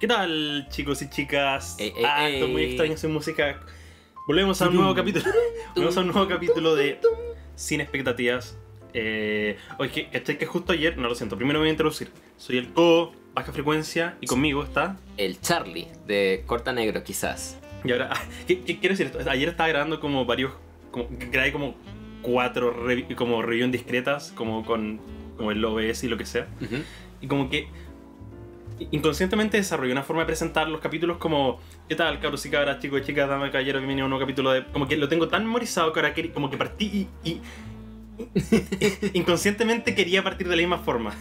¿Qué tal, chicos y chicas? Ey, ey, ah, esto es muy ey. extraño sin música. Volvemos a un nuevo capítulo. Volvemos a un nuevo capítulo de Sin Expectativas. Eh, oye, que- ¿cachai que justo ayer? No lo siento, primero me voy a introducir. Soy el Co, baja frecuencia, y conmigo está. El Charlie de Corta Negro, quizás. Y ahora, ah, ¿qué, qué quiero decir esto? Ayer estaba grabando como varios. Como, grabé como cuatro como reviews discretas, como con como el OBS y lo que sea. Ujú. Y como que inconscientemente desarrollé una forma de presentar los capítulos como ¿Qué tal, cabros y cabras, chicos y chicas, damas y caballeros? Bienvenido a un nuevo capítulo de... Como que lo tengo tan memorizado que ahora como que partí y... y- inconscientemente quería partir de la misma forma.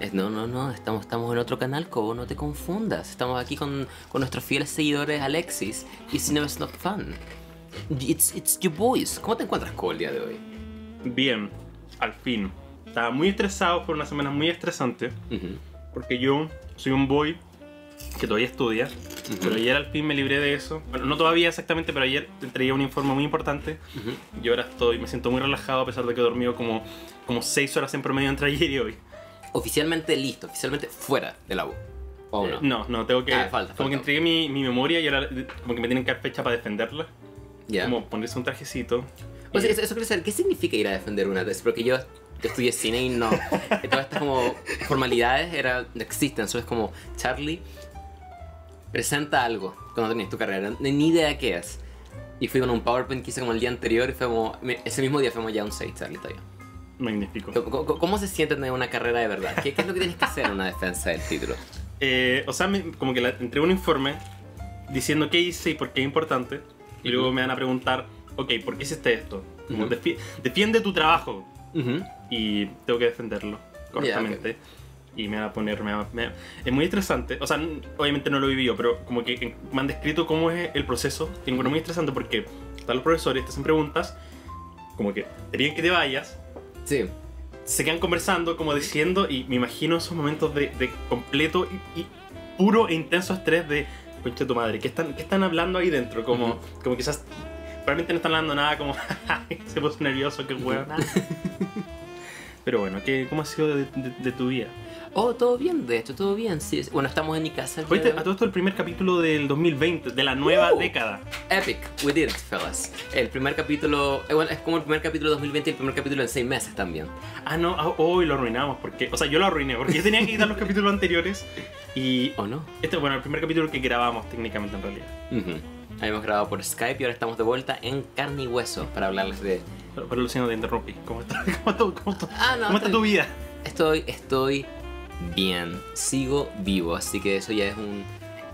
Es- no, no, no, estamos, estamos en otro canal, Cobo, no te confundas. Estamos aquí con, con nuestros fieles seguidores Alexis y Cinema Not Fun. It's, it's your boys. ¿Cómo te encuentras, Cobo, el día de hoy? Bien, al fin. Estaba muy estresado por una semana muy estresante porque yo soy un boy que todavía estudia. ujú, Pero ayer al fin me libré de eso. Bueno, no todavía exactamente, pero ayer entregué un informe muy importante. ujú. Y ahora estoy, me siento muy relajado a pesar de que he dormido como, como 6 horas en promedio entre ayer y hoy. Oficialmente listo, oficialmente fuera de la U. ¿O no? No, no, tengo que. Ah, falta, como que entregué mi, mi memoria y ahora como que me tienen que dar fecha para defenderla. Ya. Como ponerse un trajecito. O sea, Y- eso, eso quiere saber, ¿qué significa ir a defender una tesis? Porque yo estudié cine y no. todas estas como formalidades era, no existen. Solo es como, Charlie, presenta algo cuando tenías tu carrera. No- Ni idea qué es. Y fui con un PowerPoint que hice como el día anterior y fue como, ese mismo día fuimos ya a un 6, Charlie, todavía. Magnífico. ¿Cómo, cómo- se siente tener una carrera de verdad? ¿Qué, qué es lo que tienes que hacer en una defensa del título? Eh, o sea, como que la, entregué un informe diciendo qué hice y por qué es importante. Y luego Ujú. me van a preguntar, ok, ¿por qué hiciste esto? Como Ujú. defi- defiende tu trabajo. Ujú. Y tengo que defenderlo correctamente. Y me va a poner. me me- es muy estresante. O sea, obviamente no lo he vivido, pero como que me han descrito cómo es el proceso. Y encuentro muy estresante porque están los profesores, te hacen preguntas, como que te piden que te vayas, Sí. se quedan conversando, como diciendo, y me imagino esos momentos de, de completo y, y puro e intenso estrés de. Concha tu madre, ¿qué están, qué están hablando ahí dentro? Como, Ujú. como quizás. Probablemente no están hablando nada, como. se puso nervioso, qué huevo. Pero bueno, ¿qué, ¿cómo ha sido de, de- de tu vida? Oh, todo bien, de hecho, todo bien. Sí, bueno, estamos en mi casa. de a hoy. todo esto el primer capítulo del 2020, de la nueva Uh. década. Epic, we did it, fellas. El primer capítulo, eh, bueno, es como el primer capítulo de 2020 y el primer capítulo en 6 meses también. Ah, no, ah, hoy lo arruinamos, porque, o sea, yo lo arruiné, porque yo tenía que quitar los capítulos anteriores. Y ¿O no? este, bueno, el primer capítulo que grabamos técnicamente en realidad. Ujú. Habíamos grabado por Skype y ahora estamos de vuelta en carne y hueso para hablarles de... Pero, pero Luciano, te interrumpí. ¿Cómo está, cómo está- cómo está- Ah, no, cómo está estoy- tu vida? Estoy, estoy bien, sigo vivo, así que eso ya es un,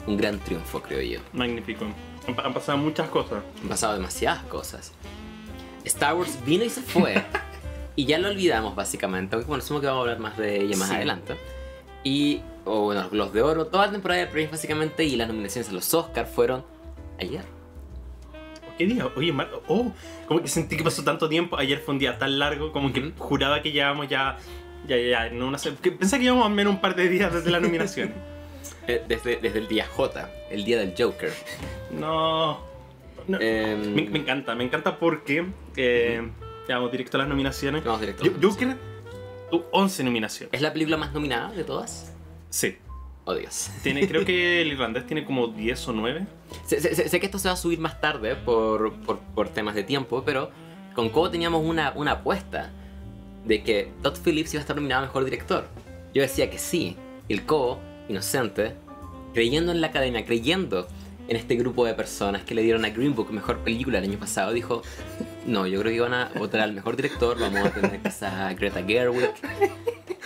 un gran triunfo, creo yo. Magnífico. Han, han pasado muchas cosas. Han pasado demasiadas cosas. Star Wars vino y se fue. y ya lo olvidamos, básicamente. Aunque bueno, asumo que vamos a hablar más de ella más Sí. adelante. Y, o bueno, los de oro, toda la temporada de premios, básicamente, y las nominaciones a los Oscars fueron ayer. ¿Qué día? Oye, Mar- oh, como que sentí que pasó tanto tiempo. Ayer fue un día tan largo, como que juraba que llevábamos ya. Ya, ya, ya, no una que Pensé que íbamos a menos un par de días desde la nominación. Eh, Desde, desde el día J, el día del Joker. no. no. Em, Me, me encanta, me encanta porque. Eh, ya vamos directo a las nominaciones. Vamos directo. Joker, tu 11 nominaciones. ¿Es la película más nominada de todas? Sí. Oh, Dios. Tiene, creo que el irlandés tiene como 10 o 9. Sé, sé- sé- que esto se va a subir más tarde por, por, por temas de tiempo, pero con Cobo teníamos una, una apuesta de que Todd Phillips iba a estar nominado a Mejor Director. Yo decía que sí. Y el Cobo, inocente, creyendo en la academia, creyendo en este grupo de personas que le dieron a Green Book Mejor Película el año pasado, dijo, no, yo creo que van a votar al Mejor Director, vamos a tener quizás a Greta Gerwig,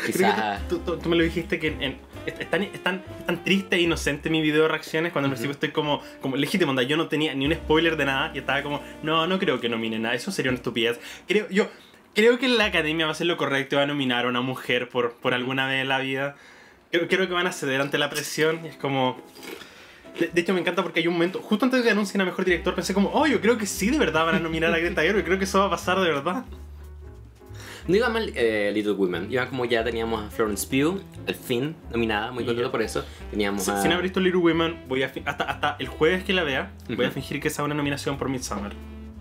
quizás. Tú, tú- tú me lo dijiste que en- es, tan, es tan- es tan triste e inocente mi video de reacciones cuando al Ujú. principio estoy como, como legítimo, onda, yo no tenía ni un spoiler de nada y estaba como, no, no creo que nominen nada, eso sería una estupidez. Creo, yo creo que la academia va a hacer lo correcto y va a nominar a una mujer por, por alguna vez en la vida. Creo, creo que van a ceder ante la presión y es como... De, de hecho, me encanta porque hay un momento, justo antes de que anuncien a Mejor Director, pensé como, oh, yo creo que sí, de verdad van a nominar a Greta Gerwig, creo que eso va a pasar de verdad. No iba mal eh, Little Women, iba como ya teníamos a Florence Pugh, al fin nominada, muy contento por eso. Teníamos Si- a... Sin haber visto Little Women, voy a hasta, hasta el jueves que la vea, voy a fingir que es una nominación por Midsommar.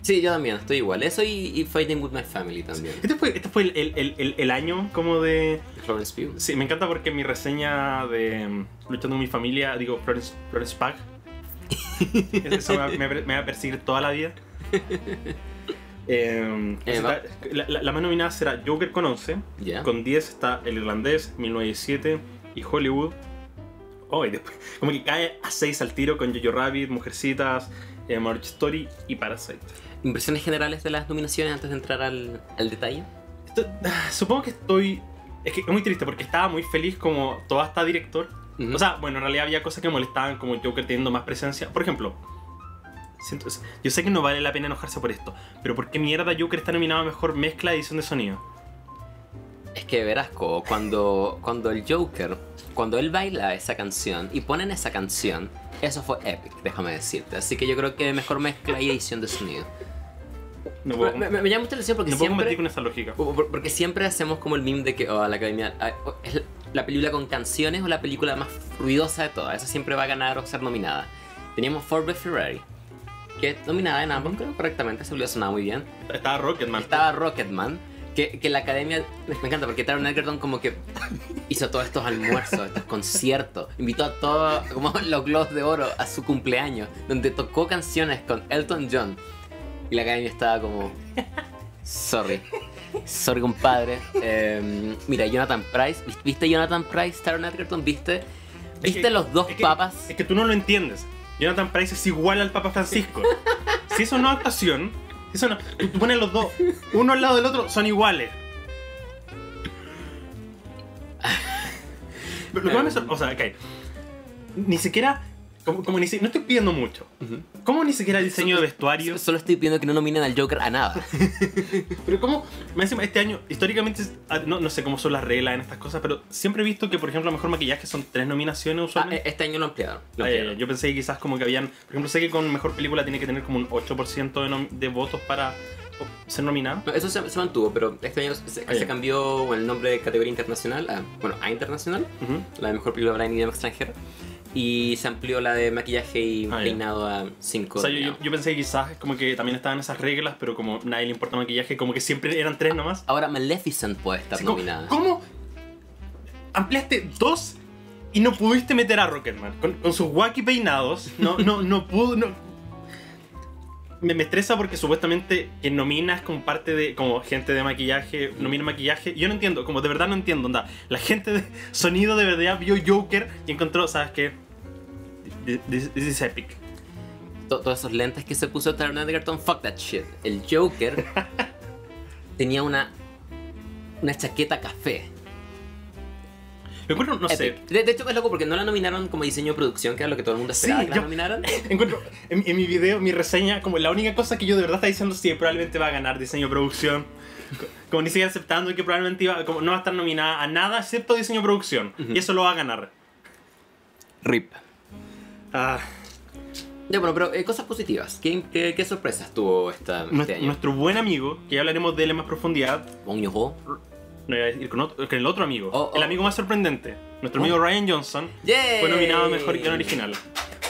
Sí, yo también, estoy igual. Eso y, y Fighting with My Family también. Este fue, este fue el, el- el- el año como de... Florence Pugh. Sí, me encanta porque mi reseña de mm, Luchando con mi familia, digo Florence, Florence Pug. Eso me, me va a perseguir toda la vida. Eh, Eh, está- la, la- la más nominada será Joker con 11. Ya. Con 10 está El Irlandés, 1917 y Hollywood. Oh, y después, como que cae a 6 al tiro con Jojo Rabbit, Mujercitas, eh, Marriage Story y Parasite. Impresiones generales de las nominaciones antes de entrar al, al detalle. Esto- ah, supongo que estoy. Es que es muy triste porque estaba muy feliz como todo hasta director. Ujú. O sea, bueno, en realidad había cosas que molestaban, como Joker teniendo más presencia. Por ejemplo, siento- yo sé que no vale la pena enojarse por esto, pero ¿por qué mierda Joker está nominado a mejor mezcla de edición de sonido? Es que verás, Co, cuando, cuando el Joker, cuando él baila esa canción y ponen esa canción, eso fue epic, déjame decirte. Así que yo creo que mejor mezcla y edición de sonido. No Me, puedo, me- me llama mucho la atención porque no puedo siempre, con esa lógica. por- por- porque siempre hacemos como el meme de que oh, la academia ah, es la película con canciones o la película más ruidosa de todas. Esa siempre va a ganar o ser nominada. Teníamos Ford Ferrari, que es nominada en ambos, creo correctamente, se sonaba muy bien. Estaba Rocketman. Estaba Rocketman, que, que la academia. Me encanta porque Taron Egerton como que hizo todos estos almuerzos, estos conciertos. Invitó a todos, como los Globos de Oro, a su cumpleaños, donde tocó canciones con Elton John. Y la academia estaba como. Sorry. Sorry, compadre. Eh, mira, Jonathan Price. ¿viste- ¿Viste Jonathan Price, Taron Egerton? ¿Viste? Es ¿Viste que- los dos es que- papas? Es que tú no lo entiendes. Jonathan Price es igual al Papa Francisco. si eso no es actuación, si eso no, tú tú pones los dos, uno al lado del otro, son iguales. Pero lo que más me sor- o sea, ok. Ni siquiera, como, como ni si- no estoy pidiendo mucho. ¿Cómo ni siquiera diseño de vestuario? Solo estoy pidiendo que no nominen al Joker a nada. Pero como, me encima este año, históricamente, ah, no, no sé cómo son las reglas en estas cosas, pero siempre he visto que, por ejemplo, a mejor maquillaje son tres nominaciones Ah, usualmente. este año lo ampliaron. Lo Ah, ampliaron. yo pensé que quizás como que habían, por ejemplo, sé que con mejor película tiene que tener como un 8% de, de votos para ser nominada. No, Eso se, se mantuvo, pero este año se, Ah, se cambió el nombre de categoría internacional a, bueno, a internacional, Ujú. la de mejor película en idioma extranjero, y se amplió la de maquillaje y Ah, peinado a 5. O sea, yo, pensé que quizás como que también estaban esas reglas, pero como nadie le importa maquillaje, como que siempre eran tres nomás. Ahora Maleficent puede estar nominada. ¿Cómo ampliaste dos y no pudiste meter a Rocketman? Con, con sus wacky peinados, no, no, no pudo, no... Me, me estresa porque supuestamente que nominas como parte de, como gente de maquillaje, nomina maquillaje. Yo no entiendo, como de verdad no entiendo, onda. La gente de sonido de verdad vio Joker y encontró, ¿sabes qué? This, this is epic. To- Todos esos lentes que se puso Taron Egerton, fuck that shit. El Joker tenía una, una chaqueta café. Encuentro, no sé. De, de hecho, es loco porque no la nominaron como diseño de producción, que era lo que todo el mundo Sí, esperaba que la yo- nominaran. Encuentro en, en mi video, mi reseña, como la única cosa que yo de verdad está diciendo, sí, probablemente va a ganar diseño de producción. Co- Como ni siquiera aceptando que probablemente iba, como no va a estar nominada a nada excepto diseño de producción. Y eso lo va a ganar. RIP. Ah, Ya, bueno, pero eh, cosas positivas. ¿Qué, qué, qué sorpresas tuvo esta, este nuestro, año? nuestro buen amigo, que ya hablaremos de él en más profundidad, Bong Joon-ho. No iba a decir con, otro- con el otro amigo, Oh, oh. el amigo más sorprendente, nuestro Oh. amigo Ryan Johnson, ¡Yay! fue nominado a Mejor Guión Original.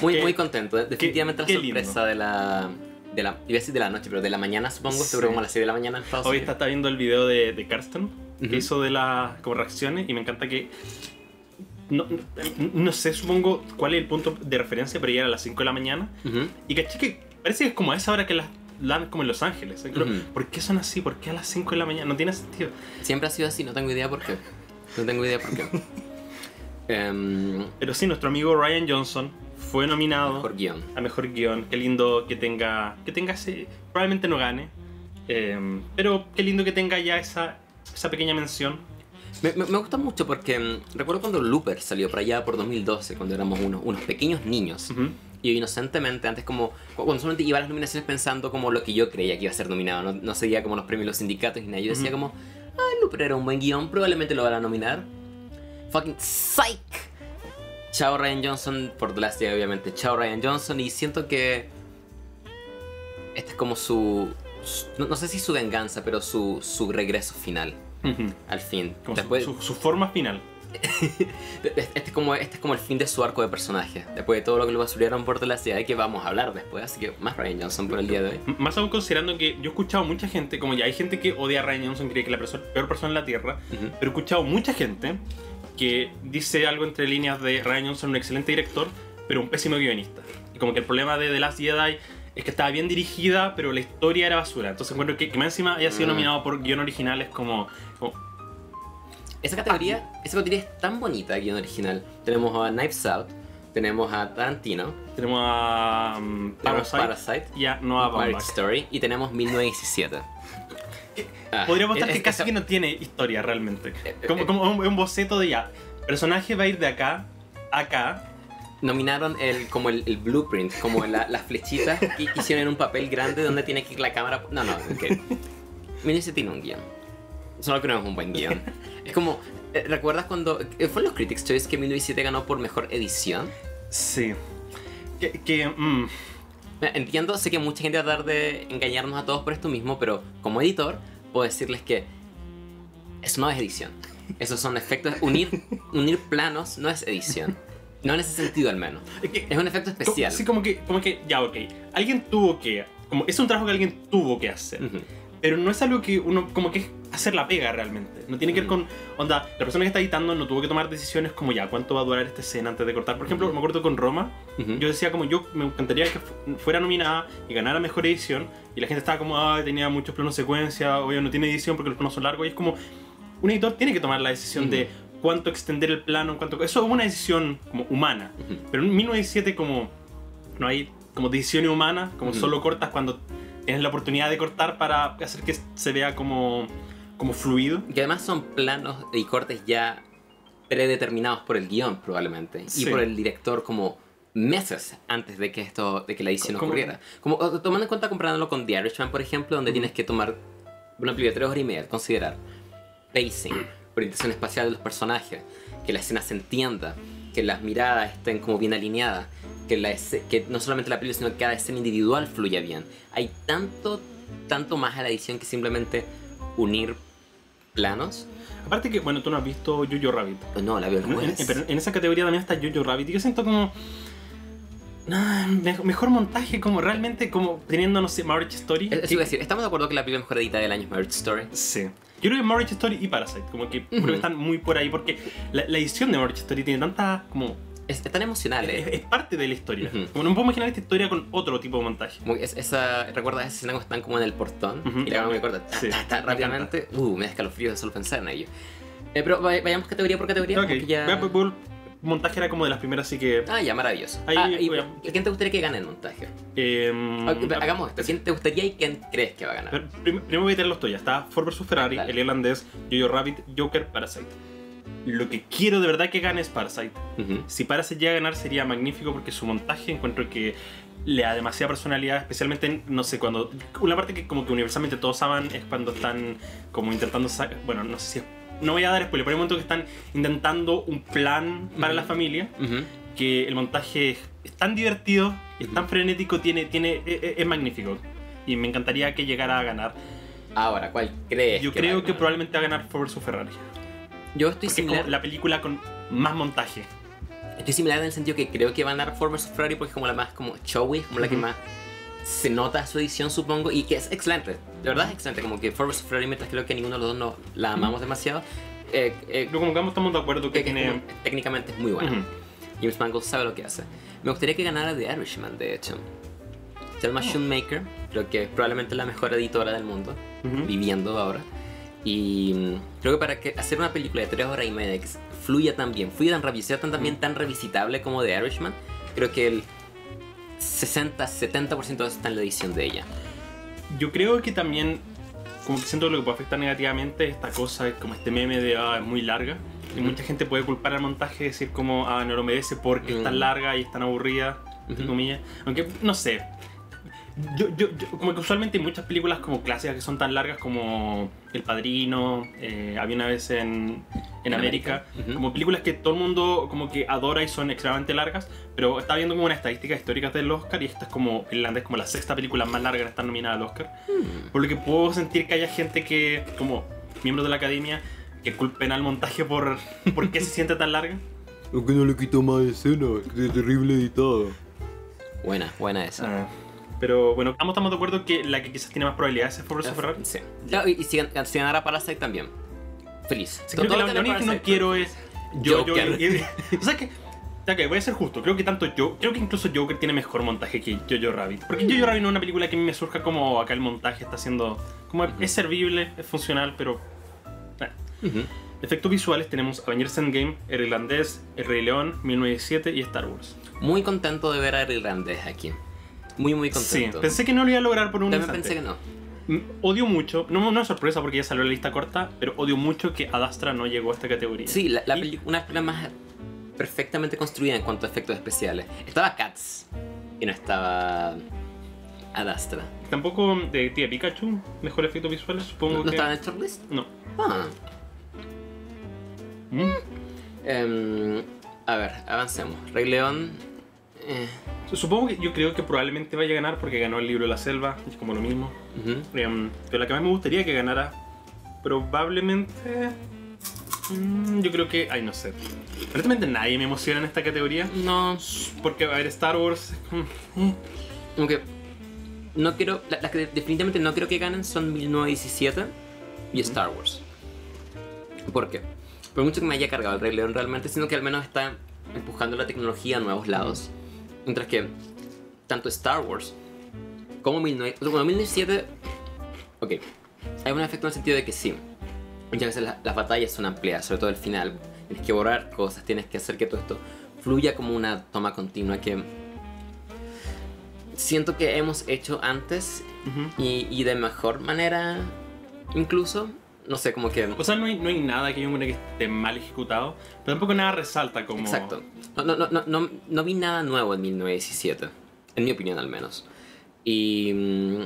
Muy, Qué- muy contento. Definitivamente qué la sorpresa de la, de la. Iba a decir de la noche, pero de la mañana supongo. Sí. Seguro como a las 6 de la mañana en Estados Hoy está, está viendo el video de, de Karsten, que Ujú. hizo de las como reacciones, y me encanta que. No, no, sé, supongo cuál es el punto de referencia, pero ya era a las 5 de la mañana. Ujú. Y caché que parece que es como a esa hora que las dan como en Los Ángeles. Creo, Ujú. ¿Por qué son así? ¿Por qué a las 5 de la mañana? No tiene sentido. Siempre ha sido así, no tengo idea por qué. No tengo idea por qué. Em, Pero sí, nuestro amigo Ryan Johnson fue nominado mejor guion. a mejor guion. Qué lindo que tenga. Que tenga ese. Probablemente no gane. eh, pero qué lindo que tenga ya esa, esa pequeña mención. Me, me- me gusta mucho porque mm, recuerdo cuando Looper salió por allá por 2012, cuando éramos unos, unos pequeños niños. Ujú. Y yo inocentemente, antes como, cu- cuando solamente iba a las nominaciones pensando como lo que yo creía que iba a ser nominado, no, no seguía como los premios los sindicatos ni nada, yo decía como, ah, Looper era un buen guion, probablemente lo van a nominar. Fucking psych. Chao Ryan Johnson, por The Last Day obviamente, chao Ryan Johnson, y siento que este es como su, su- no, no sé si su venganza, pero su, su regreso final, al fin. Como su- Después, su, su forma final. este, es como, este es como el fin de su arco de personaje. Después de todo lo que lo basurieron por la ciudad que vamos a hablar después. Así que más Ryan Johnson por el día de hoy. Más aún considerando que yo he escuchado mucha gente, como ya hay gente que odia a Ryan Johnson, cree que es la peor persona en la Tierra, Ujú. pero he escuchado mucha gente que dice algo entre líneas de Ryan Johnson un excelente director, pero un pésimo guionista. Y como que el problema de The Last Jedi es que estaba bien dirigida, pero la historia era basura. Entonces encuentro que, que más encima haya sido Mm. nominado por guion original es como... como- Esa categoría, esa categoría es tan bonita, guion original. Tenemos a Knives Out, tenemos a Tarantino, tenemos a um, tenemos Parasite, y a Noah Marriage. Story y tenemos 1917. Ah, Podríamos estar es- que es- casi esa- que no tiene historia realmente. Eh, Como, eh, como un, un boceto de ya. Personaje va a ir de acá a acá. Nominaron el, como el, el blueprint, como la- las flechitas que hicieron en un papel grande donde tiene que ir la cámara. No, no, ok. 1917 tiene un guion. Solo que no es un buen guion. Es como, eh, ¿recuerdas cuando eh, fue los Critics' Choice que 1917 ganó por mejor edición? Sí. Que, que, mm, Entiendo, sé que mucha gente va a tratar de engañarnos a todos por esto mismo, pero como editor puedo decirles que eso no es edición. Esos son efectos. Unir, unir planos no es edición. No en ese sentido al menos. es que- Es un efecto especial. Sí, como que, como que, ya, ok. Alguien tuvo que. Como, es un trabajo que alguien tuvo que hacer. Ujú. Pero no es algo que uno, como que es hacer la pega realmente. No tiene que ver con, onda, la persona que está editando no tuvo que tomar decisiones como ya, ¿cuánto va a durar esta escena antes de cortar? Por ejemplo, me acuerdo con Roma, yo decía como yo me encantaría que fu- fuera nominada y ganara mejor edición y la gente estaba como ay tenía muchos planos secuencia oye no tiene edición porque los planos son largos y es como un editor tiene que tomar la decisión de cuánto extender el plano cuánto eso es una decisión como humana pero en 1917 como no hay como decisiones humanas como solo cortas cuando tienes la oportunidad de cortar para hacer que se vea como como fluido Que además son planos y cortes ya predeterminados por el guion probablemente. Sí. Y por el director como meses antes de que esto de que la edición ocurriera. Como tomando en cuenta comparándolo con The Irishman, por ejemplo, donde Ujú. tienes que tomar una película de tres horas y media, considerar pacing, orientación espacial de los personajes, que la escena se entienda, que las miradas estén como bien alineadas, que, la que no solamente la película, sino que cada escena individual fluya bien. Hay tanto, tanto más a la edición que simplemente unir planos. aparte que bueno tú no has visto Jojo Rabbit Pues no, la veo el En, jueves. en- pero en esa categoría también está Jojo Rabbit y yo siento como ah, me- mejor montaje como realmente como teniendo no sé Marriage Story Eso que- iba a decir, ¿estamos de acuerdo que la película mejor editada del año es Marriage Story? sí yo creo que Marriage Story y Parasite como que creo Ujú. que están muy por ahí porque la, la edición de Marriage Story tiene tanta como Es, es tan emocional, es, ¿eh? es parte de la historia Ujú. como no puedo imaginar esta historia con otro tipo de montaje que es- esa, ¿Recuerdas esa escena cuando están como en el portón? Ujú. Y la cámara me corta ta, Sí, ta, ta, me rápidamente. Uh, me da escalofrío de solo pensar en ello. Eh, pero vay- vayamos categoría por categoría. Ok, porque ya... Pues, pues, montaje era como de las primeras así que Ah, ya, maravilloso. Ahí ah, y, a- ¿y ¿Quién te gustaría que gane el montaje? Ah, hagamos esto. ¿Quién te gustaría y quién crees que va a ganar? Pero primero voy a tirar los tuyos. Está Ford vs Ferrari, Dale. El Irlandés, Jojo Rabbit, Joker, Parasite. Lo que quiero de verdad que gane es Parasite. Ujú. Si Parasite llega a ganar sería magnífico porque su montaje encuentro que le da demasiada personalidad, especialmente en, no sé, cuando... Una parte que como que universalmente todos aman es cuando están como intentando... sa- Bueno, no sé si es... No voy a dar spoiler, pero hay un momento que están intentando un plan para la familia, que el montaje es, es tan divertido, es tan frenético, tiene, tiene, es, es- es magnífico. Y me encantaría que llegara a ganar. Ahora, ¿cuál crees? Yo que creo que probablemente va a ganar Ford vs Ferrari. Yo estoy Porque es similar. como la película con más montaje. Estoy similar en el sentido que creo que va a Ford vs Ferrari porque es como la más como showy, como la que más se nota su edición, supongo, y que es excelente. De verdad es excelente. Como que Ford vs Ferrari, mientras creo que ninguno de los dos no la amamos demasiado, eh, eh, Pero como que estamos de acuerdo que que- tiene. como- técnicamente es muy buena. Ujú. James Mangold sabe lo que hace. Me gustaría que ganara The Irishman, de hecho. Selma Oh. Schoonmaker, creo que es probablemente la mejor editora del mundo, Ujú. viviendo ahora. Y mm, creo que para que hacer una película de tres horas y media que fluya tan bien, fluya tan rápido, sea tan, también tan revisitable como The Irishman, creo que el 60-70% de eso está en la edición de ella. Yo creo que también, como que siento que lo que puede afectar negativamente esta cosa, como este meme de ah, es muy larga. Y mucha gente puede culpar al montaje y decir como, ah, no lo merece porque es tan Mm. larga y es tan aburrida, entre comillas. Aunque, no sé. Yo, yo, yo- como que usualmente hay muchas películas como clásicas que son tan largas como El Padrino, eh, Había una vez en, en En América, América, como películas que todo el mundo como que adora y son extremadamente largas, pero está viendo como una estadística histórica del Oscar y esta es como, Irlandés como la sexta película más larga en estar nominada al Oscar. Hmm. Por lo que puedo sentir que haya gente que, como miembros de la academia, que culpen al montaje por, por qué se siente tan larga. Aunque no le quitó más escena, que es terrible editado. Buena, buena esa. Ah, pero bueno, ambos estamos de acuerdo que la que quizás tiene más probabilidades es Ford vs Ferrari. Sí. Ya, y, y si, si ganara Parasite también. Feliz. Creo que la, única que no quiero es yo, yo, Joker. o sea que ok, voy a ser justo. Creo que tanto yo, creo que incluso Joker tiene mejor montaje que Jojo Rabbit. Porque Jojo Rabbit no es una película que a mí me surja como acá el montaje está haciendo como es servible, es funcional, pero eh. Efectos visuales tenemos Avengers Endgame, El Irlandés, El Rey León, 1907 y Star Wars. Muy contento de ver a Irlandés aquí. Muy, muy Sí, contento. pensé que no lo iba a lograr por un También instante. pensé que no. Mm, Odio mucho, no, no es sorpresa porque ya salió la lista corta, pero odio mucho que Adastra no llegó a esta categoría. Sí, la, la Y- una película más perfectamente construida en cuanto a efectos especiales. Estaba Cats y no estaba Adastra. Tampoco de Tía Pikachu, mejor efectos visuales, supongo ¿No, que. estaba en el shortlist? No. Ah. Mm. Em, a ver, avancemos. Rey León. Eh, Supongo que yo creo que probablemente vaya a ganar porque ganó el libro de la selva, es como lo mismo. Em, pero la que más me gustaría que ganara, probablemente. mm, yo creo que. Ay, no sé. Honestamente, nadie me emociona en esta categoría. No, Porque, a ver, Star Wars. como que. No quiero. la- Las que definitivamente no quiero que ganen son 1917 y Star Wars. ¿Por qué? Por mucho que me haya cargado el Rey León realmente, sino que al menos está empujando la tecnología a nuevos lados. Mientras que tanto Star Wars como 19... Bueno, 1917... Ok. Hay un efecto en el sentido de que sí. Muchas veces la- las batallas son amplias, sobre todo el final. Tienes que borrar cosas, tienes que hacer que todo esto fluya como una toma continua que... Siento que hemos hecho antes y de mejor manera incluso. No sé, como que... O sea, no hay, no hay nada que yo encuentre que esté mal ejecutado, pero tampoco nada resalta como. Exacto. No, no, no, no, no, vi nada nuevo en 1917, en mi opinión al menos. Y... mm,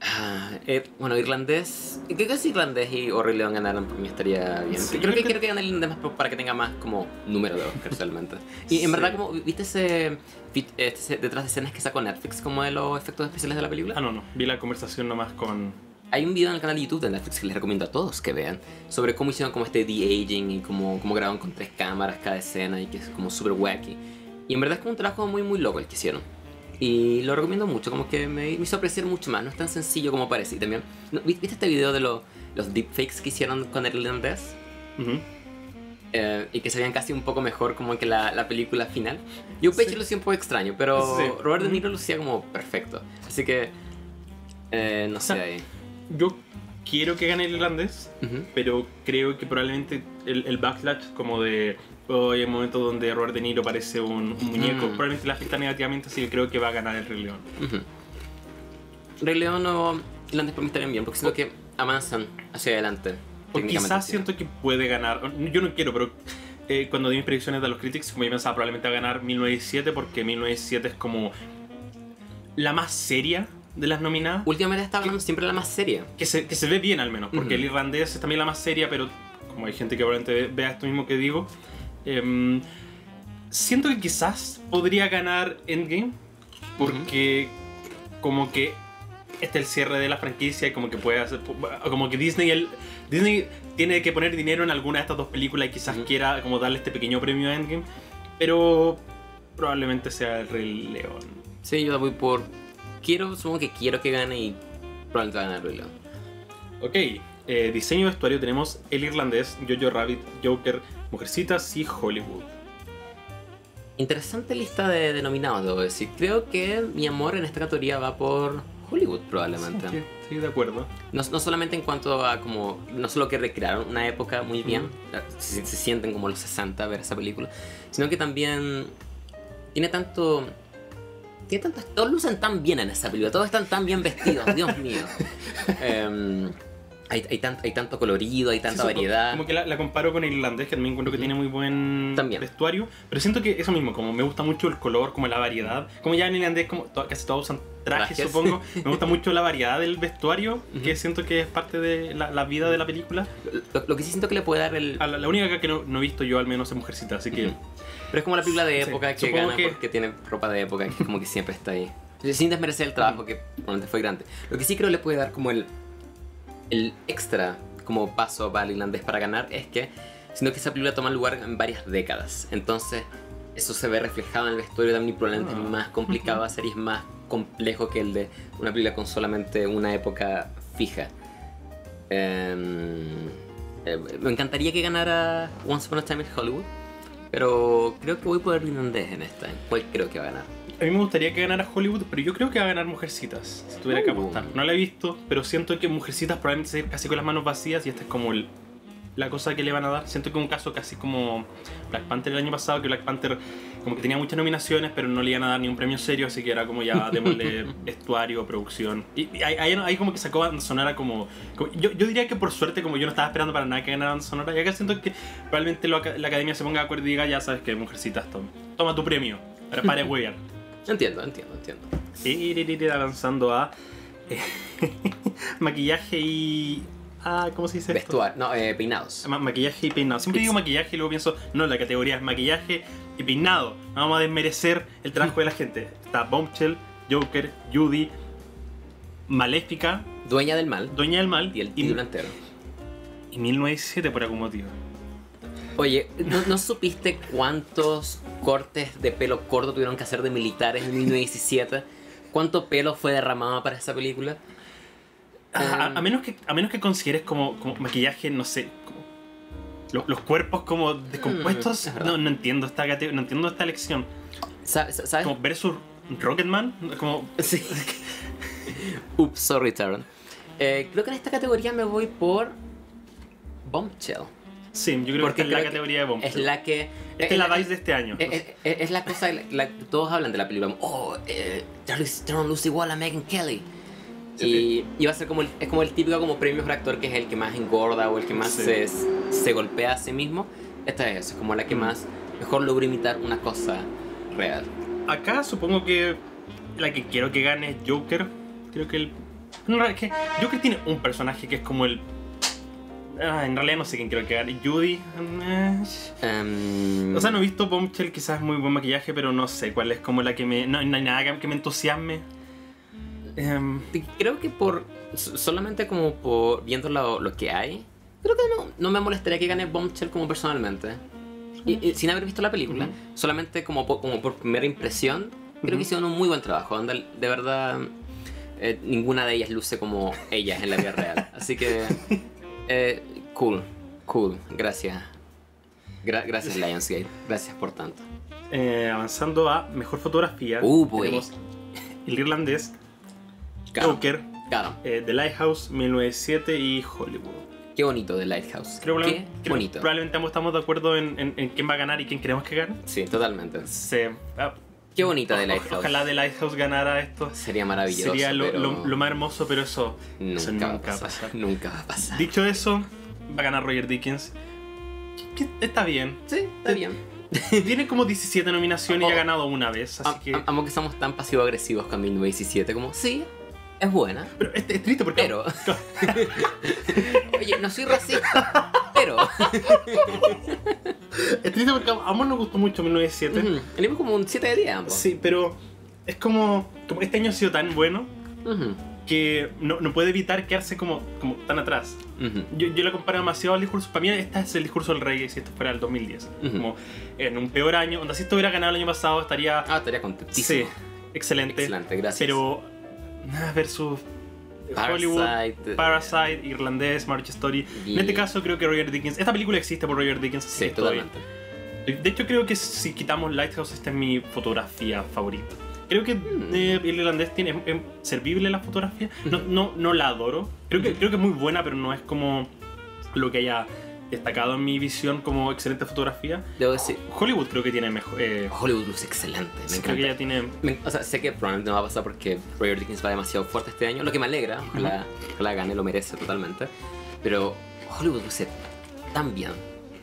ah, eh, bueno, irlandés... Creo que si irlandés y o Rey León ganaran por mí estaría bien. Sí, creo, que, creo que- gane irlandés más para que tenga más como número de Oscars realmente. Y en Sí. verdad, como ¿viste ese, este- detrás de escenas que sacó Netflix como de los efectos especiales de la película? Ah, no, no. Vi la conversación nomás con. Hay un video en el canal de YouTube de Netflix que les recomiendo a todos que vean sobre cómo hicieron como este de-aging y cómo, cómo grabaron con tres cámaras cada escena y que es como súper wacky. Y en verdad es como un trabajo muy muy loco el que hicieron. Y lo recomiendo mucho, como que me, me hizo apreciar mucho más, no es tan sencillo como parece. Y también, ¿no? ¿viste este video de lo- los deepfakes que hicieron con el irlandés? Ujú. Eh, y que se veían casi un poco mejor como que la, la película final. Yo Pesci Sí. lo hacía un poco extraño, pero Sí. Robert De. Niro lo hacía como perfecto. Así que, eh, no sé sea, ahí. Yo quiero que gane el irlandés, Ujú. pero creo que probablemente el, el backlash, como de. Hoy hay momentos donde Robert De Niro parece un, un muñeco, Mm. probablemente le afecta negativamente, así que creo que va a ganar el Rey León. Ujú. Rey León o Irlandés por mí estarían bien, porque siento que avanzan hacia adelante. O quizás siento que puede ganar. Yo no quiero, pero eh, cuando di mis predicciones de los critics, como yo pensaba, probablemente va a ganar 1907 porque 1907 es como la más seria de las nominadas. Últimamente está hablando siempre la más seria. Que se, que se ve bien al menos, porque el irlandés es también la más seria, pero como hay gente que probablemente ve- vea esto mismo que digo, em, siento que quizás podría ganar Endgame, porque como que este es el cierre de la franquicia y como que puede hacer, como que Disney, el, Disney tiene que poner dinero en alguna de estas dos películas y quizás quiera como darle este pequeño premio a Endgame, pero probablemente sea el Rey León. Sí, yo voy por. Quiero, supongo que quiero que gane y probablemente va a ganar Rey León. Ok, eh, diseño de vestuario tenemos El Irlandés, Jojo Rabbit, Joker, Mujercitas y Hollywood. Interesante lista de denominados, debo decir. Creo que mi amor en esta categoría va por Hollywood, probablemente. Sí, sí, de acuerdo. No, no solamente en cuanto a como. No solo que recrearon una época muy bien, se, se sienten como los 60 a ver esa película, sino que también tiene tanto. Todos lucen tan bien en esa película, todos están tan bien vestidos, Dios mío. Em, hay, hay, tan- hay tanto colorido, hay tanta Sí, variedad. Como que la, la comparo con el irlandés, que también encuentro que tiene muy buen También. vestuario. Pero siento que eso mismo, como me gusta mucho el color, como la variedad. Como ya en irlandés, como to- casi todos usan trajes, Trajes. supongo. Me gusta mucho la variedad del vestuario, que Ujú. siento que es parte de la, la vida de la película. Lo, lo que sí siento que le puede dar el. A la, la única que no, no he visto yo, al menos, es Mujercita, así que. Ujú. Pero es como la película de Sí, época que supongo gana que- porque tiene ropa de época que como que siempre está ahí. Sin desmerecer el trabajo que probablemente fue grande. Lo que sí creo le puede dar como el, el extra como paso para el irlandés para ganar es que siento que esa película toma lugar en varias décadas. Entonces, eso se ve reflejado en el vestuario también probablemente Ah. es más complicado hacer y es más complejo que el de una película con solamente una época fija. Em, eh, me encantaría que ganara Once Upon a Time in Hollywood, pero creo que voy por el irlandés en esta. ¿Cuál creo que va a ganar? A mí me gustaría que ganara Hollywood, pero yo creo que va a ganar Mujercitas, si tuviera que Uh. apostar. No la he visto, pero siento que Mujercitas probablemente se a casi con las manos vacías y esta es como el- la cosa que le van a dar. Siento que un caso casi como Black Panther el año pasado, que Black Panther como que tenía muchas nominaciones, pero no le iban a dar ni un premio serio, así que era como ya démosle vestuario, producción. Y, y ahí, ahí- como que sacó banda sonora como... como- yo, yo diría que por suerte, como yo no estaba esperando para nada que ganara sonora, y acá siento que probablemente lo la academia se ponga de acuerdo y diga, ya sabes que Mujercitas, toma, toma tu premio. Para, para huear. Entiendo, entiendo, entiendo. Y avanzando a eh, maquillaje y. Ah, ¿cómo se dice? esto? Vestuario, no, eh, peinados. Ma- maquillaje y peinado. Siempre digo maquillaje y luego pienso, no, la categoría es maquillaje y peinado. No Vamos a desmerecer el trabajo de la gente. Está Bombshell, Joker, Judy, Maléfica, Dueña del mal Dueña del Mal y el y, título entero. y 1917 por algún motivo. Oye, ¿no, no supiste cuántos cortes de pelo corto tuvieron que hacer de militares en 1917? ¿Cuánto pelo fue derramado para esa película? A, a- Em. a menos que, a menos que consideres como, como maquillaje, no sé, como lo- los cuerpos como descompuestos, Mm, no, no entiendo esta no entiendo esta elección. Sa- sa- ¿Sabes? Como versus Rocketman, como Sí. Oops, sorry, Taron. Eh, creo que en esta categoría me voy por Bombshell. Sí, yo creo Porque que es la categoría de Bomb. Es la que. Esta es la Vice de este año. Es, es- es la cosa, la, todos hablan de la película. Oh, eh, Darren Lucy Wall a Megan Kelly. Y, y va a ser como el, es como el típico como premio por actor que es el que más engorda o el que más Sí. se, se golpea a sí mismo. Esta es eso, es como la que Mm. más mejor logra imitar una cosa real. Acá supongo que la que quiero que gane es Joker. Creo que el. No, es que Joker tiene un personaje que es como el. Ah, en realidad no sé quién quiero que gane. Judy. Em, O sea, no he visto Bombshell, quizás es muy buen maquillaje, pero no sé cuál es como la que me. No, no hay nada que, me entusiasme. Em, Creo que por. so- Solamente como por viendo lo, lo que hay. Creo que no, no me molestaría que gane Bombshell como personalmente. Y- y sin haber visto la película, Ujú. solamente como por, como por primera impresión, creo Ujú. que hicieron un muy buen trabajo. Onda, de verdad, eh, ninguna de ellas luce como ellas en la vida real. Así que, eh, cool, cool, gracias. Gra- gracias Lionsgate, gracias por tanto. eh, avanzando a mejor fotografía. Uh, tenemos El irlandés, Claro, Joker, claro. eh, The Lighthouse, 1907 y Hollywood. Qué bonito The Lighthouse. Creo, Qué creo- bonito. Probablemente ambos estamos de acuerdo en, en- en quién va a ganar y quién queremos que gane. Sí, totalmente. Se- ah, Qué bonita The Lighthouse. Ojalá The Lighthouse ganara esto. Sería maravilloso. Sería lo, pero lo- lo más hermoso, pero eso Nunca, eso va, a nunca va a pasar. pasar. Nunca va a pasar. Dicho eso, va a ganar Roger Dickens. Que- que está bien. Sí, está bien. Tiene como 17 nominaciones y Oh. ha ganado una vez, así Am- que... am- Amo que somos tan pasivo-agresivos con 1917. Como, sí, es buena. Pero es, es triste porque... Pero. Oye, no soy racista. Pero. Es triste porque a ambos nos gustó mucho 1907. Ujú, Tenemos como un 7 de 10 ambos. Sí, pero es como, como este año ha sido tan bueno Ujú, que no, no puede evitar quedarse como, como tan atrás. ujú. Yo, yo lo comparo demasiado al discurso. Para mí, este es el discurso del rey si esto fuera el 2010. Ujú. Como en un peor año. Donde si esto hubiera ganado el año pasado, estaría. Ah, estaría sí, contentísimo. excelente. Excelente, gracias. Pero. Versus. Hollywood, Parasite. eh, Parasite, Irlandés, Marriage Story. Y- En este caso, creo que Roger Dickens. Esta película existe por Roger Dickens. Sí, que estoy- totalmente. De hecho, creo que si quitamos Lighthouse, esta es mi fotografía favorita. Creo que Mm. eh, el irlandés tiene es, es servible la fotografía. No, no, no la adoro. Creo que, creo que es muy buena, pero no es como lo que haya destacado en mi visión como excelente fotografía. Debo decir, Hollywood creo que tiene mejor. eh, Hollywood luce excelente. Me creo que encanta. ya tiene. Me- o sea, sé que probablemente no va a pasar porque Roger Dickens va demasiado fuerte este año, lo que me alegra, ojalá, ojalá gane, lo merece totalmente. Pero Hollywood luce tan bien,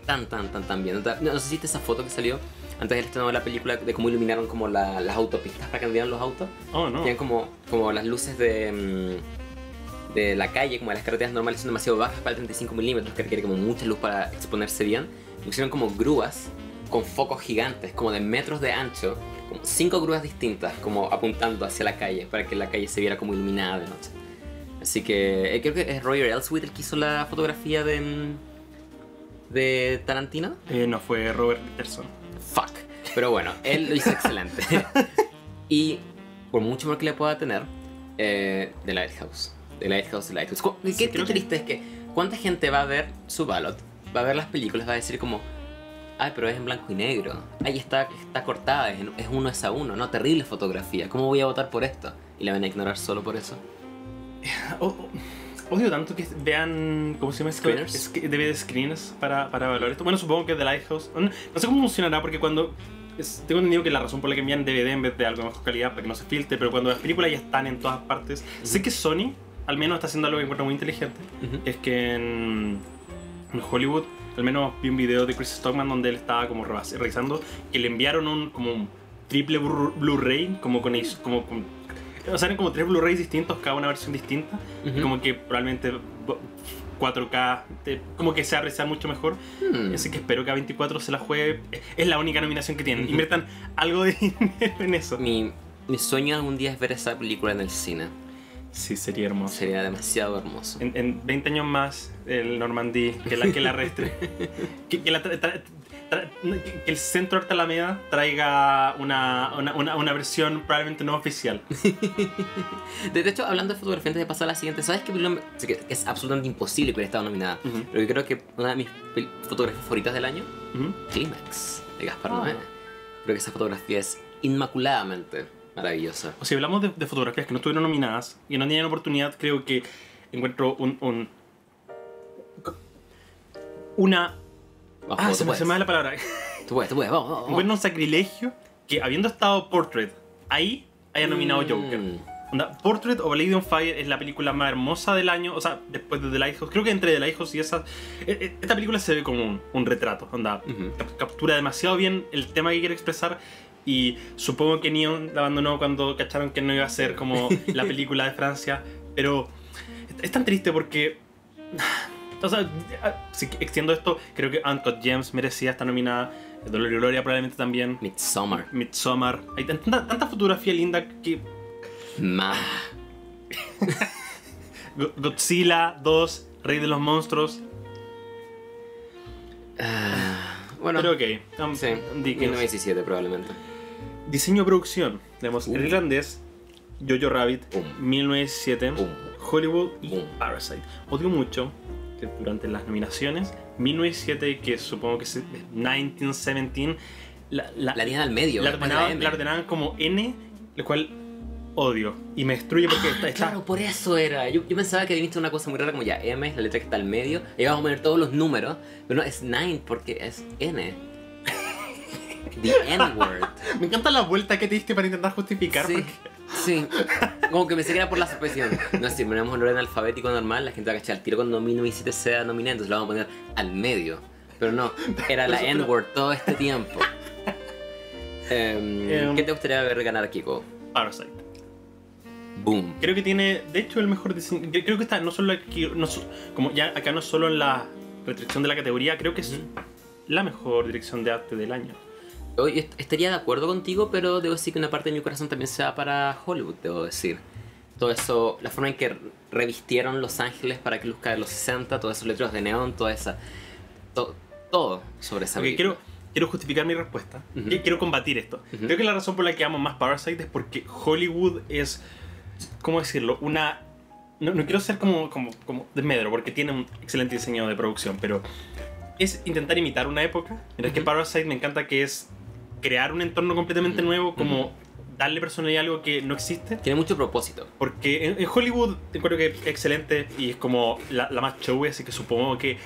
tan, tan, tan, tan bien. No, no sé si viste esa foto que salió antes del estreno de la película de cómo iluminaron como la- las autopistas para que anduvieran los autos. Oh, no. Tienen como, como las luces de, mm, de la calle, como de las carreteras normales, son demasiado bajas para el 35 milímetros, que requiere como mucha luz para exponerse bien. Pusieron como grúas con focos gigantes, como de metros de ancho, como cinco grúas distintas, como apuntando hacia la calle, para que la calle se viera como iluminada de noche. Así que eh, creo que es Roger Elswit el que hizo la fotografía de, mm, de Tarantino. Eh, no fue Robert Peterson. Fuck. Pero bueno, él lo hizo excelente. y por mucho más que le pueda tener, eh, The Lighthouse. The Lighthouse, The Lighthouse. ¿Qué, Sí, qué creo que- triste es que cuánta gente va a ver su ballot, va a ver las películas, va a decir como, ay, pero es en blanco y negro. Ahí está, está cortada, es, es uno es a uno, no, terrible fotografía. ¿Cómo voy a votar por esto? Y la van a ignorar solo por eso. O- o- odio tanto que vean, ¿cómo se llama? Screeners. DVD screens para, para evaluar esto. Bueno, supongo que The Lighthouse. No, no sé cómo funcionará porque cuando... es- tengo entendido que la razón por la que envían DVD en vez de algo de mejor calidad para que no se filtre, pero cuando las películas ya están en todas partes. Sé que Sony al menos está haciendo algo que encuentro muy inteligente. Es que en, en Hollywood, al menos vi un video de Chris Stockman donde él estaba como revisando que le enviaron un como un triple Blu- Blu-ray, como con, como con- o sea, eran como tres Blu-rays distintos, cada una versión distinta, y Ujú. como que probablemente bo- 4K, te- como que se va a apreciar mucho mejor. Hmm. Así que espero que A24 se la juegue. Es la única nominación que tienen. Ujú. Inviertan algo de dinero en eso. Mi, mi sueño algún día es ver esa película en el cine. Sí, sería hermoso. Sería demasiado hermoso. En, en 20 años más, el Normandí, que la, que la arrestre. que, que la tra- tra- tra- que el Centro Arte Alameda traiga una, una, una, una versión probablemente no oficial. De de hecho, hablando de fotografía, antes de pasar a la siguiente, ¿sabes qué película es absolutamente imposible que hubiera estado nominada? Ujú. Pero que creo que una de mis fotografías favoritas del año, Ujú. Climax, de Gaspar Ah. Noé. Creo que esa fotografía es inmaculadamente maravillosa. O si hablamos de, de fotografías que no estuvieron nominadas y no tenían oportunidad, creo que encuentro un. un- una. Vamos, Ah, se me, puedes. se me va la palabra. Tú puedes, tú puedes, vamos, vamos. Encuentro un sacrilegio que habiendo estado Portrait ahí haya nominado Mm. Joker. Onda, Portrait of a Lady on Fire es la película más hermosa del año, o sea, después de The Lighthouse. Creo que entre The Lighthouse y esa. e- e- Esta película se ve como un, un retrato, onda. Captura demasiado bien el tema que quiere expresar. Y supongo que Neon la abandonó cuando cacharon que no iba a ser como la película de Francia. Pero es tan triste porque. O sea, si extiendo esto, creo que Uncut Gems merecía estar nominada. Dolor y Gloria probablemente también. Midsommar. Midsommar. Hay tanta, tanta fotografía linda que Ma. Go- Godzilla 2, Rey de los Monstruos. Ah, bueno, Pero ok. um, sí, Dickens. 1917 probablemente. Diseño producción. Tenemos Uh. El Irlandés, Jojo Rabbit, Pum. 1907, Pum. Hollywood y Pum. Parasite. Odio mucho durante las nominaciones, 1907, que supongo que es 1917, la, la, La al medio. la ordenaban, M. la ordenaban como N, lo cual odio. Y me destruye porque está, está- Claro, por eso era. Yo, yo pensaba que visto una cosa muy rara como ya M es la letra que está al medio. Y vamos a poner todos los números. Pero no, es 9 porque es N. The N-word. Me encanta la vuelta que te diste para intentar justificar. Sí, porque- sí. Como que pensé que era por la suspensión. No, si ponemos en orden alfabético normal, la gente va a cachar al tiro cuando 1907 sea nominado, entonces lo vamos a poner al medio. Pero no, era la N-word todo este tiempo. Em, Em. ¿Qué te gustaría ver ganar, Kiko? Parasite. Boom. Creo que tiene, de hecho, el mejor diseño. Creo que está no solo aquí, no como ya acá no solo en la restricción de la categoría, creo que es la mejor dirección de arte del año. Hoy estaría de acuerdo contigo, pero debo decir que una parte de mi corazón también se va para Hollywood, debo decir. Todo eso, la forma en que revistieron Los Ángeles para que luzca de los 60, todos esos letreros de neón, toda esa. to- todo sobre esa Porque película. quiero, quiero justificar mi respuesta. Quiero combatir esto. Creo que la razón por la que amo más Parasite es porque Hollywood es. ¿Cómo decirlo? Una. No, no quiero ser como, como, como desmedro, porque tiene un excelente diseño de producción, pero es intentar imitar una época. Mientras que Ujú. Parasite me encanta que es crear un entorno completamente nuevo, como darle personalidad a algo que no existe. Tiene mucho propósito. Porque en, en Hollywood encuentro que es excelente y es como la, la más showy, así que supongo que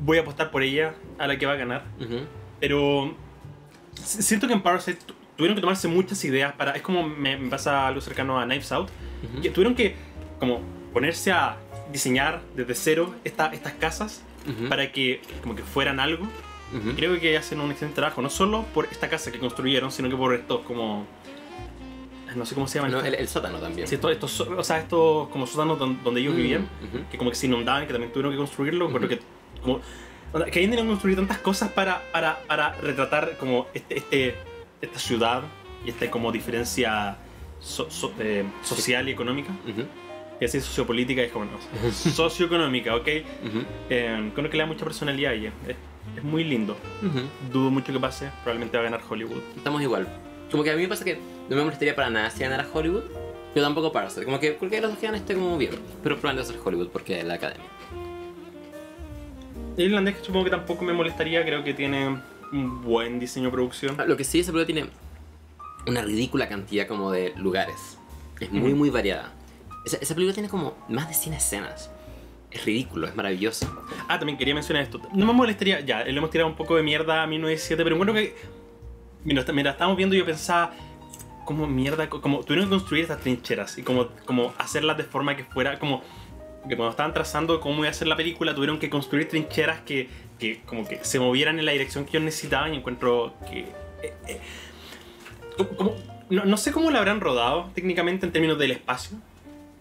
voy a apostar por ella a la que va a ganar. Ujú. Pero s- siento que en Parasite tu- tuvieron que tomarse muchas ideas para... Es como me, me pasa algo cercano a Knives Out. Ujú. Que tuvieron que como ponerse a diseñar desde cero esta- estas casas Ujú. para que como que fueran algo. Ujú. Creo que hacen un excelente trabajo, no solo por esta casa que construyeron, sino que por estos como... No sé cómo se llaman. No, el, el sótano también. Sí, estos, o sea, estos como sótanos don- donde ellos Mm, vivían, ujú. que como que se inundaban, que también tuvieron que construirlo, creo que como que hayan tenido que construir tantas cosas para, para, para retratar como este, este, esta ciudad y esta como diferencia so- so- eh, social y económica. Y así sociopolítica es como no. Socioeconómica, ¿ok? Ujú, Eh, creo que le da mucha personalidad a ella. Es, muy lindo. ujú. Dudo mucho que pase. Probablemente va a ganar Hollywood. Estamos igual. Como que a mí me pasa que no me molestaría para nada si ganara Hollywood, pero tampoco Parasite. Como que cualquiera de los dos que ganen esté como bien. Pero probablemente va a ser Hollywood porque es la academia. El irlandés supongo que tampoco me molestaría. Creo que tiene un buen diseño de producción. Ah, Lo que sí, esa película tiene una ridícula cantidad como de lugares. Es muy, muy variada. Esa, esa película tiene como más de 100 escenas. Es ridículo, es maravilloso. Ah, también quería mencionar esto. No me molestaría, ya, le hemos tirado un poco de mierda a 1917, pero bueno que. Mira, mira, estábamos viendo y yo pensaba. Como mierda, co- como tuvieron que construir estas trincheras y como, como hacerlas de forma que fuera como. Que cuando estaban trazando cómo iba a ser la película, tuvieron que construir trincheras que, que como que se movieran en la dirección que ellos necesitaban y encuentro que. eh, eh, como- no, no sé cómo la habrán rodado técnicamente en términos del espacio,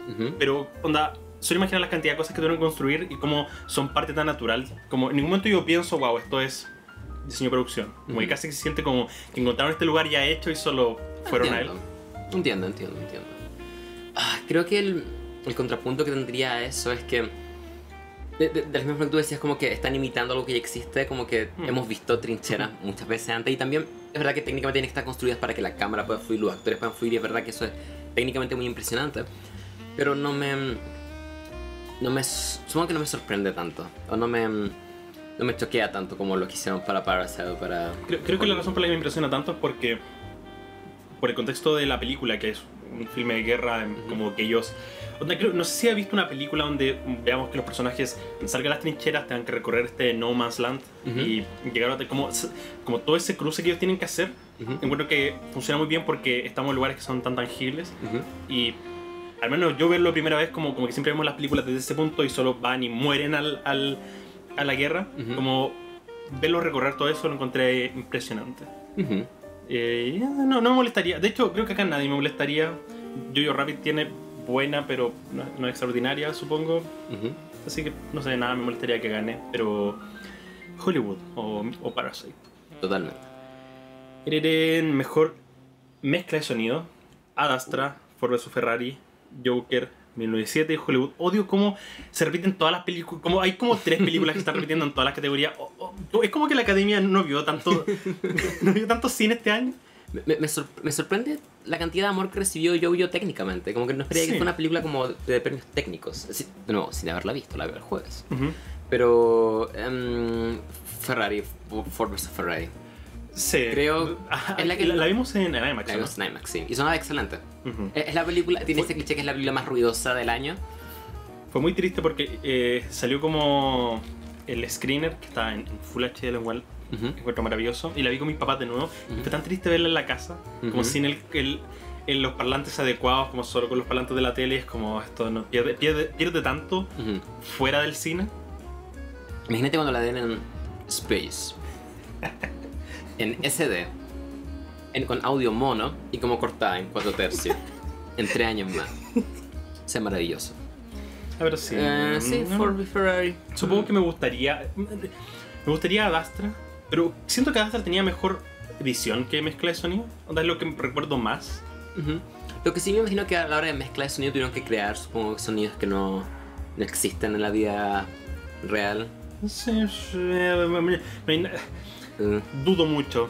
Ujú. pero, onda, solo imaginar la cantidad de cosas que tuvieron que construir y cómo son parte tan natural. Como en ningún momento yo pienso, wow, esto es diseño de producción. Como que Ujú. casi que se siente como que encontraron este lugar ya hecho y solo fueron a él. entiendo. Entiendo, entiendo, entiendo. Ah, creo que el, el contrapunto que tendría a eso es que. De, de, de la misma forma que tú decías, como que están imitando algo que ya existe, como que Mm. hemos visto trincheras muchas veces antes. Y también es verdad que técnicamente tienen que estar construidas para que la cámara pueda fluir, los actores puedan fluir. Y es verdad que eso es técnicamente muy impresionante. Pero no me. No me. Supongo que no me sorprende tanto. O no me. No me choquea tanto como lo que hicieron para Parasite para. Creo, creo que la razón por la que me impresiona tanto es porque, por el contexto de la película, que es un filme de guerra, Ujú. como que ellos... no sé si has visto una película donde veamos que los personajes salgan a las trincheras, tengan que recorrer este No Man's Land Ujú. y llegar a... Como, como todo ese cruce que ellos tienen que hacer, Ujú, encuentro que funciona muy bien porque estamos en lugares que son tan tangibles y al menos yo verlo primera vez como, como que siempre vemos las películas desde ese punto y solo van y mueren al, al- a la guerra, como verlo recorrer todo eso lo encontré impresionante. Eh, no, no me molestaría, de hecho creo que acá nadie me molestaría. Jojo Rabbit tiene buena pero no, no extraordinaria supongo, así que no sé, nada me molestaría que gane, pero Hollywood o, o Parasite. Totalmente. En mejor mezcla de sonido, Ad Astra, Ford vs Ferrari, Joker, 1907 y Hollywood. Odio cómo se repiten todas las películas. Como hay como tres películas que están repitiendo en todas las categorías. O- o- es como que la academia no vio tanto, no vio tanto cine este año. Me, me sor- me sorprende la cantidad de amor que recibió Yo-Yo técnicamente. Como que no esperaba Sí. que fuera una película como de premios técnicos. Así- nuevo, sin haberla visto, la veo el jueves. Pero. em, Ferrari, Ford vs Ferrari. Sí. Creo- Ah, es la que- la, la vimos en IMAX. La ¿no? vimos en IMAX, sí. Y sonaba excelente. Ujú. Es, es la película, tiene Fue- ese cliché que es la película más ruidosa del año. Fue muy triste porque eh, salió como el screener que está en, en Full HD, lo cual Ujú. encuentro maravilloso. Y la vi con mis papás de nuevo. y Ujú. Fue tan triste verla en la casa, como sin el, el- el- los parlantes adecuados, como solo con los parlantes de la tele. Es como esto no pierde, pierde, pierde tanto Ujú. fuera del cine. Imagínate cuando la den en Space. En SD. en- con audio mono y como cortada en 4 tercios. en 3 años más. Sea maravilloso. A ver si. Eh, sí, no, Ford v Ferrari. Supongo que me gustaría. Me gustaría Ad Astra, pero siento que Ad Astra tenía mejor edición que mezcla de sonido. Onda es lo que recuerdo más. Ujú. Lo que sí me imagino que a la hora de mezcla de sonido tuvieron que crear, supongo, sonidos que no, no existen en la vida real. Sí, sí, dudo mucho.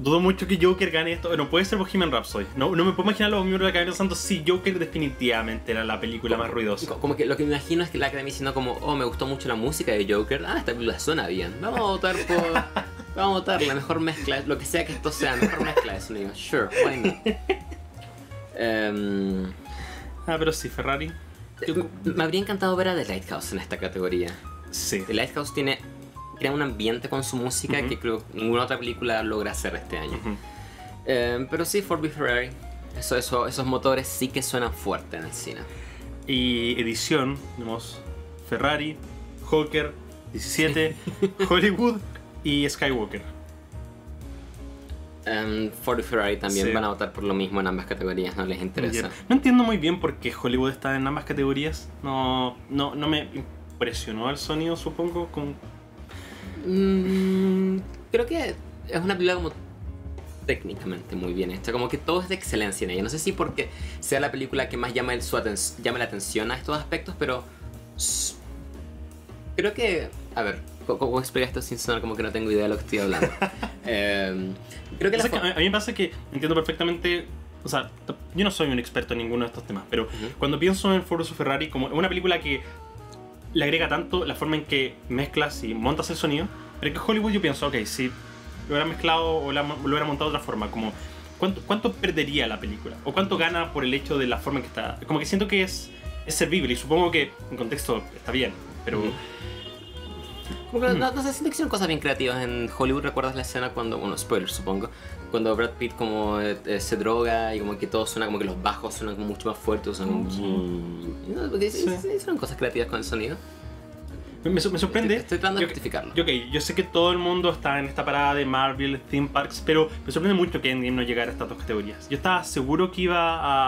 Dudo mucho que Joker gane esto. No puede ser Bohemian Rhapsody. No, no me puedo imaginar a los miembros de la Academia Santo. Sí, Joker definitivamente era la película más ruidosa. co- como que lo que me imagino es que la academia diciendo como, oh, me gustó mucho la música de Joker. Ah, esta película suena bien. Vamos a votar por... Vamos a votar la mejor mezcla, lo que sea que esto sea, mejor mezcla de sonido. Sure, why not? Em, Ah, pero sí, Ferrari. me habría encantado ver a The Lighthouse en esta categoría. Sí. The Lighthouse tiene crea un ambiente con su música que creo que ninguna otra película logra hacer este año. Eh, pero sí, Ford v Ferrari. Eso, eso, esos motores sí que suenan fuerte en el cine. Y edición, tenemos Ferrari, Joker, 17, Hollywood y Skywalker. Em, Ford y Ferrari también Sí. van a votar por lo mismo en ambas categorías, no les interesa. No entiendo muy bien por qué Hollywood está en ambas categorías. No, no, no me impresionó el sonido, supongo. Con... Mm, creo que es una película como técnicamente muy bien hecha, como que todo es de excelencia en ella. No sé si porque sea la película que más llama, el, su aten- llama la atención a estos aspectos, pero creo que... A ver, ¿cómo, explicar esto sin sonar como que no tengo idea de lo que estoy hablando? Eh, creo que la que a mí me pasa que entiendo perfectamente. O sea, yo no soy un experto en ninguno de estos temas, pero Ujú. cuando pienso en Ford Ferrari como una película que le agrega tanto la forma en que mezclas y montas el sonido, pero que Hollywood yo pienso, ok, si lo hubiera mezclado o la- lo hubiera montado de otra forma, como ¿cuánto, ¿cuánto perdería la película? ¿O cuánto gana por el hecho de la forma en que está? Como que siento que es, es servible y supongo que en contexto está bien, pero... Como que no, no sé, siento que hicieron cosas bien creativas en Hollywood. ¿Recuerdas la escena cuando, bueno, spoiler supongo, cuando Brad Pitt como eh, se droga y como que todo suena como que los bajos suenan como mucho más fuertes, suenan como... No, porque Sí. sí, sí, hicieron cosas creativas con el sonido. Me, me- sorprende. Estoy tratando de justificarlo. Yo, ok, yo sé que todo el mundo está en esta parada de Marvel, Theme Parks, pero me sorprende mucho que Endgame no llegara a estas dos categorías. Yo estaba seguro que iba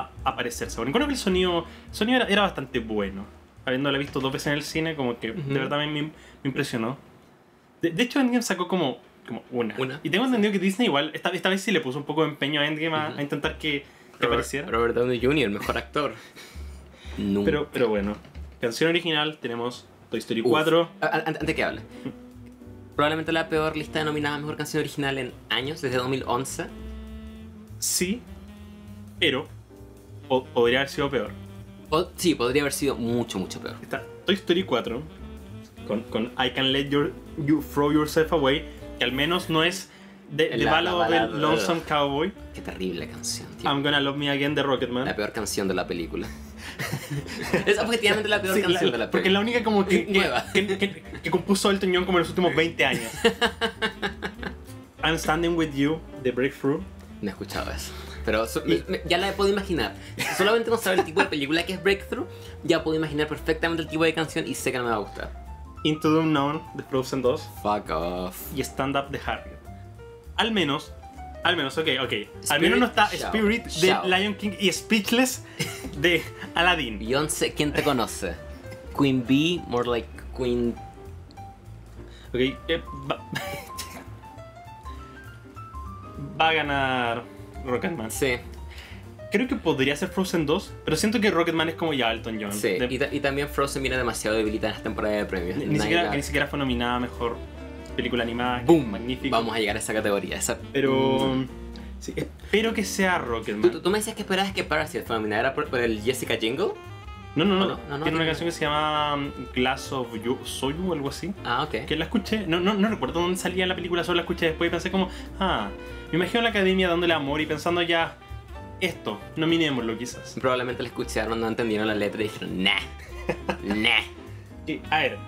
a aparecerse. Bueno, creo que el sonido, el sonido era, era bastante bueno. Habiéndola visto dos veces en el cine, como que Ujú. de verdad me, me impresionó. De, de hecho, Endgame sacó como, como una. Una. Y tengo entendido que Disney igual, esta, esta vez sí le puso un poco de empeño a Endgame a, intentar que, que Robert, apareciera. Robert Downey Jr., el mejor actor. Nunca. Pero, pero bueno, canción original tenemos Toy Story Uf. 4. A- a- Antes que hable. Probablemente la peor lista de nominadas a mejor canción original en años, desde 2011. Sí, pero po- podría haber sido peor. O- sí, podría haber sido mucho, mucho peor. Está Toy Story 4 con, con I Can Let Your, You Throw Yourself Away, que al menos no es de, de La- Ballad la of the balada. Lonesome Cowboy. Qué terrible canción, tío. I'm Gonna Love Me Again de Rocketman. La peor canción de la película. es objetivamente la peor Sí, canción la- de la porque es película. la única como que, que, Nueva. que, que- que compuso Elton John como en los últimos 20 años. I'm Standing With You de Breakthrough. No he escuchado eso. Pero so- me- me- ya la puedo imaginar. Solamente con saber el tipo de película que es Breakthrough, ya puedo imaginar perfectamente el tipo de canción y sé que no me va a gustar. Into the Unknown de Frozen 2. Fuck off. y Stand Up de Harriet. Al menos, al menos, ok, ok. al menos no está Spirit de. Lion King y Speechless de Aladdin. Beyoncé, ¿quién te conoce? Queen Bee, more like Queen. Ok, eh, va, va a ganar Rocketman. Sí, Creo que podría ser Frozen 2, pero siento que Rocketman es como ya Elton John. sí. De- Y, ta- y también Frozen viene demasiado debilitada en esta temporada de premios. ni, siquiera, ni siquiera fue nominada a mejor película animada. ¡Boom! Magnífico. Vamos a llegar a esa categoría. Esa... Pero Mm. sí, espero que sea Rocketman. ¿Tú, me decías que esperabas que Parasite fue nominada por, por el Jessica Jingle. No, no, no. ¿O no? No, no, Tiene una canción que se llama um, Glass of You, Soyu o algo así. Ah, ok. Que la escuché, no, no, no recuerdo dónde salía en la película, solo la escuché después y pensé como, ah, me imagino la academia dándole amor y pensando ya, esto, nominémoslo quizás. Probablemente la escucharon, no entendieron la letra y dijeron, nah, nah. Y, a ver,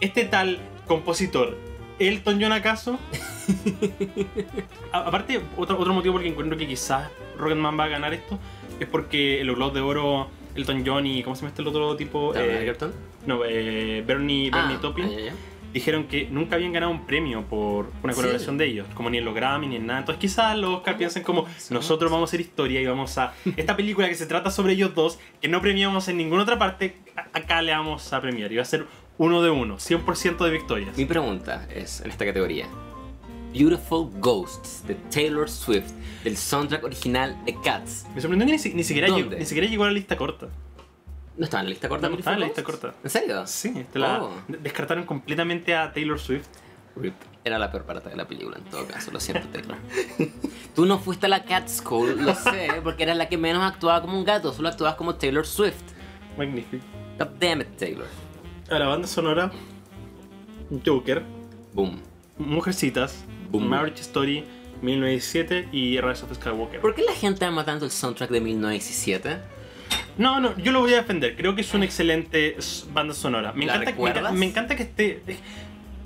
este tal compositor, ¿Elton John acaso? A- aparte, otro, otro motivo por el que encuentro que quizás Rocketman va a ganar esto es porque el Globo de Oro, Elton John y, ¿cómo se llama este el otro tipo? Eh, no, eh, Bernie, Bernie Ah, ah. Dijeron que nunca habían ganado un premio por una colaboración de ellos, como ni en los Grammy ni en nada. Entonces quizás los Oscar piensen como nosotros vamos a hacer historia y vamos a esta película que se trata sobre ellos dos, que no premiamos en ninguna otra parte, acá le vamos a premiar y va a ser uno de uno, 100% de victorias. Mi pregunta es, en esta categoría, Beautiful Ghosts de Taylor Swift, del soundtrack original de Cats. Me sorprendió que ni, si- ni siquiera ni siquiera llegó a la lista corta. ¿No estaba en la lista corta? No estaba en la lista corta. ¿En serio? Sí, te la Oh. de- descartaron completamente a Taylor Swift. Rip. Era la peor parte de la película en todo caso, lo siento Taylor. Tú no fuiste a la Cat School, lo sé, porque eras la que menos actuaba como un gato, solo actuabas como Taylor Swift. Magnífico. God damn it, Taylor. A la banda sonora, Joker, Boom. Mujercitas, Boom. Marriage Story, 1917 y Rise of Skywalker. ¿Por qué la gente ama tanto el soundtrack de 1917? No, no, yo lo voy a defender. Creo que es una excelente banda sonora. Me ¿La encanta, recuerdas? me encanta que esté. eh,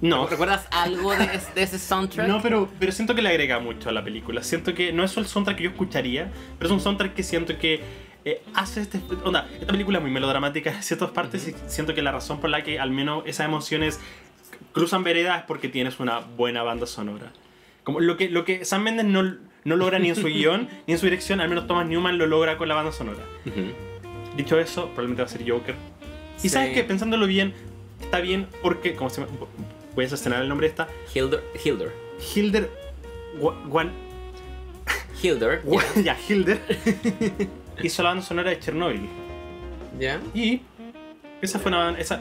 No, ¿Recuerdas algo de, de ese soundtrack? no, pero, pero siento que le agrega mucho a la película. Siento que no es el soundtrack que yo escucharía, pero es un soundtrack que siento que eh, hace este. Onda, esta película es muy melodramática en ciertas partes y siento que la razón por la que al menos esas emociones cruzan veredas es porque tienes una buena banda sonora. Como lo que, lo que Sam Mendes no, no logra ni en su guion ni en su dirección, al menos Thomas Newman lo logra con la banda sonora. Ujú. Dicho eso, probablemente va a ser Joker. Y sabes que pensándolo bien, está bien porque, como se llama? Voy a estrenar el nombre de esta. Hildur. Hilder Gua- Guan. Hilder. ya, Hilder, hizo la banda sonora de Chernobyl. ¿Ya? Y esa fue una esa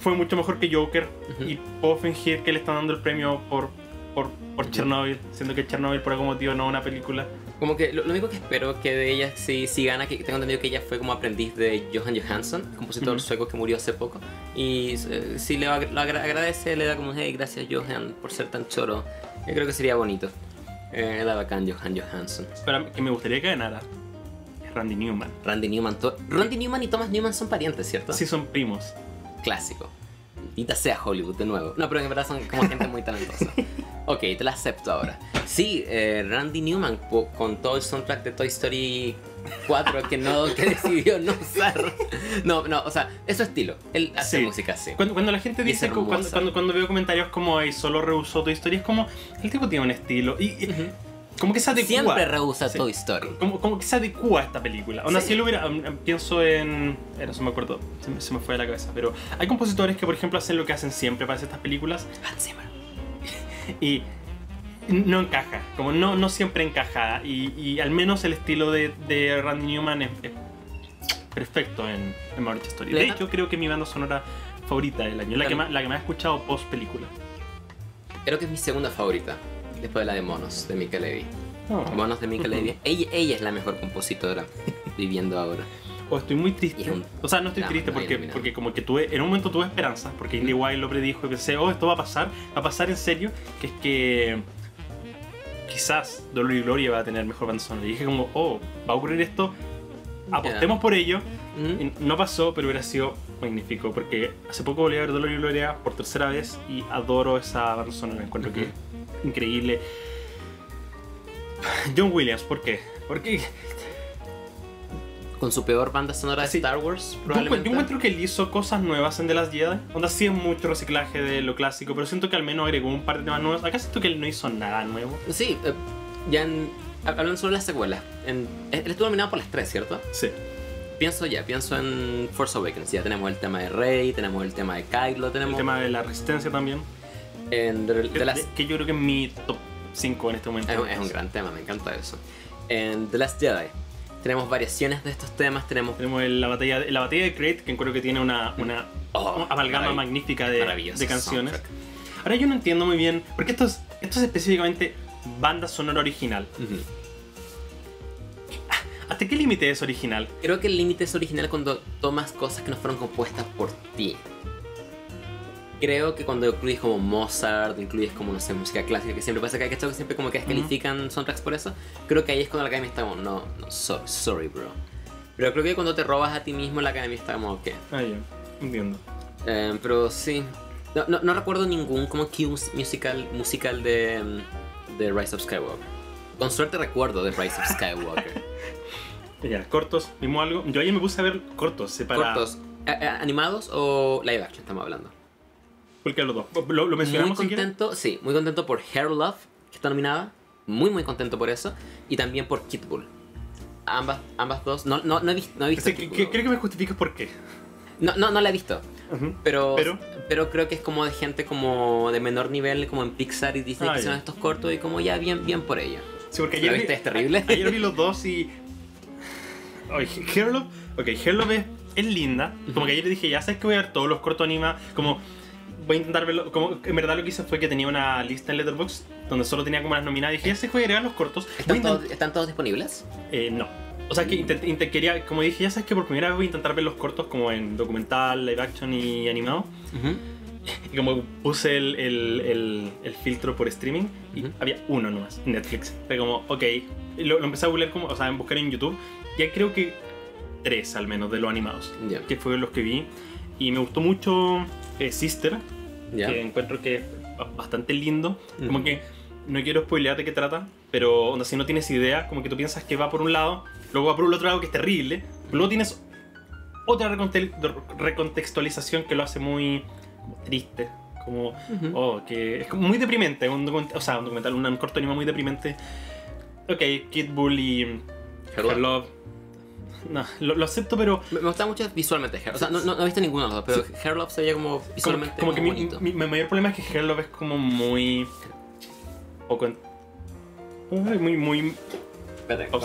fue mucho mejor que Joker. Y puedo fingir que le están dando el premio por, por, por Chernobyl, siendo que Chernobyl por algún motivo no es una película. Como que lo, lo único que espero que de ella si, si gana, que tengo entendido que ella fue como aprendiz de Johan Johansson, compositor sueco que murió hace poco. Y eh, si le lo agra- agradece, le da como, hey, gracias Johan por ser tan choro. Yo creo que sería bonito. Eh, era bacán Johan Johansson. Pero que me gustaría que ganara Randy Newman. Randy Newman. Randy Newman y Thomas Newman son parientes, ¿cierto? Sí, son primos. Clásico. Maldita sea Hollywood de nuevo. No, pero en verdad son como gente muy talentosa. Ok, te la acepto ahora. Sí, eh, Randy Newman po- con todo el soundtrack de Toy Story 4 que no que decidió no usar. No, no, o sea, es su estilo. Él hace Sí. música así. Cuando, cuando la gente Y dice, cu- cuando, cuando, cuando veo comentarios como "Ay, solo rehusó tu historia, es como, el tipo tiene un estilo. Y, y Ujú. Como que se adecua. Siempre rehúsa Sí. Toy Story. Como, como que se adecua a esta película. Onda, Sí. si él hubiera. um, pienso en. eh, No se me acuerdo, se me, se me fue de la cabeza. Pero hay compositores que, por ejemplo, hacen lo que hacen siempre para hacer estas películas Hans Zimmer. y no encaja. Como no, no siempre encaja. Y, y al menos el estilo de, de Randy Newman es, es perfecto en, en Marriage Story. De hecho, creo que mi banda sonora favorita del año. La que, más, la que más he escuchado post película. Creo que es mi segunda favorita. Después de la de Monos, de Mika Levy. Oh. Monos de Mika. Levy. Ella, ella es la mejor compositora viviendo ahora. O estoy muy triste. Un O sea, no estoy drama, triste no porque, iluminado. porque como que tuve, en un momento tuve esperanza, porque Indie Wild lo predijo y pensé, oh, esto va a pasar, va a pasar en serio, que es que quizás Dolor y Gloria va a tener mejor banda sonora. Y dije como, oh, va a ocurrir esto, apostemos por ello. ¿Mm? No pasó, pero hubiera sido magnífico, porque hace poco volví a ver Dolor y Gloria por tercera vez y adoro esa banda sonora, encuentro que Ujú. es increíble. John Williams, ¿por qué? Porque Con su peor banda sonora de Sí. Star Wars, Yo, encuentro- probablemente. yo encuentro que él hizo cosas nuevas en The Last Jedi. Onda sí es mucho reciclaje de lo clásico, pero siento que al menos agregó un par de temas nuevos. Acá siento que él no hizo nada nuevo. Sí, eh, ya en, hablando sobre las secuelas, en- él estuvo nominado por las tres, ¿cierto? Sí. Pienso ya, pienso en Force Awakens. Ya tenemos el tema de Rey, tenemos el tema de Kylo, El tenemos tema de la resistencia también. En The Que, Last que yo creo que es mi top 5 en este momento. Es un, es un gran tema, me encanta eso. En The Last Jedi tenemos variaciones de estos temas, tenemos... Tenemos el- la batalla, la batalla de Crate, que encuentro que tiene una, una Oh, amalgama magnífica de, de canciones. soundtrack. Ahora yo no entiendo muy bien, porque esto es, esto es específicamente banda sonora original. Ujú. ¿Hasta qué límite es original? Creo que el límite es original cuando tomas cosas que no fueron compuestas por ti. Creo que cuando incluyes como Mozart, incluyes como, no sé, música clásica, que siempre pasa que hay que siempre como que descalifican soundtracks por eso, creo que ahí es cuando la academia está como, no, no, so- sorry, bro. Pero creo que cuando te robas a ti mismo, la academia está como, ok. Ah, ya. Entiendo. Eh, pero sí. No, no, no recuerdo ningún como cue musical, musical de, de Rise of Skywalker. Con suerte recuerdo de Rise of Skywalker. Ya, cortos, vimos algo. Yo ayer me puse a ver cortos, separados. Cortos. eh, eh, ¿Animados o live action estamos hablando? Porque los dos. ¿Lo, lo Muy mencionamos si quieres? contento, sí, muy contento por Hair Love, que está nominada. Muy, muy contento por eso. Y también por Kid Bull. Ambas, ambas dos. No, no, no he visto. No, he visto Sí, Kid que- Bull. creo que me justifiques por qué. no, no, no la he visto. Ujú. Pero, Pero- pero creo que es como de gente como de menor nivel, como en Pixar y Disney, Ah, que son estos cortos y como ya bien, bien por ello. Sí, porque ¿La ayer, viste? vi, Es terrible. ayer vi los dos y. Oye, Hair Love. Ok, Hair Love es, es linda. Como que ayer dije, ya sabes que voy a ver todos los cortos anima. Como. Voy a intentar verlo. Como en verdad lo que hice fue que tenía una lista en Letterboxd donde solo tenía como las nominadas. Dije, ya que voy a agregar los cortos. ¿Están todos, ¿Están todos disponibles? Eh, no. O sea, que intent- intent- quería, como dije, ya sabes que por primera vez voy a intentar ver los cortos como en documental, live action y animado. Y como puse el, el- el- el filtro por streaming, y Ujú. había uno nomás Netflix. Fue como, ok. Y Lo, lo empecé a googlear como, o sea, en buscar en YouTube. Ya creo que tres al menos de los animados, Ya. que fueron los que vi. Y me gustó mucho eh, Sister, Ya. que encuentro que es ba- bastante lindo. Como que no quiero spoilear de qué trata, pero onda, si no tienes idea, como que tú piensas que va por un lado, luego va por el otro lado que es terrible, luego tienes otra reconte- recontextualización que lo hace muy triste. Como, Ujú. oh, que es como muy deprimente, un o sea, un documental, un, corto anime muy deprimente. Ok, Kid Bull y Hair Love. No, lo, lo acepto, pero Me, me gusta mucho visualmente Hair. O sea, no, no, no he visto ninguno de los dos, pero Hair Love se veía como visualmente como que mi, mi- mi mayor problema es que Hair Love es como muy. poco. en- Uy, muy, muy. Espérate, Oh,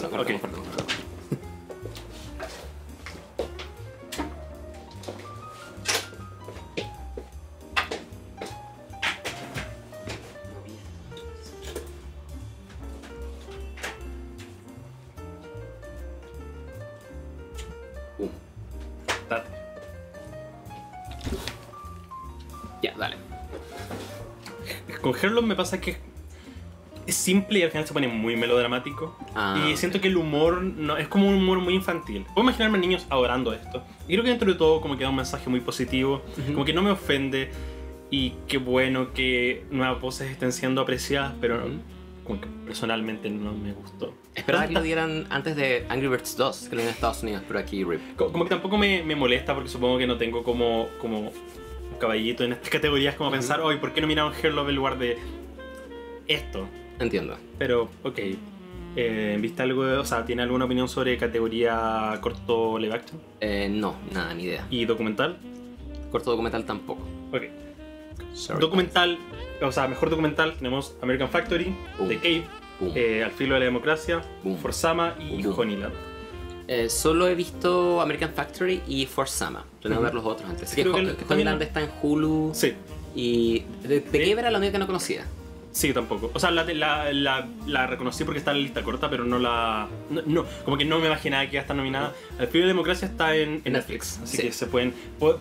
Con Herlop me pasa que es simple y al final se pone muy melodramático. Ah, y siento que el humor no, es como un humor muy infantil. Puedo imaginarme niños adorando esto. Y creo que dentro de todo como que da un mensaje muy positivo, Ujú. como que no me ofende. Y qué bueno que nuevas voces estén siendo apreciadas, pero como que personalmente no me gustó. Esperaba que lo dieran antes de Angry Birds 2, que lo dieron en Estados Unidos, pero aquí RIP. Co- Como que tampoco me, me molesta porque supongo que no tengo como, como caballito en estas categorías como pensar, hoy ¿por qué no miraron Herlop en lugar de esto? Entiendo. Pero, ok. Eh, ¿Viste algo? o sea, ¿tiene alguna opinión sobre categoría corto live action? Eh, no, nada, ni idea. ¿Y documental? Corto documental tampoco. Ok. Sorry. Documental, o sea, mejor documental tenemos American Factory, Boom. The Cave, eh, Al filo de la democracia, Boom. Forzama y Boom. Honeyland. Eh, solo he visto American Factory y Force Sama. Tengo que ver los otros antes. Sí, que creo que el- que está en Hulu. Sí, Y de, de Sí. Cave era la única que no conocía. sí, tampoco. O sea, la, la, la, la reconocí porque está en la lista corta, pero no la. No, no, como que no me imaginaba que iba a estar nominada. Al filo de democracia está en, en Netflix, así Sí. que se pueden. po-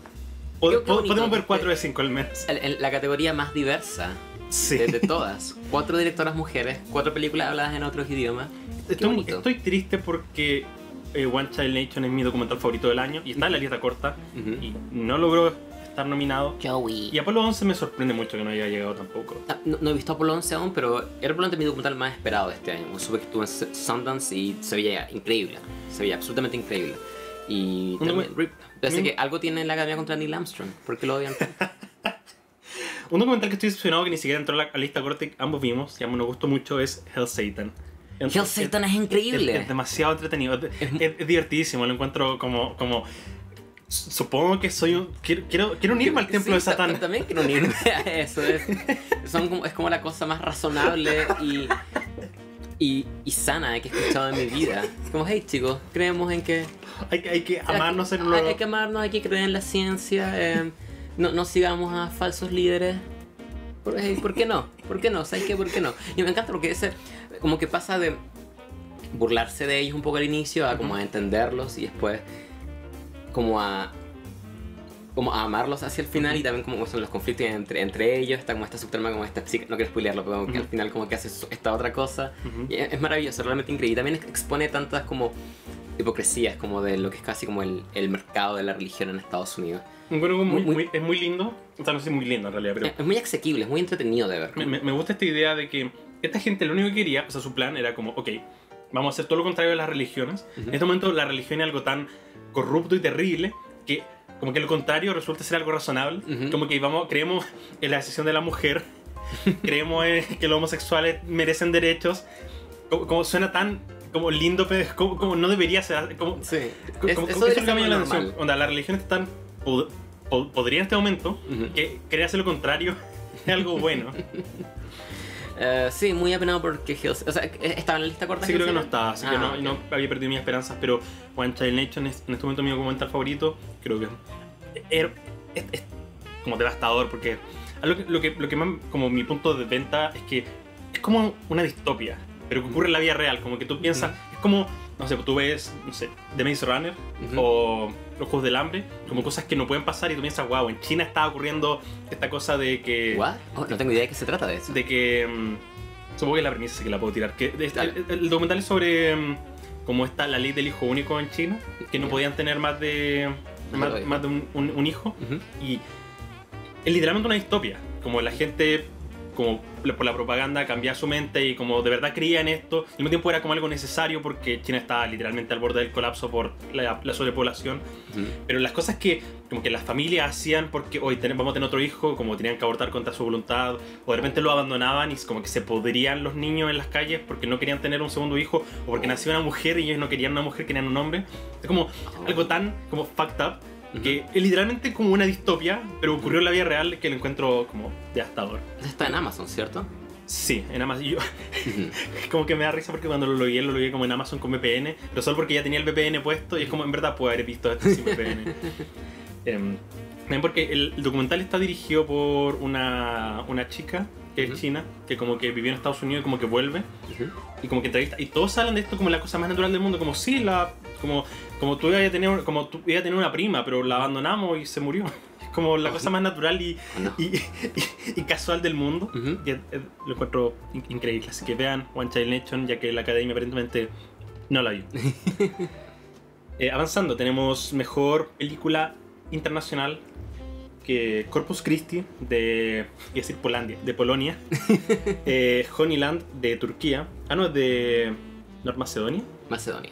po- Qué- qué po- podemos ver 4 de 5 al mes. El- el- la categoría más diversa Sí. de, de todas. Cuatro directoras mujeres, cuatro películas habladas en otros idiomas. Qué Estoy, estoy triste porque eh, One Child Nation es mi documental favorito del año y está en la lista corta Ujú. y no logró estar nominado. Joey. Y Apolo 11 me sorprende mucho que no haya llegado tampoco. Ah, No, no he visto Apolo 11 aún, pero era probablemente mi documental más esperado de este año. Supe que estuvo en Sundance y se veía increíble. Se veía absolutamente increíble. Y Un también, RIP. Parece un- que algo tiene la academia contra Neil Armstrong. ¿Por qué lo odian? Un documental que estoy decepcionado que ni siquiera entró a la, lista corta y ambos vimos y a mí nos gustó mucho es Hell Satan. Hell Satan es Es, increíble. es demasiado entretenido, es, es- es divertidísimo, lo encuentro como... como Supongo que soy un... Quiero, quiero, quiero unirme al templo Sí, de Satán. ta- También quiero unirme a eso. Es, son como, es como la cosa más razonable y, y, y sana que he escuchado en mi vida. Como, hey chicos, creemos en que Hay, que- hay que amarnos en hay, lo... hay que amarnos, hay que creer en la ciencia. eh, no, no sigamos a falsos líderes. ¿Por, ¿por qué no? ¿Por qué no? ¿Sabes qué? ¿Por qué no? Y me encanta porque ese, como que pasa de burlarse de ellos un poco al inicio a como a entenderlos y después como a como a amarlos hacia el final y también como son los conflictos entre, entre ellos, está como esta subtrama, como esta psique, no quiero spoilearlo, pero que al final como que hace esta otra cosa y es es maravilloso, realmente increíble. También ex- expone tantas como hipocresías como de lo que es casi como el, el mercado de la religión en Estados Unidos. Bueno, muy- Muy- muy- es muy lindo. O sea, no sé si muy lindo en realidad, pero... Es, es muy asequible, es muy entretenido de ver. Me- me gusta esta idea de que esta gente lo único que quería, o sea, su plan era como, ok, vamos a hacer todo lo contrario de las religiones. Ujú. En este momento la religión es algo tan corrupto y terrible que como que lo contrario resulta ser algo razonable. Ujú. Como que vamos, creemos en la decisión de la mujer, creemos en que los homosexuales merecen derechos. Como, como suena tan como lindo, pero como, como no debería ser. Como, Sí, como- Es- como- eso es me ser llama la atención. Onda, la religión es tan pod- pod- podría en este momento Ujú. que quería hacer lo contrario es algo bueno. Eh, sí, muy apenado porque Hills, o sea, eh, estaba en la lista corta. Sí, creo que no está, así que Ah, no, había perdido mis esperanzas, pero One Child Nation es en este momento mi documental favorito. Creo que es, es- es como devastador porque lo que, lo, que, lo que más, como mi punto de venta es que es como una distopia, pero que ocurre en la vida real, como que tú piensas, es como, no sé, tú ves, no sé, The Maze Runner o Los Juegos del Hambre, como cosas que no pueden pasar y tú piensas, wow, en China está ocurriendo esta cosa de que... ¿What? Oh, no tengo idea de qué se trata de eso. de que mm, supongo que la premisa sí que la puedo tirar que de- el, el documental es sobre mm, cómo está la ley del hijo único en China que no podían tener más de Más más, de dos más de un, un- un hijo Ujú. y es literalmente una distopia como la gente como por la propaganda cambiaba su mente y como de verdad creía en esto al mismo tiempo era como algo necesario porque China estaba literalmente al borde del colapso por la, la sobrepoblación Ujú. pero las cosas que como que las familias hacían porque hoy tenemos, vamos a tener otro hijo, como tenían que abortar contra su voluntad, o de repente lo abandonaban y como que se podrían los niños en las calles porque no querían tener un segundo hijo, o porque nació una mujer y ellos no querían una mujer, querían un hombre. Es como algo tan como fucked up que es literalmente como una distopia, pero ocurrió en la vida real que lo encuentro como devastador. Está en Amazon, ¿cierto? Sí, en Amazon. Yo, como que me da risa porque cuando lo logué, lo logué como en Amazon con VPN, pero solo porque ya tenía el VPN puesto y es como en verdad puedo haber visto esto sin VPN. Em, también porque el, documental está dirigido por una, una chica que es china, que como que vivió en Estados Unidos y como que vuelve y como que entrevista y todos hablan de esto como la cosa más natural del mundo, como sí, la como como tú ibas a tener como tú ibas a tener una prima, pero la abandonamos y se murió. Es como la cosa más natural y, ¿O no? y, y- y casual del mundo. Ujú. Y, eh, lo encuentro in- increíble. Así que vean One Child Nation, ya que la academia aparentemente no la vio. Eh, avanzando, tenemos mejor película internacional que Corpus Christi de. a decir Polandia, de Polonia. eh, Honeyland de Turquía. Ah, no, es de. North Macedonia. Macedonia.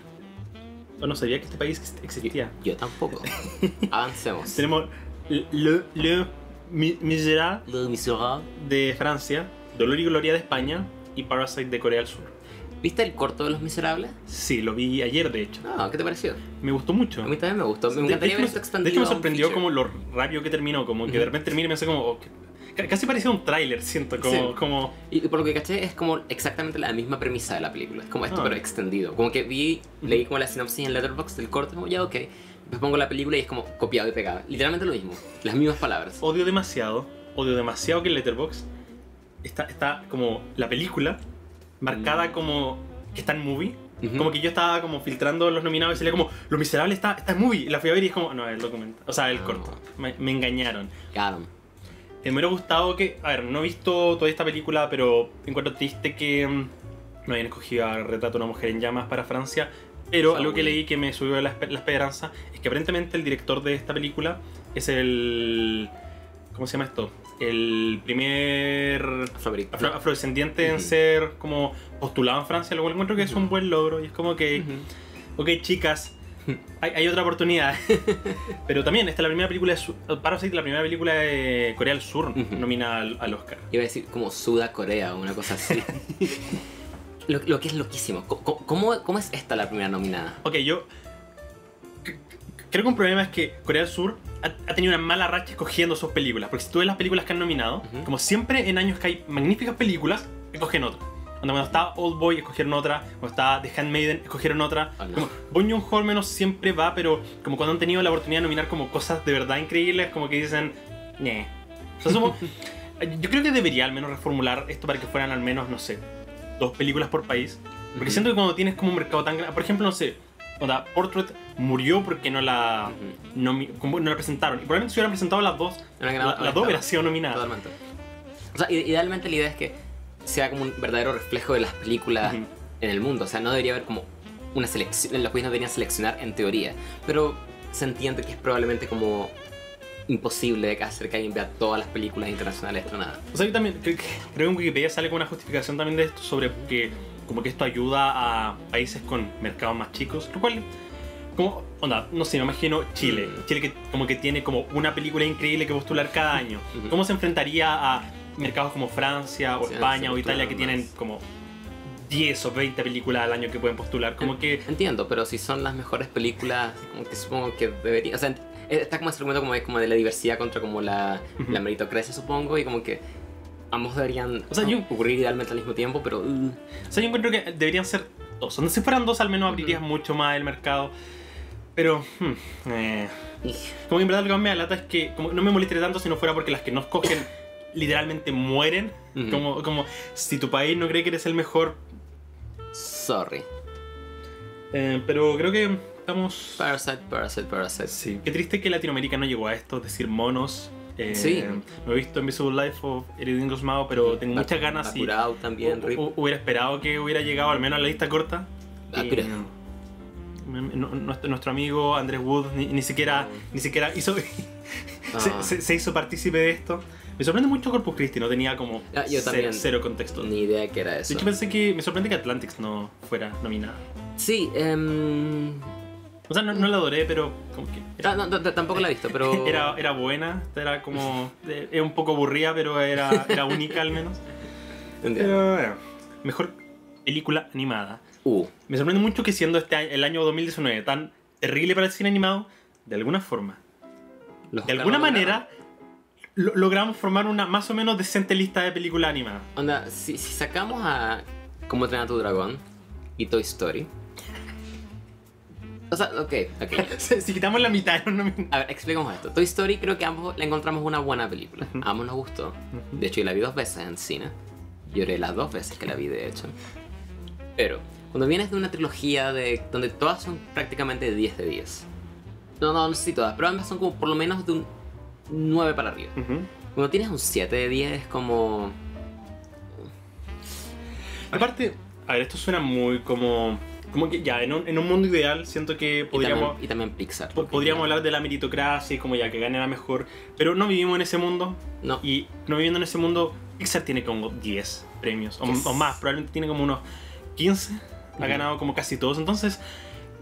O no sabía que este país ex- existía. Yo tampoco. Avancemos. Tenemos Le, Le Miserable. de Francia, Dolor y Gloria de España y Parasite de Corea del Sur. ¿Viste el corto de Los Miserables? Sí, lo vi ayer de hecho. No, ¿qué te pareció? Me gustó mucho. A mí también me gustó. Me encantaría ver esto me- expandido. De hecho me sorprendió como lo rápido que terminó, como que de repente terminé y pensé como... oh, casi parecía un tráiler, siento, como... Sí. como Y por lo que caché es como exactamente la misma premisa de la película. Es como esto, Ah. pero extendido. Como que vi, leí como la sinopsis en Letterboxd del corto, como ya ok. Después pongo la película y es como copiado y pegado. Literalmente lo mismo. Las mismas palabras. odio demasiado, odio demasiado que Letterboxd está, está como la película marcada Mm. como que está en movie. Ujú. Como que yo estaba como filtrando los nominados y salía como, Lo Miserable está, está en movie. Y la fui a ver y es como, no, el documento. O sea, el Ah. corto. Me, me engañaron. 'em. Eh, me hubiera gustado que, a ver, no he visto toda esta película, pero encuentro triste que mm, no hayan escogido a Retrato de una mujer en llamas para Francia. Pero algo que leí que me subió la, la esperanza es que aparentemente el director de esta película es el... ¿Cómo se llama esto? El primer afro- afrodescendiente en ser como postulado en Francia, lo cual encuentro que es un buen logro y es como que... Ok, chicas, hay, hay otra oportunidad. Pero también, esta es la primera película de Parasite, la primera película de Corea del Sur nominada al, al Oscar. Iba a decir como Suda Corea o una cosa así. lo, lo que es loquísimo. Co- ¿Cómo, ¿Cómo es esta la primera nominada? Ok, yo creo que un problema es que Corea del Sur ha, ha tenido una mala racha escogiendo sus películas. Porque si tú ves las películas que han nominado, Ujú. como siempre en años que hay magníficas películas, escogen otra. Cuando, estaba Old Boy escogieron otra, cuando estaba The Handmaiden escogieron otra. Ah, no. Como Bong Joon-ho al menos siempre va, pero como cuando han tenido la oportunidad de nominar como cosas de verdad increíbles, como que dicen, "Ñe". O sea, somos- yo creo que debería al menos reformular esto para que fueran al menos, no sé, dos películas por país. Porque Ujú. siento que cuando tienes como un mercado tan grande, por ejemplo, no sé, onda, Portrait murió porque no la, nomi- como no la presentaron. Y probablemente si hubieran presentado las dos, la- las dos hubieran sido nominadas. Totalmente. O sea, ide- idealmente la idea es que sea como un verdadero reflejo de las películas Ujú. en el mundo. O sea, no debería haber como una selección. Los países no deberían seleccionar en teoría. Pero se entiende que es probablemente como imposible hacer que alguien vea todas las películas internacionales estrenadas. O sea, yo también creo que, creo que en Wikipedia sale con una justificación también de esto sobre que como que esto ayuda a países con mercados más chicos, lo cual como onda, no sé, me imagino Chile, Mm. Chile que como que tiene como una película increíble que postular cada año. ¿Cómo se enfrentaría a mercados como Francia o Sí, España o Italia que tienen más. como 10 o 20 películas al año que pueden postular? Como que Entiendo, pero si son las mejores películas, como que supongo que debería. O sea, está como ese argumento como de, como de la diversidad contra como la, Ujú. la meritocracia, supongo, y como que ambos deberían O sea, yo- ocurrir idealmente al mismo tiempo, pero. uh, O sea, yo encuentro que deberían ser dos. Donde si fueran dos, al menos abrirías mucho más el mercado. Pero, hmm, eh, como que en verdad lo que más me da lata es que como no me molestaría tanto si no fuera porque las que no escogen literalmente mueren. Ujú. Como, como si tu país no cree que eres el mejor. Sorry. Eh, pero creo que estamos. Parasite, Parasite, Parasite. Sí. Qué triste que Latinoamérica no llegó a esto, es decir, monos. Eh, Sí. No he visto Invisible Life o Eric Mao, pero tengo muchas ganas y también, Rip. hubiera esperado que hubiera llegado al menos a la lista corta. Y, mm, no- nuestro, nuestro amigo Andrés Wood ni, ni siquiera ni siquiera hizo se, Ah. se- se hizo partícipe de esto. Me sorprende mucho Corpus Christi, no tenía como Ah, yo cero, también. cero contexto. Ni idea que era De eso. hecho pensé que me sorprende que Atlantics no fuera nominada. Sí, em, O sea, no, no la adoré, pero como que ah, no, t- tampoco la he visto, pero. era, era buena, era como es un poco aburrida, pero era, era única al menos. Pero bueno, mejor película animada. Uh, Me sorprende mucho que siendo este el año 2019 tan terrible para el cine animado, de alguna forma, los de alguna manera, lo- logramos formar una más o menos decente lista de películas animadas. Onda, si, si sacamos a Cómo entrenar a tu dragón y Toy Story. O sea, ok, ok. Si quitamos la mitad, no me- A ver, explicamos esto. Toy Story creo que ambos le encontramos una buena película. A ambos nos gustó. De hecho, yo la vi dos veces en cine. Lloré las dos veces que la vi, de hecho. Pero, cuando vienes de una trilogía de donde todas son prácticamente 10 de 10. No, no, no sé si todas, pero ambas son como por lo menos de un 9 para arriba. Cuando tienes un 7 de 10 es como... Aparte, a ver, esto suena muy como. Como que ya, en un, en un mundo ideal siento que Y podríamos. también, y también Pixar. po- Podríamos hablar de la meritocracia y como ya que gane la mejor, pero no vivimos en ese mundo No, y no viviendo en ese mundo, Pixar tiene como 10 premios o, Yes. o más, probablemente tiene como unos 15, ha ganado como casi todos, entonces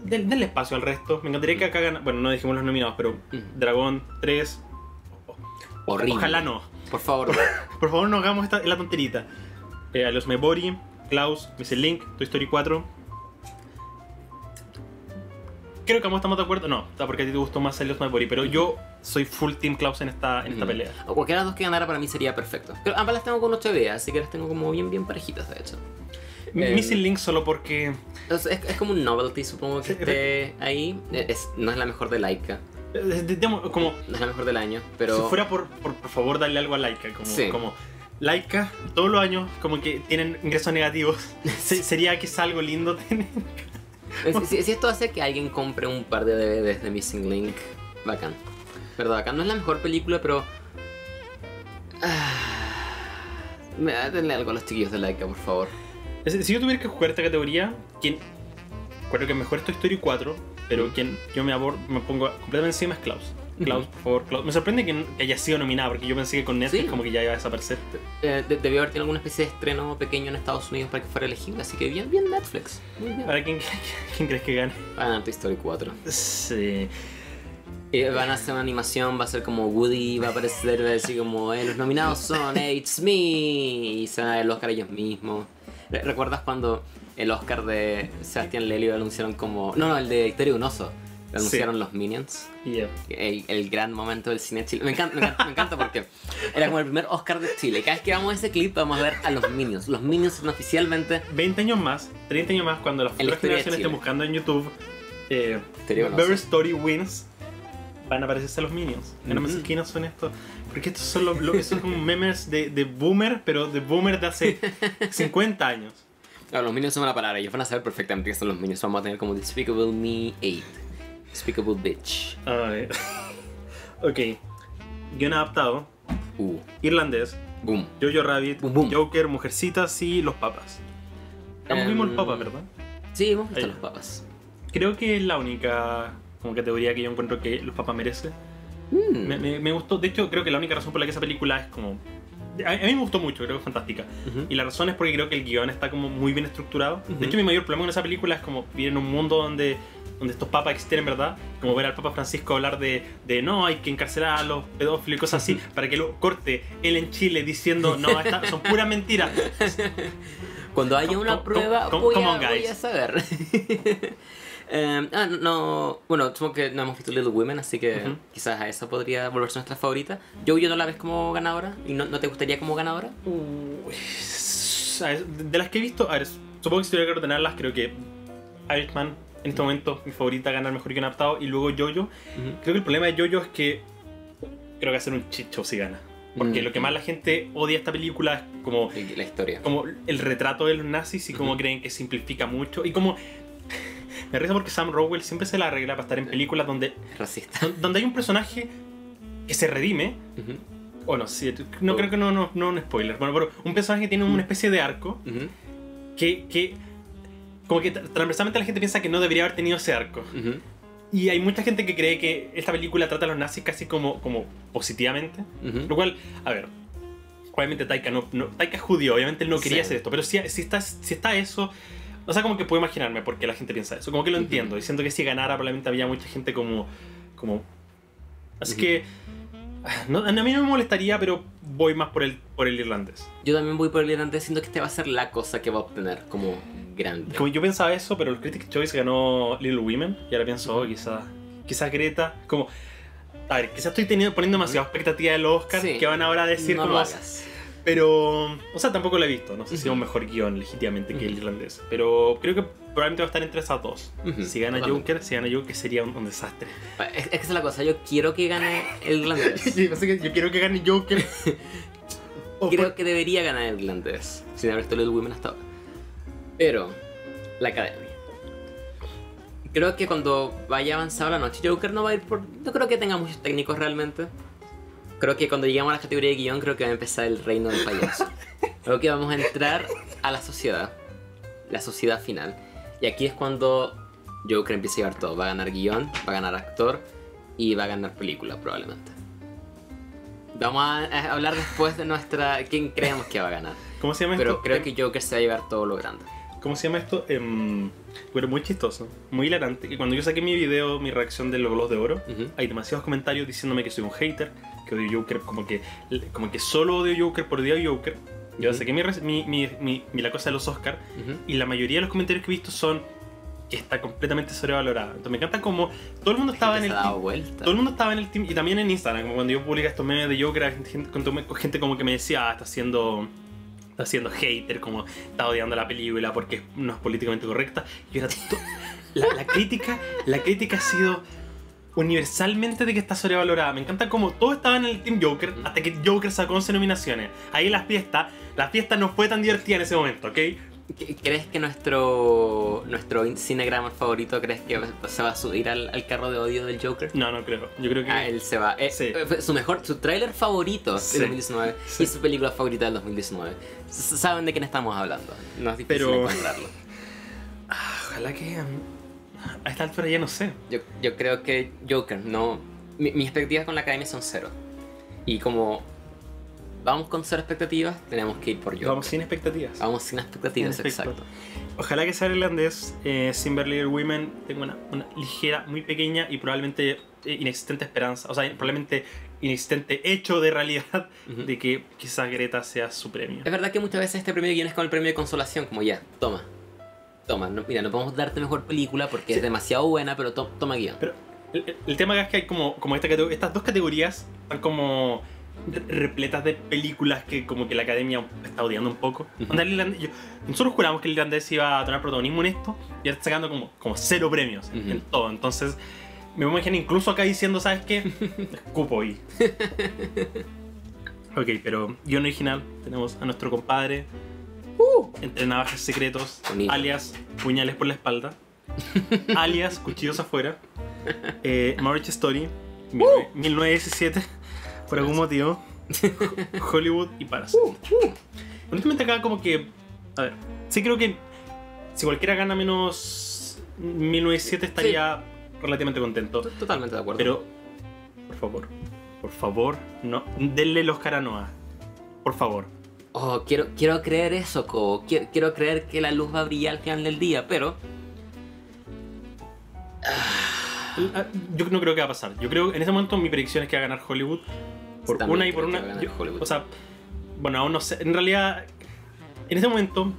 den- denle espacio al resto, me encantaría que acá gana, bueno, no dijimos los nominados, pero Ujú. Dragón 3, horrible. ojalá no, Por favor. por favor no hagamos esta, la tonterita. Eh, a los Mebori, Klaus, Mr. Link, Toy Story 4. Creo que ambos estamos de acuerdo. No, está porque a ti te gustó más los Mebori, pero yo soy full Team Klaus en esta, en esta Ujú. pelea. O cualquiera de las dos que ganara para mí sería perfecto. Pero ambas las tengo con 8 de así que las tengo como bien, bien parejitas, de hecho. Eh, Missing Link solo porque. Es, es como un novelty, supongo que esté ahí. Es- no es la mejor de Laika, eh, digamos, como no es la mejor del año, pero... si fuera por, por, por favor darle algo a Laika. Como, Sí. como Laika, todos los años, como que tienen ingresos negativos. Se- sería que es algo lindo tener. Si, esto hace que alguien compre un par de DVDs de Missing Link, bacán. Pero bacán, no es la mejor película, pero... Ah, me denle algo a los chiquillos de Laika, por favor. Si yo tuviera que jugar esta categoría, quien. Creo que mejor es Toy Story 4, pero Mm. quien yo me abordo, me pongo completamente encima es Klaus. Klaus, por favor, Klaus. Me sorprende que, haya sido nominada, porque yo pensé que con Netflix Sí. como que ya iba a desaparecer. Eh, de- debió haber tenido alguna especie de estreno pequeño en Estados Unidos para que fuera elegible, así que bien, bien Netflix. Muy bien. ¿Para quién, quién crees que gane? Va a ganar Toy Story 4. Sí. Y van a hacer una animación, va a ser como Woody, va a aparecer, va a decir como, eh, los nominados son It's Me, y se van a dar el Oscar ellos mismos. Re- ¿Recuerdas cuando el Oscar de Sebastián Lelio lo anunciaron como... No, no, el de Victoria Unoso. Lo Sí. anunciaron los Minions. Yeah. El, el gran momento del cine chile. Me encanta, me encanta, me encanta porque era como el primer Oscar de Chile. Cada vez que vamos a ese clip vamos a ver a los Minions. Los Minions son oficialmente 20 años más, 30 años más, cuando las futuras generaciones estén buscando en YouTube eh. Better Story Wins, van a aparecerse los Minions. No me sé Ujú. quiénes son estos. Porque estos son, los, lo, estos son como memes de, de boomer, pero de boomer de hace 50 años. Claro, los Minions son una palabra. Ellos van a saber perfectamente qué son los Minions. Vamos a tener como Despicable Me 8. Despicable Bitch. Ver. ok. Guión adaptado. Uh, Irlandés. boom. Jojo Rabbit. Boom, boom. Joker, Mujercitas y Los Papas. Estamos Em, vimos el Papa, ¿verdad? Sí, hemos visto los papas. Creo que es la única como categoría que yo encuentro que Los Papas merece. Mm. Me, me- me gustó. De hecho, creo que la única razón por la que esa película es como. A, a mí me gustó mucho, creo que es fantástica. Ujú. Y la razón es porque creo que el guion está como muy bien estructurado. Ujú. De hecho, mi mayor problema con esa película es como vivir en un mundo donde, donde estos papas existen en verdad. Como ver al Papa Francisco hablar de, de no, hay que encarcelar a los pedófilos y cosas así. Para que lo corte él en Chile diciendo, no, esta- son puras mentiras. Cuando haya una com- prueba, com- voy, a, voy a saber. Em, ah, no. Bueno, supongo que no hemos visto Little Women, así que quizás a esa podría volverse nuestra favorita. Yo, yo no la ves como ganadora. ¿Y no, no te gustaría como ganadora? Ver, de las que he visto, a ver, supongo que si tuviera que ordenarlas, creo que Irishman en este momento mi favorita gana el mejor guion adaptado y luego Jojo. Creo que el problema de Jojo es que creo que va a ser un chicho si gana. Porque Mm. lo que más la gente odia esta película es como, La historia. como el retrato de los nazis y como Ujú. creen que simplifica mucho. Y como... Me risa porque Sam Rowell siempre se la arregla para estar en películas donde, Racista. donde hay un personaje que se redime. O no, sí, no Oh. creo que no, no, no un spoiler. Bueno, pero un personaje que tiene una especie de arco ujú, que, que como que tra- transversalmente la gente piensa que no debería haber tenido ese arco. ujú, Y hay mucha gente que cree que esta película trata a los nazis casi como, como positivamente. Lo cual, a ver, obviamente Taika no, no Taika es judío, obviamente él no quería Sí. hacer esto, pero si, si, está, si está eso, o sea, como que puedo imaginarme por qué la gente piensa eso, como que lo entiendo, y siento que si ganara probablemente había mucha gente como... como así que... no- a mí no me molestaría, pero voy más por el, por el irlandés. Yo también voy por el irlandés, siento que este va a ser la cosa que va a obtener como grande. Como yo pensaba eso, pero el Critics' Choice ganó Little Women. Y ahora pienso, oh, quizás quizás Greta. Como. A ver, quizás estoy teniendo, poniendo demasiada expectativa de los Oscars Sí. que van ahora a decir no como. Pero. O sea, tampoco lo he visto. No sé si es un mejor guion legítimamente que el irlandés. Pero creo que probablemente va a estar entre esas dos. Ujú, Si gana totalmente. Joker, si gana Joker sería un, un desastre. Es, es que esa es la cosa, yo quiero que gane el irlandés. Que yo quiero que gane Joker. O Creo por- que debería ganar el irlandés, sin haber visto Little Women hasta ahora. Pero, la academia. Creo que cuando vaya avanzada la noche, Joker no va a ir por. No creo que tenga muchos técnicos realmente. Creo que cuando lleguemos a la categoría de guion, creo que va a empezar el reino del payaso. creo que vamos a entrar a la sociedad. La sociedad final. Y aquí es cuando Joker empieza a llevar todo. Va a ganar guion, va a ganar actor y va a ganar película probablemente. Vamos a hablar después de nuestra... ¿Quién creemos que va a ganar? ¿Cómo se llama Pero esto? creo Em, que Joker se va a llevar todo lo grande. ¿Cómo se llama esto? Em, bueno, muy chistoso, muy hilarante. Que cuando yo saqué mi video, mi reacción de los Globos de Oro, hay demasiados comentarios diciéndome que soy un hater, que odio Joker, como que, como que solo odio Joker por odiar a Joker. Yo Ujú. saqué mi, mi, mi, mi- la cosa de los Oscars Ujú. y la mayoría de los comentarios que he visto son que está completamente sobrevalorada. Entonces me encanta como todo el mundo estaba en el team, vuelta. todo el mundo estaba en el team y también en Instagram, como cuando yo publico estos memes de Joker, gente, con- gente como que me decía, ah, está haciendo está siendo hater, como está odiando la película porque no es políticamente correcta. Y era la, la crítica, la crítica ha sido universalmente de que está sobrevalorada. Me encanta como todos estaban en el Team Joker hasta que Joker sacó 11 nominaciones. Ahí la fiesta, la fiesta no fue tan divertida en ese momento, ¿ok? ¿Qué- ¿Crees que nuestro nuestro cinegramer favorito crees que se va a subir al, al carro de odio del Joker? No, no creo. Yo creo que Ah, él se va. Eh, Sí. eh, su mejor, su tráiler favorito Sí. del 2019 Sí. y su película favorita del 2019. S- Saben de quién estamos hablando. No es difícil Pero- encontrarlo. Ah, ojalá que um, a esta altura ya no sé. Yo, yo creo que Joker, no. mi- mis expectativas con la academia son cero. Y como vamos con cero expectativas, tenemos que ir por Joker. Vamos sin expectativas. Vamos sin expectativas, Sin exacto. Ojalá que sea irlandés, eh, sin ver Little Women, tengo una, una ligera, muy pequeña y probablemente eh, inexistente esperanza, o sea, probablemente inexistente hecho de realidad de que quizás Greta sea su premio. Es verdad que muchas veces este premio de guion es como el premio de consolación, como ya, toma. Toma, no- mira, no podemos darte mejor película porque Sí. es demasiado buena, pero to- toma guion. Pero el, el- tema es que hay como, como esta catego- estas dos categorías están como repletas de películas que como que la academia está odiando un poco. Irlandés- yo- nosotros juramos que el irlandés iba a tener protagonismo en esto y ahora está sacando como, como cero premios en todo. Entonces me imagino incluso acá diciendo, ¿sabes qué? Escupo y... ok, pero guion original tenemos a nuestro compadre entre navajas secretos, Bonito. alias puñales por la espalda, alias cuchillos afuera, eh, Marriage Story, mil- 1917, por algún motivo, Hollywood y Parasite. Honestamente acá como que, a ver, sí creo que si cualquiera gana menos 1907 estaría relativamente contento, T- Totalmente de acuerdo. pero por favor, por favor, no, denle los Oscar a Noah, por favor. Oh, quiero, quiero creer eso, Ko. Quiero, quiero creer que la luz va a brillar al final del día, pero. Ah, Yo no creo que va a pasar. Yo creo, en ese momento mi predicción es que va a ganar Hollywood por También una y por una. yo- o sea, bueno, aún no sé. En realidad, en ese momento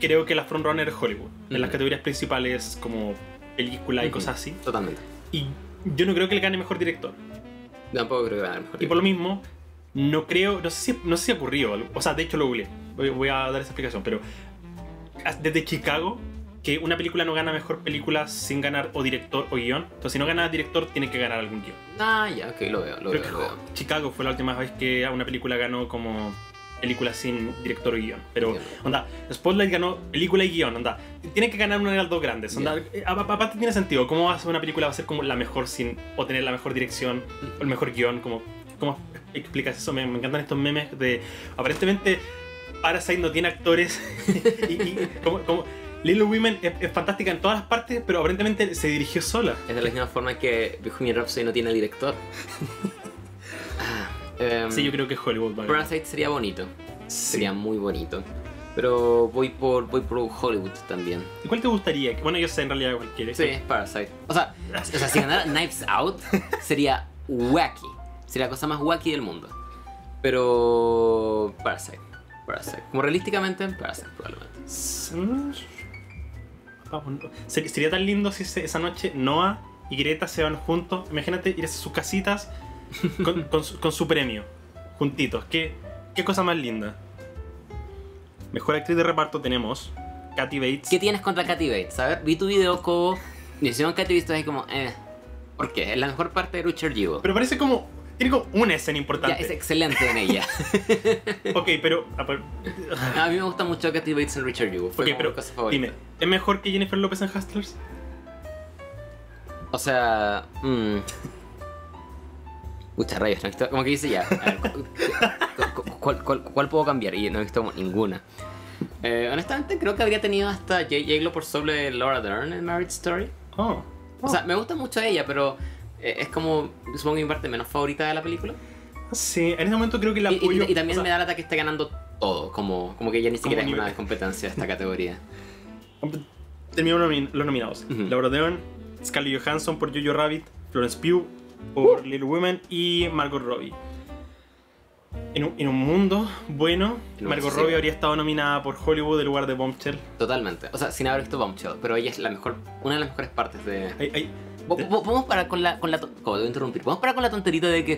creo que la frontrunner es Hollywood. En las categorías principales como película y Ujú. cosas así. Totalmente. Y yo no creo que le gane mejor director. Tampoco creo que ganar mejor. Y por lo mismo, no creo, no sé si, no sé si ocurrió, algo- o sea, de hecho lo googleé, voy, voy a dar esa explicación, pero desde Chicago, que una película no gana mejor película sin ganar o director o guion, entonces si no gana director tiene que ganar algún guion. Ah, ya, ok, lo veo, lo Creo veo, que lo veo. Chicago fue la última vez que una película ganó como película sin director o guion, pero onda, Spotlight ganó película y guion, onda, tiene que ganar una de las dos grandes, onda, eh, aparte tiene sentido, ¿cómo va a ser una película va a ser como la mejor sin o tener la mejor dirección o el mejor guion, como ¿Cómo explicas eso? Me, me encantan estos memes de. Aparentemente, Parasite no tiene actores. y como Little Women es, es fantástica en todas las partes, pero aparentemente se dirigió sola. Es de la misma forma que Bohemian Rhapsody no tiene director. Ah, em, Sí, yo creo que es Hollywood. ¿vale? Parasite sería bonito. Sí. Sería muy bonito. Pero voy por, voy por Hollywood también. ¿Y ¿Cuál te gustaría? Bueno, yo sé en realidad cualquiera. Sí, Parasite. O sea, o sea, si ganara Knives Out, sería wacky. Sería la cosa más wacky del mundo. Pero. Parasite. Parasite. Como realísticamente, Parasite, probablemente. Sería tan lindo si esa noche Noah y Greta se van juntos. Imagínate irse a sus casitas con, con su, con su premio, juntitos. ¿Qué, qué cosa más linda. Mejor actriz de reparto tenemos Kathy Bates. ¿Qué tienes contra Katy Bates? A ver, vi tu video como. Mi decisión Katy Bates es como, eh. ¿Por qué? Es la mejor parte de Richard Jewell. Pero parece como. Tiene como una escena Ya, importante. es excelente en ella. Ok, pero. a mí me gusta mucho Katy Bates en Richard Jewell. Fue Ok, como pero mi cosa favorita. dime, ¿es mejor que Jennifer López en Hustlers? O sea. Mmm. Muchas rayos, no he visto. Como que dice ya. A ver, cu- cu- cu- ¿cuál, cuál, cuál puedo cambiar? Y no he visto ninguna. Eh, honestamente, creo que habría tenido hasta J. J. por sobre Laura Dern en Marriage Story. Oh. O sea, me gusta mucho ella, pero es como, supongo, mi parte menos favorita de la película. Sí, en ese momento creo que la Y, y- apoyo. y también o sea, me da lata que esté ganando todo, como, como que ella ni siquiera es una competencia de esta categoría. Terminaron nomin- los nominados. Laura Dern, Scarlett Johansson por Jojo Rabbit, Florence Pugh por Little Women y Margot Robbie. En un, en un mundo bueno, No, Margot sí. Robbie habría estado nominada por Hollywood en lugar de Bombshell. Totalmente. O sea, sin haber visto Bombshell, pero ella es la mejor, una de las mejores partes de... Po- Podemos parar con la, con la, como debo interrumpir, podemos parar con la tonterita de que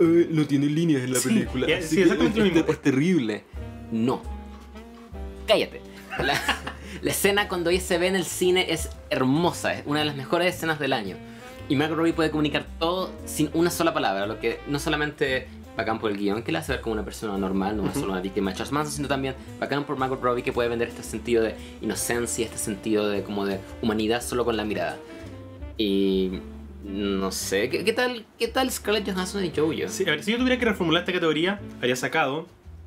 Eh, no tiene líneas en la Sí, película. ya, así sí, que exactamente lo es- mismo. Es terrible. no. Cállate. La, la escena cuando ella se ve en el cine es hermosa, es una de las mejores escenas del año. Y Margot Robbie puede comunicar todo sin una sola palabra, lo que no solamente bacán por el guion, que la hace ver como una persona normal, no es solo una víctima de Charles Manson, sino también bacán por Margot Robbie que puede vender este sentido de inocencia, este sentido de como de humanidad solo con la mirada. Y no sé, ¿qué, qué tal qué tal Scarlett Johansson y Jojo? Sí, a ver, si yo tuviera que reformular esta categoría, habría sacado,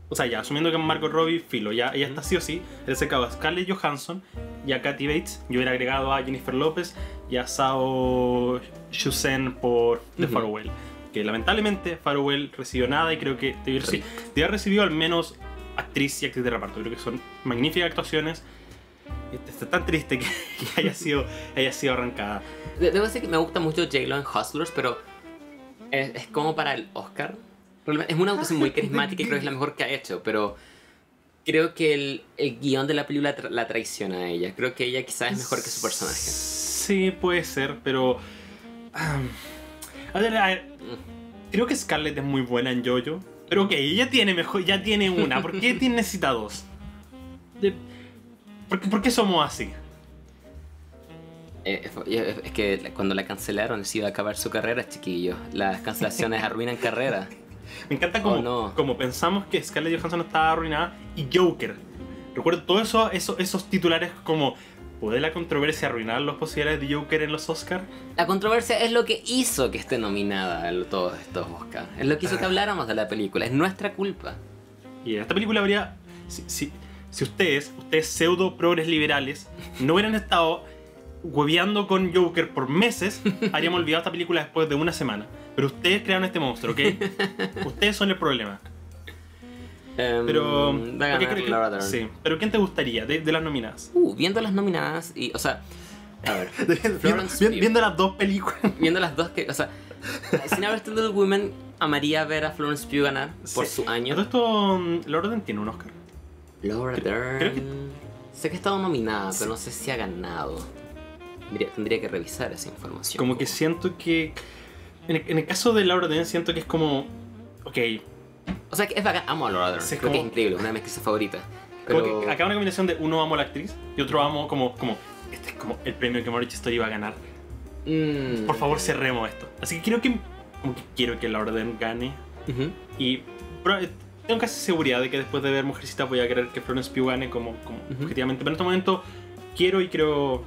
o sea, ya asumiendo que Margot Robbie, filo, ya ella está sí o sí, habría sacado a Scarlett Johansson y a Kathy Bates. Yo hubiera agregado a Jennifer López y a Sao Shusen por The. Farewell. Que lamentablemente Farewell recibió nada y creo que debió, sí, debió haber recibido al menos actriz y actriz de reparto. Creo que son magníficas actuaciones. Este, Está tan triste que, que haya, sido, haya sido arrancada. De- Debo decir que me gusta mucho J-Lo en Hustlers, pero es, es como para el Oscar. Es una actuación muy carismática y creo que es la mejor que ha hecho, pero creo que el, el guion de la película tra- la traiciona a ella. Creo que ella quizás es mejor que su personaje. Sí, puede ser, pero. ah, a ver, a ver, creo que Scarlett es muy buena en Jojo. Pero ok, ella tiene mejor, ya tiene una. ¿Por qué tiene necesita dos? De- ¿por, qué, por qué somos así? Eh, es- es que cuando la cancelaron se iba a acabar su carrera, chiquillo. Las cancelaciones arruinan carrera. Me encanta como, Oh, no. como pensamos que Scarlett Johansson estaba arruinada y Joker. Recuerdo todos eso, eso- esos titulares como ¿Puede la controversia arruinar las posibilidades de Joker en los Oscars? La controversia es lo que hizo que esté nominada a todos estos Oscars. Es lo que hizo que habláramos de la película. Es nuestra culpa. Y en esta película habría. Si, si, si ustedes, ustedes pseudo progres liberales, no hubieran estado hueveando con Joker por meses, habríamos olvidado esta película después de una semana. Pero ustedes crearon este monstruo, ¿ok? ustedes son el problema. Em, Pero. va a ¿por qué ganar creo que- Laura Dern. sí. Pero ¿quién te gustaría de, de las nominadas? Uh, viendo las nominadas y, o sea, a ver, viendo, Florence viendo- Pugh. viendo las dos películas. viendo las dos que, o sea, sin haber Little Women, amaría ver a Florence Pugh ganar por Sí. su año. esto, mm, Laura Dern tiene un Oscar. Laura Dern. creo que- Sé que ha estado nominada, pero no sé si ha ganado. Tendría, tendría que revisar esa información. Como que siento que. En el, en el caso de Laura Dern, siento que es como. Ok, O sea, que es bacán. Amo a Laura Dern. Sí, Creo que es como- increíble, una de mis actrices favoritas. Como Pero... que acá una combinación de uno amo a la actriz y otro amo como, como este es como el premio que Marriage Story va a ganar. Mm. Por favor, cerremos esto. Así que quiero que, como que quiero que Laura Dern gane Ujú. y pero, eh, tengo casi seguridad de que después de ver Mujercita voy a querer que Florence Pugh gane como, como Ujú. objetivamente. Pero en este momento quiero y creo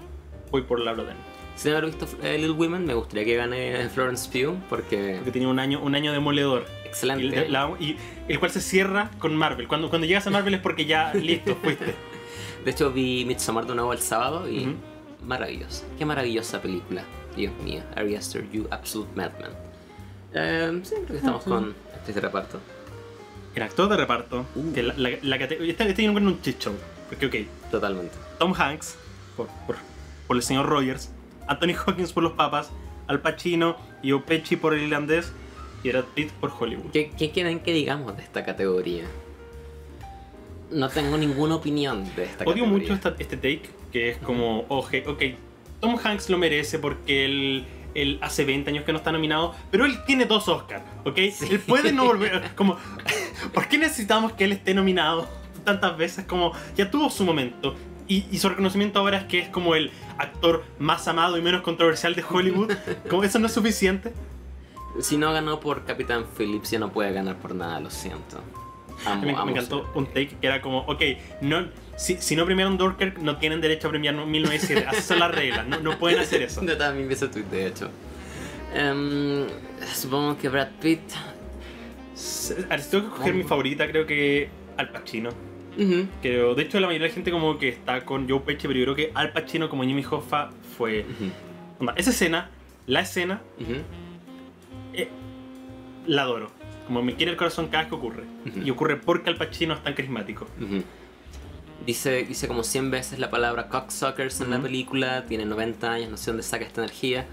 voy por Laura Dern Sin haber visto eh, Little Women, me gustaría que gane Florence Pugh porque porque tenía un año un año demoledor y, excelente. la- y el cual se cierra con Marvel. Cuando cuando llegas a Marvel es porque ya listo fuiste. De hecho, vi Midsommar de nuevo el sábado y Ujú. maravillosa. Qué maravillosa película. Dios mío, Ari Aster, You Absolute Madman. Eh, sí, creo que estamos con actriz de reparto. El actor de reparto, Uh. que la, la, la cate- este, este encuentro un chit show. Porque, ok, Totalmente. Tom Hanks, por, por, por el señor Rogers, Anthony Hawkins por los papas, Al Pacino y Pesci por el irlandés y Brad Pitt por Hollywood. ¿Qué, qué quieren que digamos de esta categoría? No tengo ninguna opinión de esta Odio categoría. mucho esta- este take, que es como, oje, ok, Tom Hanks lo merece porque él él hace 20 años que no está nominado, pero él tiene dos Oscars, ¿ok? Él puede no volver, como, ¿por qué necesitamos que él esté nominado tantas veces? Como, ya tuvo su momento. Y, y su reconocimiento ahora es que es como el actor más amado y menos controversial de Hollywood. Como eso no es suficiente. Si no ganó por Capitán Phillips, ya no puede ganar por nada, lo siento. Amo, me, amo me encantó un take que era como, ok, no, si, si no premiaron Dorker, no tienen derecho a premiar 1907. Esas son las reglas, no, no pueden hacer eso. Yo también vi ese tweet, de hecho. Em, supongo que Brad Pitt. Si tengo que escoger mi favorita, creo que Al Pacino. Ujú, Creo, de hecho, la mayoría de la gente como que está con Joe Pesci, pero yo creo que Al Pacino como Jimmy Hoffa fue... ujú, onda, esa escena, la escena, eh, la adoro. Como me quiere el corazón cada vez que ocurre. Y ocurre porque Al Pacino es tan carismático. Dice, dice como 100 veces la palabra cocksuckers en la Ujú. película, tiene 90 años, no sé dónde saca esta energía.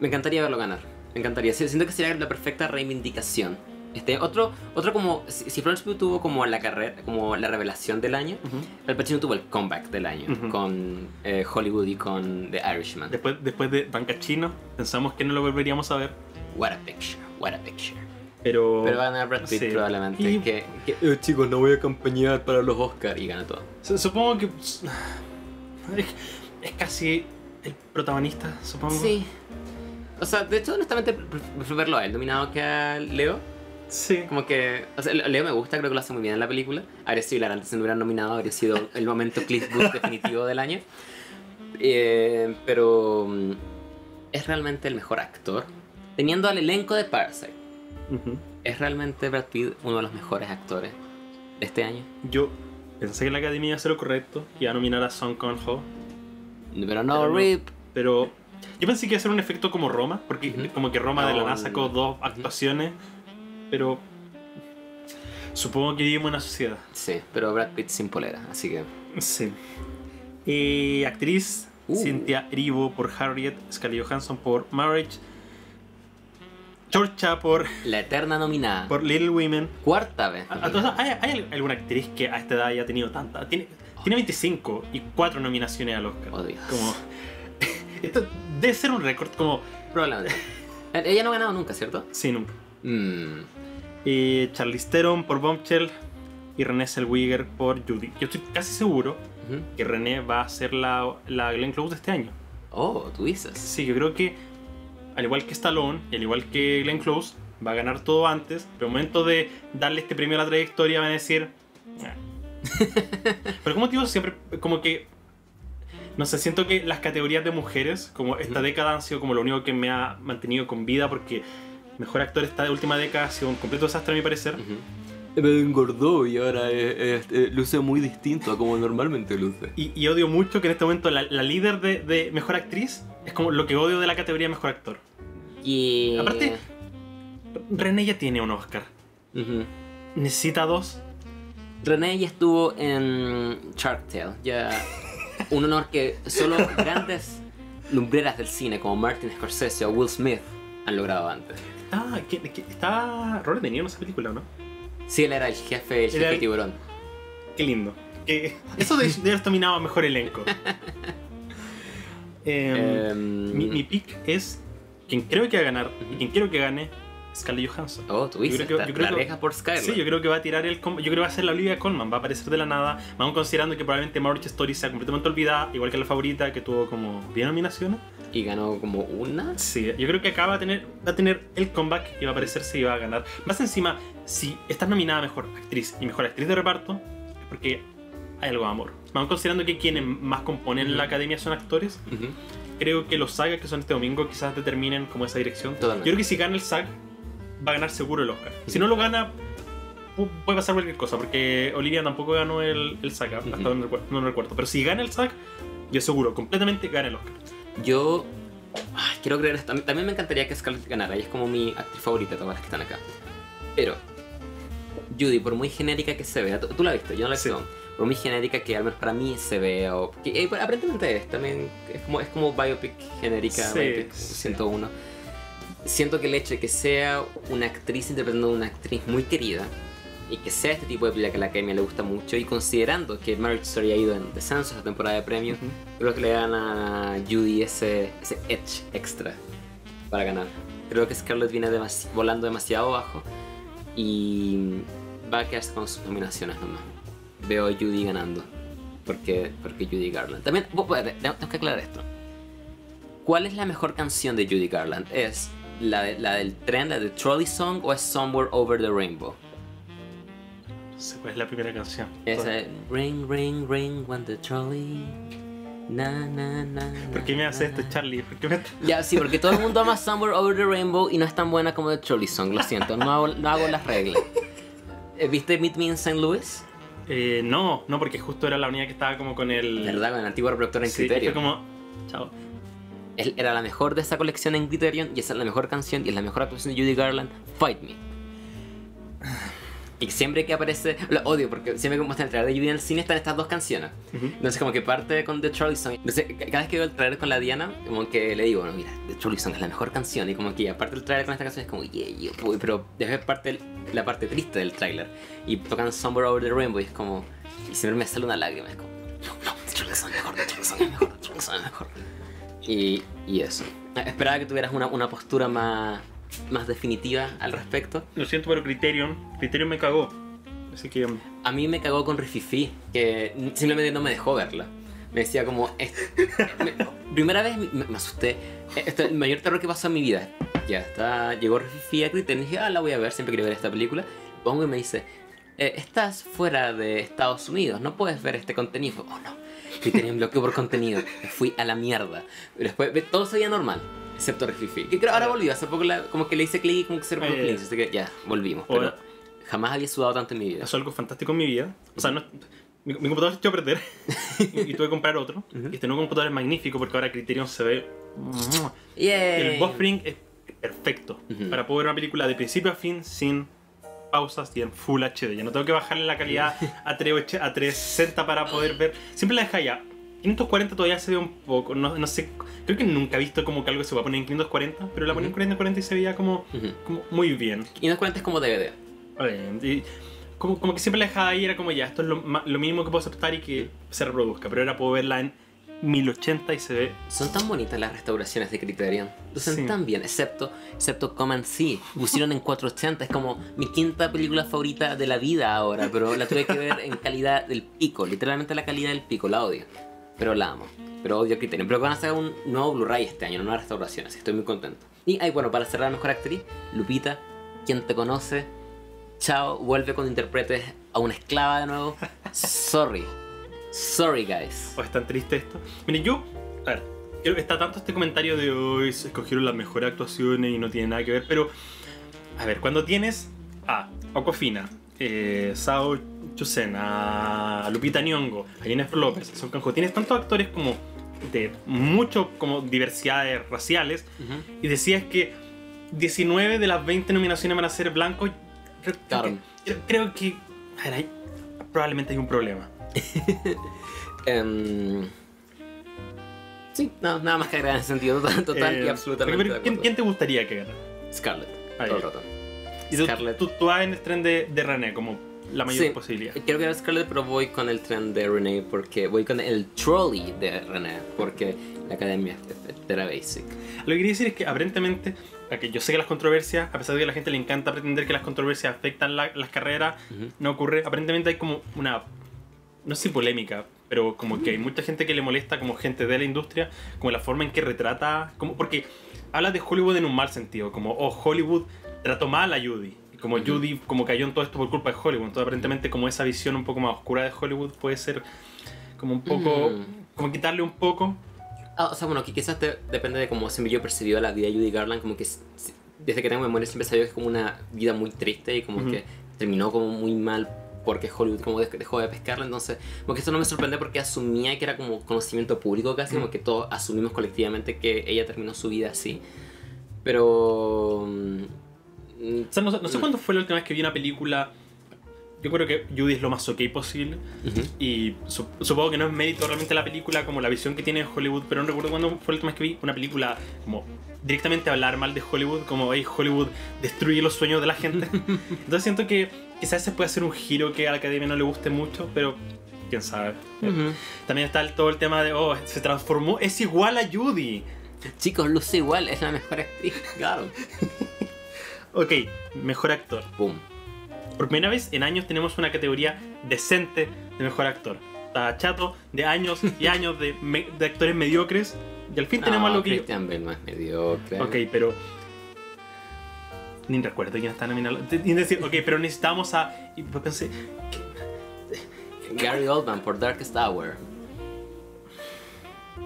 Me encantaría verlo ganar, me encantaría. Siento que sería la perfecta reivindicación. Este, otro, otro como, si, Florence Pugh tuvo como la carrera, como la revelación del año, Al Pacino tuvo el comeback del año Ujú. con eh, Hollywood y con The Irishman. Después, después de Bancachino, pensamos que no lo volveríamos a ver. What a picture, what a picture. Pero... Pero va a ganar Brad Pitt Sí. probablemente. Y- Que, que- Eh, chicos, no voy a acompañar para los Oscars. y gana todo. Su- Supongo que. Es, es casi el protagonista, supongo. Sí. O sea, de hecho, honestamente, pre- prefiero verlo a él nominado que a Leo. Sí. Como que. O sea, Leo me gusta, creo que lo hace muy bien en la película. Habría sido hilarante si no hubieran nominado, habría sido el momento Cliff Booth definitivo del año. Eh, pero. mm, Es realmente el mejor actor. Teniendo al elenco de Parasite, ¿es realmente Brad Pitt uno de los mejores actores de este año? Yo pensé que la academia iba a hacer lo correcto y iba a nominar a Song Kang-ho. Pero no, Pero no. Rip. Pero yo pensé que iba a ser un efecto como Roma, porque como que Roma de la No, nada sacó dos actuaciones, pero supongo que vivimos en una sociedad. Sí, pero Brad Pitt sin polera, así que. Sí. Eh, actriz Uh. Cynthia Erivo por Harriet, Scarlett Johansson por Marriage, Georgia por, La eterna nominada. por Little Women. Cuarta vez. A- ¿Hay, hay alguna actriz que a esta edad haya tenido tanta? Tiene, tiene 25 y 4 nominaciones al Oscar. Oh, Dios. Como, esto debe ser un récord como... Probablemente. Eh, Ella no ha ganado nunca, ¿cierto? Sí, nunca. Mm. Eh, Charlize Theron por Bombshell y Renée Zellweger por Judy. Yo estoy casi seguro que Renée va a ser la, la Glenn Close de este año. Oh, tú dices. Sí, yo creo que al igual que Stallone y al igual que Glenn Close, va a ganar todo antes, pero al momento de darle este premio a la trayectoria van a decir... "Ah". pero como digo, siempre como que... No sé, siento que las categorías de mujeres, como esta década han sido como lo único que me ha mantenido con vida porque mejor actor esta última década ha sido un completo desastre a mi parecer. Me engordó y ahora es- eh, luce muy distinto a como normalmente luce. Y, y odio mucho que en este momento la, la líder de, de mejor actriz es como lo que odio de la categoría mejor actor. Y. Aparte- René ya tiene un Oscar. Necesita dos. René ya estuvo en Shark Tale. Ya. Un honor que solo grandes lumbreras del cine como Martin Scorsese o Will Smith han logrado antes. ¿qué- qué- está Robert De Niro en esa película, ¿no? Sí, él era el jefe, el jefe el- tiburón. Qué lindo. Que- eso de, haber nominado a mejor elenco. Em, Em, mi, mi pick es quien creo que va a ganar y quien quiero que gane Scarlett Johansson. Oh, tú dices, Yo creo que- la- yo creo la que- por Skyler. Sí, yo creo que va a tirar el. Yo creo que va a ser la Olivia Colman, va a aparecer de la nada. Vamos considerando que probablemente Marriage Story sea completamente olvidada, igual que la favorita, que tuvo como 10 nominaciones. Y ganó como una. Sí, yo creo que acá va a tener, va a tener el comeback y va a aparecerse y va a ganar. Más encima, si estás nominada a mejor actriz y mejor actriz de reparto, es porque hay algo de amor. Vamos considerando que quienes más componen la academia son actores. Ujú. Creo que los sagas que son este domingo quizás determinen como esa dirección. Totalmente. Yo creo que si gana el SAG, va a ganar seguro el Oscar. Si no lo gana, pu- puede pasar cualquier cosa, porque Olivia tampoco ganó el, el SAG, hasta Ujú. donde recuerdo- no lo recuerdo. Pero si gana el SAG, yo seguro, completamente gana el Oscar. Yo ay, quiero creer. También- me encantaría que Scarlett ganara. Ella es como mi actriz favorita todas las que están acá. Pero Judy, por muy genérica que se vea, tú, tú la viste, yo no la he Sí. visto. Por muy genérica que al menos para mí se vea, o que eh, aparentemente es también es como es como biopic genérica, Sí, biopic sí. 101. Siento que el hecho de que sea una actriz interpretando a una actriz muy querida y que sea este tipo de película que a la academia le gusta mucho y considerando que Marriage Story ha ido en descenso esta temporada de premios, creo que le dan a Judy ese, ese edge extra para ganar. Creo que Scarlett viene demasi- volando demasiado bajo y va a quedarse con sus nominaciones nomás. Veo a Judy ganando. Porque, porque Judy Garland. También, tengo que aclarar esto. ¿Cuál es la mejor canción de Judy Garland? ¿Es la, de- la del tren, la de Trolley Song o es Somewhere Over the Rainbow? No sé cuál es la primera canción. Es Ring, ring, ring, when the trolley. Na, na, na, ¿Por qué me hace esto. Charlie? ¿Por qué me... Ya, sí, porque todo el mundo ama Somewhere Over the Rainbow y no es tan buena como The Trolley Song, lo siento, no hago, no hago las reglas. Eh, ¿Viste Meet Me in St. Louis? Eh, no, no, porque justo era la única que estaba como con el... ¿Verdad? Con el antiguo reproductor en Sí, y fue como... Chao. Era la mejor de esa colección en Criterion y esa es la mejor canción y es la mejor actuación de Judy Garland, Fight Me. Y siempre que aparece, lo odio porque siempre que muestran el trailer de Judy en el cine están estas dos canciones. Ujú. Entonces como que parte con The Trolley Song. Entonces ca- cada vez que veo el trailer con la Diana, como que le digo, no, mira, The Trolley Song es la mejor canción. Y como que aparte el trailer con esta canción es como, yeah, yeah, boy", pero después parte la parte triste del trailer. Y tocan Somewhere Over the Rainbow y es como, y siempre me sale una lágrima, es como, no, no, The Trolley Song es mejor, The Trolley Song es mejor, The Trolley Song es mejor. Y, y eso. Esperaba que tuvieras una, una postura más, más definitiva al respecto. Lo siento, pero Criterion... Criterion me cagó. Así que... A mí me cagó con Rififi, que simplemente no me dejó verla. Me decía como... me- primera vez me, me asusté. Este es el mayor terror que pasó en mi vida. Ya está, llegó Rififi a Criterion y dije, ah, la voy a ver, siempre quería ver esta película. Pongo y me dice, "Eh, estás fuera de Estados Unidos, no puedes ver este contenido. Oh no, Criterion bloqueó por contenido. Me fui a la mierda. Pero después todo se veía normal. Excepto Rififi. Que creo ahora volvió. Hace poco la- como que le hice clic y como que se reportó Eh, clics. Así que ya, volvimos. Pero jamás había sudado tanto en mi vida. pasó algo fantástico en mi vida. O sea, no, mi, mi computador se echó a perder y, y tuve que comprar otro. Y este nuevo computador es magnífico porque ahora Criterion se ve. Yay. el buffering es perfecto Ujú. para poder ver una película de principio a fin sin pausas y en Full HD. Ya no tengo que bajarle la calidad a, 380 a 360 para poder ver. Siempre la deja ya. 540 todavía se ve un poco, no, no sé, creo que nunca he visto como que algo se va a poner en 540, pero la ponía en Ujú. 440 y se veía como, Ujú. como muy bien. Y nos cuentas como DVD. Y como, como que siempre la dejaba ahí, era como ya, esto es lo, lo mínimo que puedo aceptar y que se reproduzca. Pero ahora puedo verla en 1080 y se ve. Son tan bonitas las restauraciones de Criterion. Lucen Sí. tan bien, excepto, excepto Come and See. Pusieron en 480. Es como mi quinta película favorita de la vida ahora, pero la tuve que ver en calidad del pico. Literalmente la calidad del pico, la odio. Pero la amo. Pero odio Criterion. Pero van a sacar un nuevo Blu-ray este año, una nueva restauración, así estoy muy contento. Y ay, bueno, para cerrar mejor actriz, Lupita, quien te conoce. Chao, vuelve cuando interpretes a una esclava de nuevo. Sorry. Sorry, guys. O es tan triste esto. Miren, yo. A ver, está tanto este comentario de hoy escogieron las mejores actuaciones y no tiene nada que ver, pero. A ver, cuando tienes a Aquafina, eh, Sao Chusen, a Lupita Nyong'o, a Jennifer López, a Son Kang-ho, tienes tantos actores como de mucho como diversidades raciales y decías que 19 de las 20 nominaciones van a ser blancos. Creo, Claro. que, creo- que a ver, hay- probablemente hay un problema. Em, sí, no, nada más que agregar en ese sentido, total, total y Eh, absolutamente. ¿quién, te gustaría que ganara? Scarlett, Ah, todo el rato. Y tú, tú vas en el tren de, de René como la mayor Sí. posibilidad. Quiero que era Scarlett, pero voy con el tren de Renee porque voy con el trolley de Renee porque la academia era basic. Lo que quería decir es que aparentemente, a que yo sé que las controversias, a pesar de que a la gente le encanta pretender que las controversias afectan la- las carreras, Ujú. no ocurre. Aparentemente hay como una, no sé si polémica, pero como que hay mucha gente que le molesta, como gente de la industria, como la forma en que retrata, como porque habla de Hollywood en un mal sentido, como, oh, Hollywood trató mal a Judy. Como. Judy como cayó en todo esto por culpa de Hollywood. Entonces aparentemente como esa visión un poco más oscura de Hollywood puede ser como un poco, Mm. como quitarle un poco. Ah, o sea, bueno, que quizás te- depende de cómo siempre yo percibido la vida de Judy Garland, como que desde que tengo memoria siempre sabía que es como una vida muy triste y como Ujú. que terminó como muy mal porque Hollywood como dej- dejó de pescarla, entonces como que eso no me sorprende porque asumía que era como conocimiento público casi, como que todos asumimos colectivamente que ella terminó su vida así. Pero... O sea, no, sé- no sé Mm. cuándo fue la última vez que vi una película. Yo creo que Judy es lo más ok posible. ujú. Y su- supongo que no es mérito realmente la película como la visión que tiene Hollywood. Pero no recuerdo cuándo fue la última vez que vi una película como directamente hablar mal de Hollywood. Como hey, Hollywood destruye los sueños de la gente. Entonces siento que quizás se puede hacer un giro que a la academia no le guste mucho. Pero quién sabe. Ujú. También está el- todo el tema de, oh, se transformó, es igual a Judy. Chicos, luce igual, es la mejor actriz. Claro. Ok, mejor actor. Boom. Por primera vez en años tenemos una categoría decente de mejor actor. Está chato de años y años de, me- de actores mediocres. Y al fin tenemos algo que. yo- Christian no es mediocre. Ok, pero. Ni recuerdo quién está nominado. Ni decir, ok, pero necesitamos a. Y pues pensé, Gary Oldman por Darkest Hour.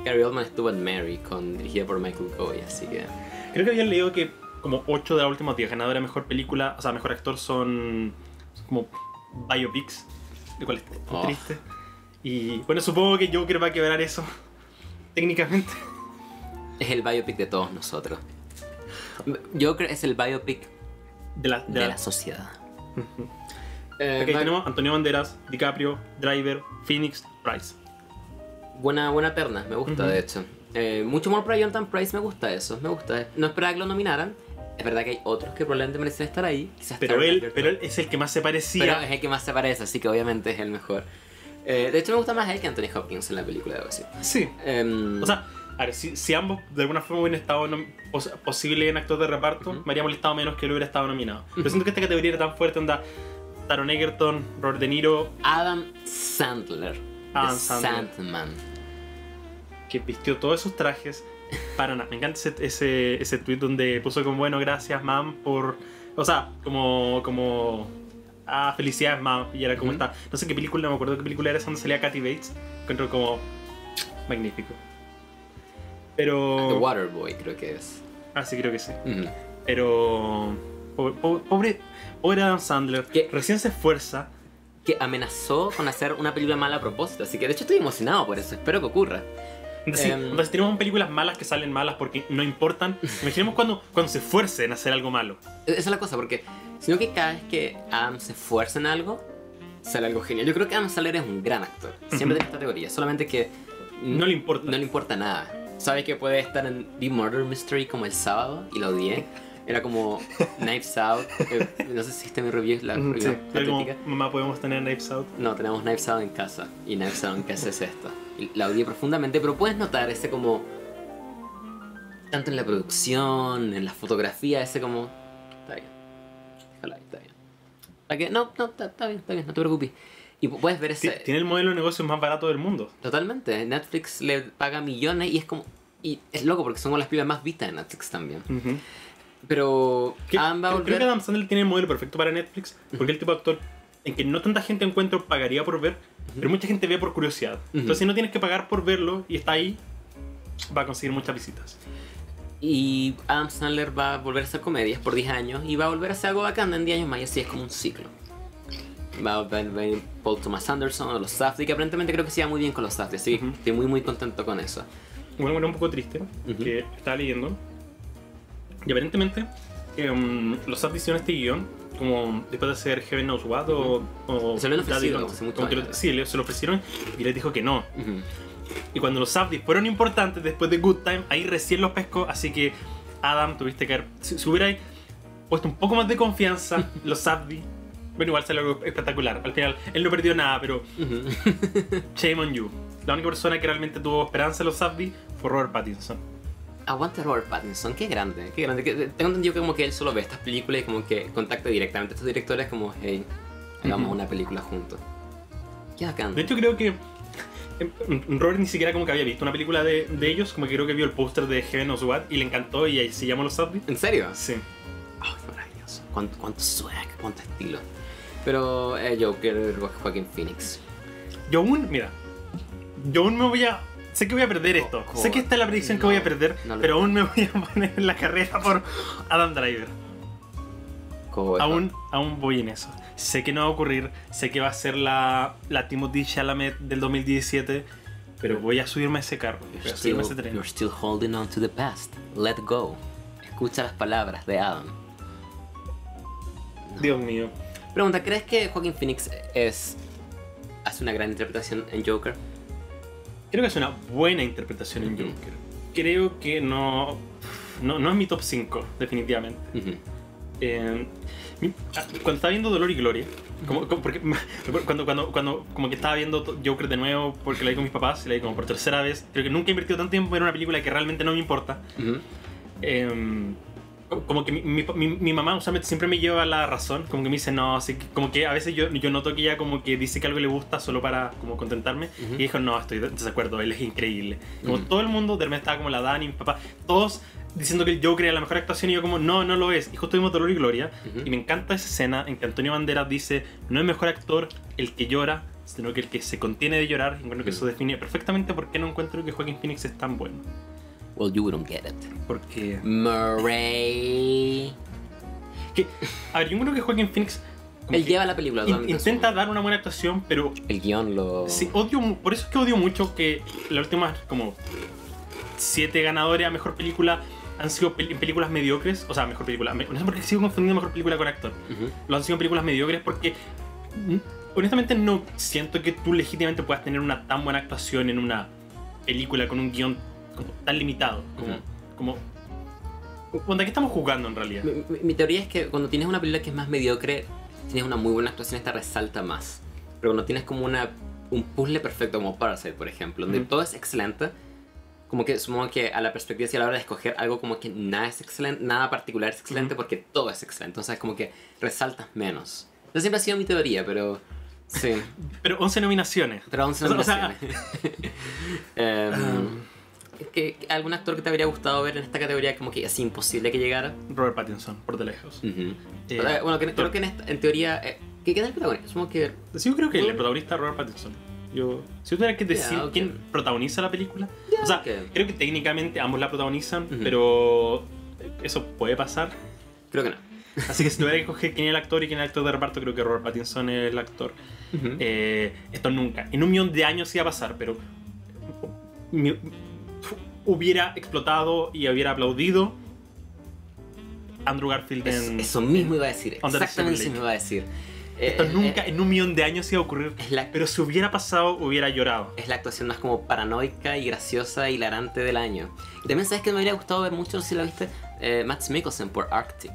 Gary Oldman estuvo en Mary, con, dirigida por Michael Coy, así que... creo que había leído que como 8 de los últimos 10 ganadores de mejor película, o sea, mejor actor son como biopics, lo cual es Oh. triste. Y bueno, supongo que Joker va a quebrar eso, técnicamente. Es el biopic de todos nosotros. Joker es el biopic De la, de de la- la sociedad. Eh, va- tenemos Antonio Banderas, DiCaprio, Driver, Phoenix, Price. Buena, buena terna, me gusta de hecho. Eh, mucho amor para Jonathan Price, me gusta eso, me gusta. No esperaba que lo nominaran. Es verdad que hay otros que probablemente merecen estar ahí. Quizás Pero él, pero él es el que más se parecía. Pero es el que más se parece, así que obviamente es el mejor. Eh, de hecho, me gusta más él que Anthony Hopkins en la película, debo decir. Sí. Em, O sea, a ver, si, si ambos de alguna forma hubieran estado nom- pos- posible en actor de reparto, Ujú. me habría molestado menos que él hubiera estado nominado. Pero siento que esta categoría era tan fuerte, onda Taron Egerton, Robert De Niro, Adam Sandler. Adam de Sandler. Sandman. Que vistió todos esos trajes para nada. Me encanta ese, ese, ese tweet donde puso como, bueno, gracias, mam, por... O sea, como... como ah, felicidades, mam. Y era como Ujú. esta... No sé qué película, no me acuerdo qué película era esa donde salía Kathy Bates. Encuentro como... Magnífico. The Pero... Waterboy, creo que es. Ah, sí, creo que sí. Pero. Pobre, pobre, pobre Adam Sandler, ¿Qué? recién se esfuerza. Que amenazó con hacer una película mala a propósito. Así que de hecho estoy emocionado por eso. Espero que ocurra. Sí, Em. si tenemos películas malas que salen malas porque no importan, imaginemos cuando, cuando se esfuerce en hacer algo malo. Esa es la cosa, porque sino que cada vez que Adam se esfuerza en algo, sale algo genial. Yo creo que Adam Sandler es un gran actor. Siempre tiene esta teoría. Solamente que No le importa. no le importa nada. Sabe que puede estar en The Murder Mystery como el sábado y lo odié. Era como Knives Out. eh, no sé si hiciste mi review, la Ujú, review sí, era como, mamá, podemos tener Knives Out. No, tenemos Knives Out en casa. Y Knives Out en casa es esto. Y la odié profundamente, pero puedes notar ese como. Tanto en la producción, en la fotografía, ese como. Está bien. Déjala ahí, está bien. ¿Para qué? No, no, está, está bien, está bien, no te preocupes. Y pu- puedes ver ese. Ti- Tiene el modelo de negocios más barato del mundo. Totalmente. Netflix le paga millones y es como. Y es loco porque son las películas más vistas de Netflix también. Ujú. Pero. Que- Adam va a creo- Creo volver. que Adam Sandler tiene el modelo perfecto para Netflix, porque es el tipo de actor en que no tanta gente encuentro pagaría por ver, pero mucha gente ve por curiosidad. Entonces, si no tienes que pagar por verlo y está ahí, va a conseguir muchas visitas. Y Adam Sandler va a volver a hacer comedias por 10 años y va a volver a hacer algo bacán en 10 años más y así es como un ciclo. Va a venir Paul Thomas Anderson o los Safdie, que aparentemente creo que se va muy bien con los Safdie, así que estoy muy muy contento con eso. Bueno, bueno, un poco triste, que estaba leyendo. Y aparentemente, um, los SAT hicieron este guion, como después de hacer Heaven Knows What o. o Se lo han Daddy Como que lo-. Sí, se lo ofrecieron y les dijo que no. Ujú. Y cuando los Safdie fueron importantes después de Good Time, ahí recién los pescó. Así que, Adam, tuviste que haber. Si, si hubiera puesto un poco más de confianza, los Safdie. Bueno, igual salió algo espectacular. Al final, él no perdió nada, pero Ujú. shame on you. La única persona que realmente tuvo esperanza en los Safdie fue Robert Pattinson. Aguante Robert Pattinson, qué grande, qué grande. Que- Tengo entendido que como que él solo ve estas películas y como que contacta directamente a estos directores como, hey, hagamos Ujú. una película juntos. Qué bacán. De hecho, creo que eh, Robert ni siquiera como que había visto una película de, de ellos, como que creo que vio el póster de Heaven Knows What y le encantó y ahí se llama Los Safdie. ¿En serio? Sí. Ay, maravilloso. Cuánto, cuánto swag, cuánto estilo. Pero eh, Joker, Jo- Joaquín Phoenix. Yo aún, mira, yo aún me voy a... Sé que voy a perder esto. Sé que esta es la predicción que voy a perder, no pero aún me voy a poner en la carrera por Adam Driver. Aún, aún voy en eso. Sé que no va a ocurrir, sé que va a ser la, la Timothy Chalamet del 2017, pero voy a subirme a ese carro. Voy You're a subirme a still, ese tren. you're still holding on to the past. Let go. Escucha las palabras de Adam. Dios mío. Pregunta, ¿crees que Joaquín Phoenix es hace una gran interpretación en Joker? Creo que es una buena interpretación en. Joker. Creo que no, no. No es mi top 5, definitivamente. Eh, ah, cuando estaba viendo Dolor y Gloria, como, como- porque, cuando, cuando, cuando como que estaba viendo Joker de nuevo, porque la vi con mis papás, y la vi como por tercera vez, creo que nunca he invertido tanto tiempo en una película que realmente no me importa. Eh, como que mi, mi, mi- mamá usualmente siempre me lleva la razón, como que me dice, no, así que- como que a veces yo, yo noto que ella como que dice que algo le gusta solo para como contentarme, Ujú. y dijo, no, estoy de desacuerdo, él es increíble. Como todo el mundo, de repente estaba como la Dani, mi papá, todos diciendo que el Joker era la mejor actuación, y yo como, no, no lo es. Y justo vimos Dolor y Gloria, y me encanta esa escena en que Antonio Banderas dice, no es mejor actor el que llora, sino que el que se contiene de llorar, y encuentro que eso define perfectamente por qué no encuentro que Joaquin Phoenix es tan bueno. Well, you wouldn't get it. Porque... Murray. Que, a ver, yo creo que Joaquin Phoenix Él lleva la película. in- intenta dar una buena actuación, pero El guion lo. sí, odio, por eso es que odio mucho que las últimas como siete ganadores a mejor película han sido pel- películas mediocres, o sea, mejor película, me- no sé por qué sigo confundiendo mejor película con actor. Ujú. Lo han sido películas mediocres porque mm, honestamente no siento que tú legítimamente puedas tener una tan buena actuación en una película con un guion como tan limitado, como Ujú. como ¿Cuándo qué estamos jugando en realidad? Mi, mi- mi teoría es que cuando tienes una película que es más mediocre, tienes una muy buena actuación, esta resalta más. Pero cuando tienes como una, un puzzle perfecto, como Parasite, por ejemplo, donde todo es excelente, como que supongo que a la perspectiva, si a la hora de escoger algo como que nada es excelente, nada particular es excelente, porque todo es excelente. Entonces es como que resaltas menos. Esa siempre ha sido mi teoría, pero sí. Pero 11 nominaciones. Pero aún se O sea, Um, ¿qué- qué- ¿Algún actor que te habría gustado ver en esta categoría como que es imposible que llegara? Robert Pattinson, por de lejos. Ujú. Eh, O sea, bueno, que- creo que en, esta- en teoría. Eh, ¿Qué queda el protagonista? Supongo que. Sí, yo creo que el protagonista es Robert Pattinson. Yo, si yo tuviera que decir Ya, ok. quién protagoniza la película, o sea, ok. creo que técnicamente ambos la protagonizan, Ujú. pero eso puede pasar. Creo que no. Así que si tuviera que escoger quién es el actor y quién es el actor de reparto, creo que Robert Pattinson es el actor. Ujú. Eh, esto nunca, en un millón de años iba a pasar, pero mi- hubiera explotado y hubiera aplaudido Andrew Garfield en... eso mismo iba a decir. Exactamente eso iba a decir. Esto Eh, nunca, eh, en un millón de años iba a ocurrir. la, Pero si hubiera pasado, hubiera llorado. es la actuación más como paranoica y graciosa, hilarante del año. Y también sabes que me habría gustado ver mucho, no si la viste, eh, Matt Mikkelsen por Arctic.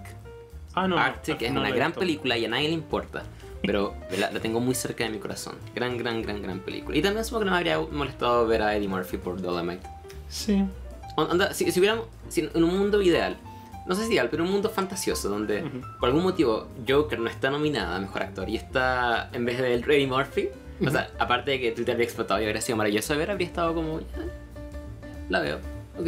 Ah, no. no, Arctic es no una gran película y a nadie le importa. Pero la, la tengo muy cerca de mi corazón. Gran, gran, gran, gran película. Y también supongo que no me habría molestado ver a Eddie Murphy por Dolomite. Sí. On- Onda, si, si hubiéramos, si en un mundo ideal, no sé si ideal, pero un mundo fantasioso donde Ujú. por algún motivo Joker no está nominada a mejor actor y está en vez de Eddie Murphy, o sea, aparte de que Twitter habría explotado y habría sido maravilloso de ver, habría estado como, la veo, ok.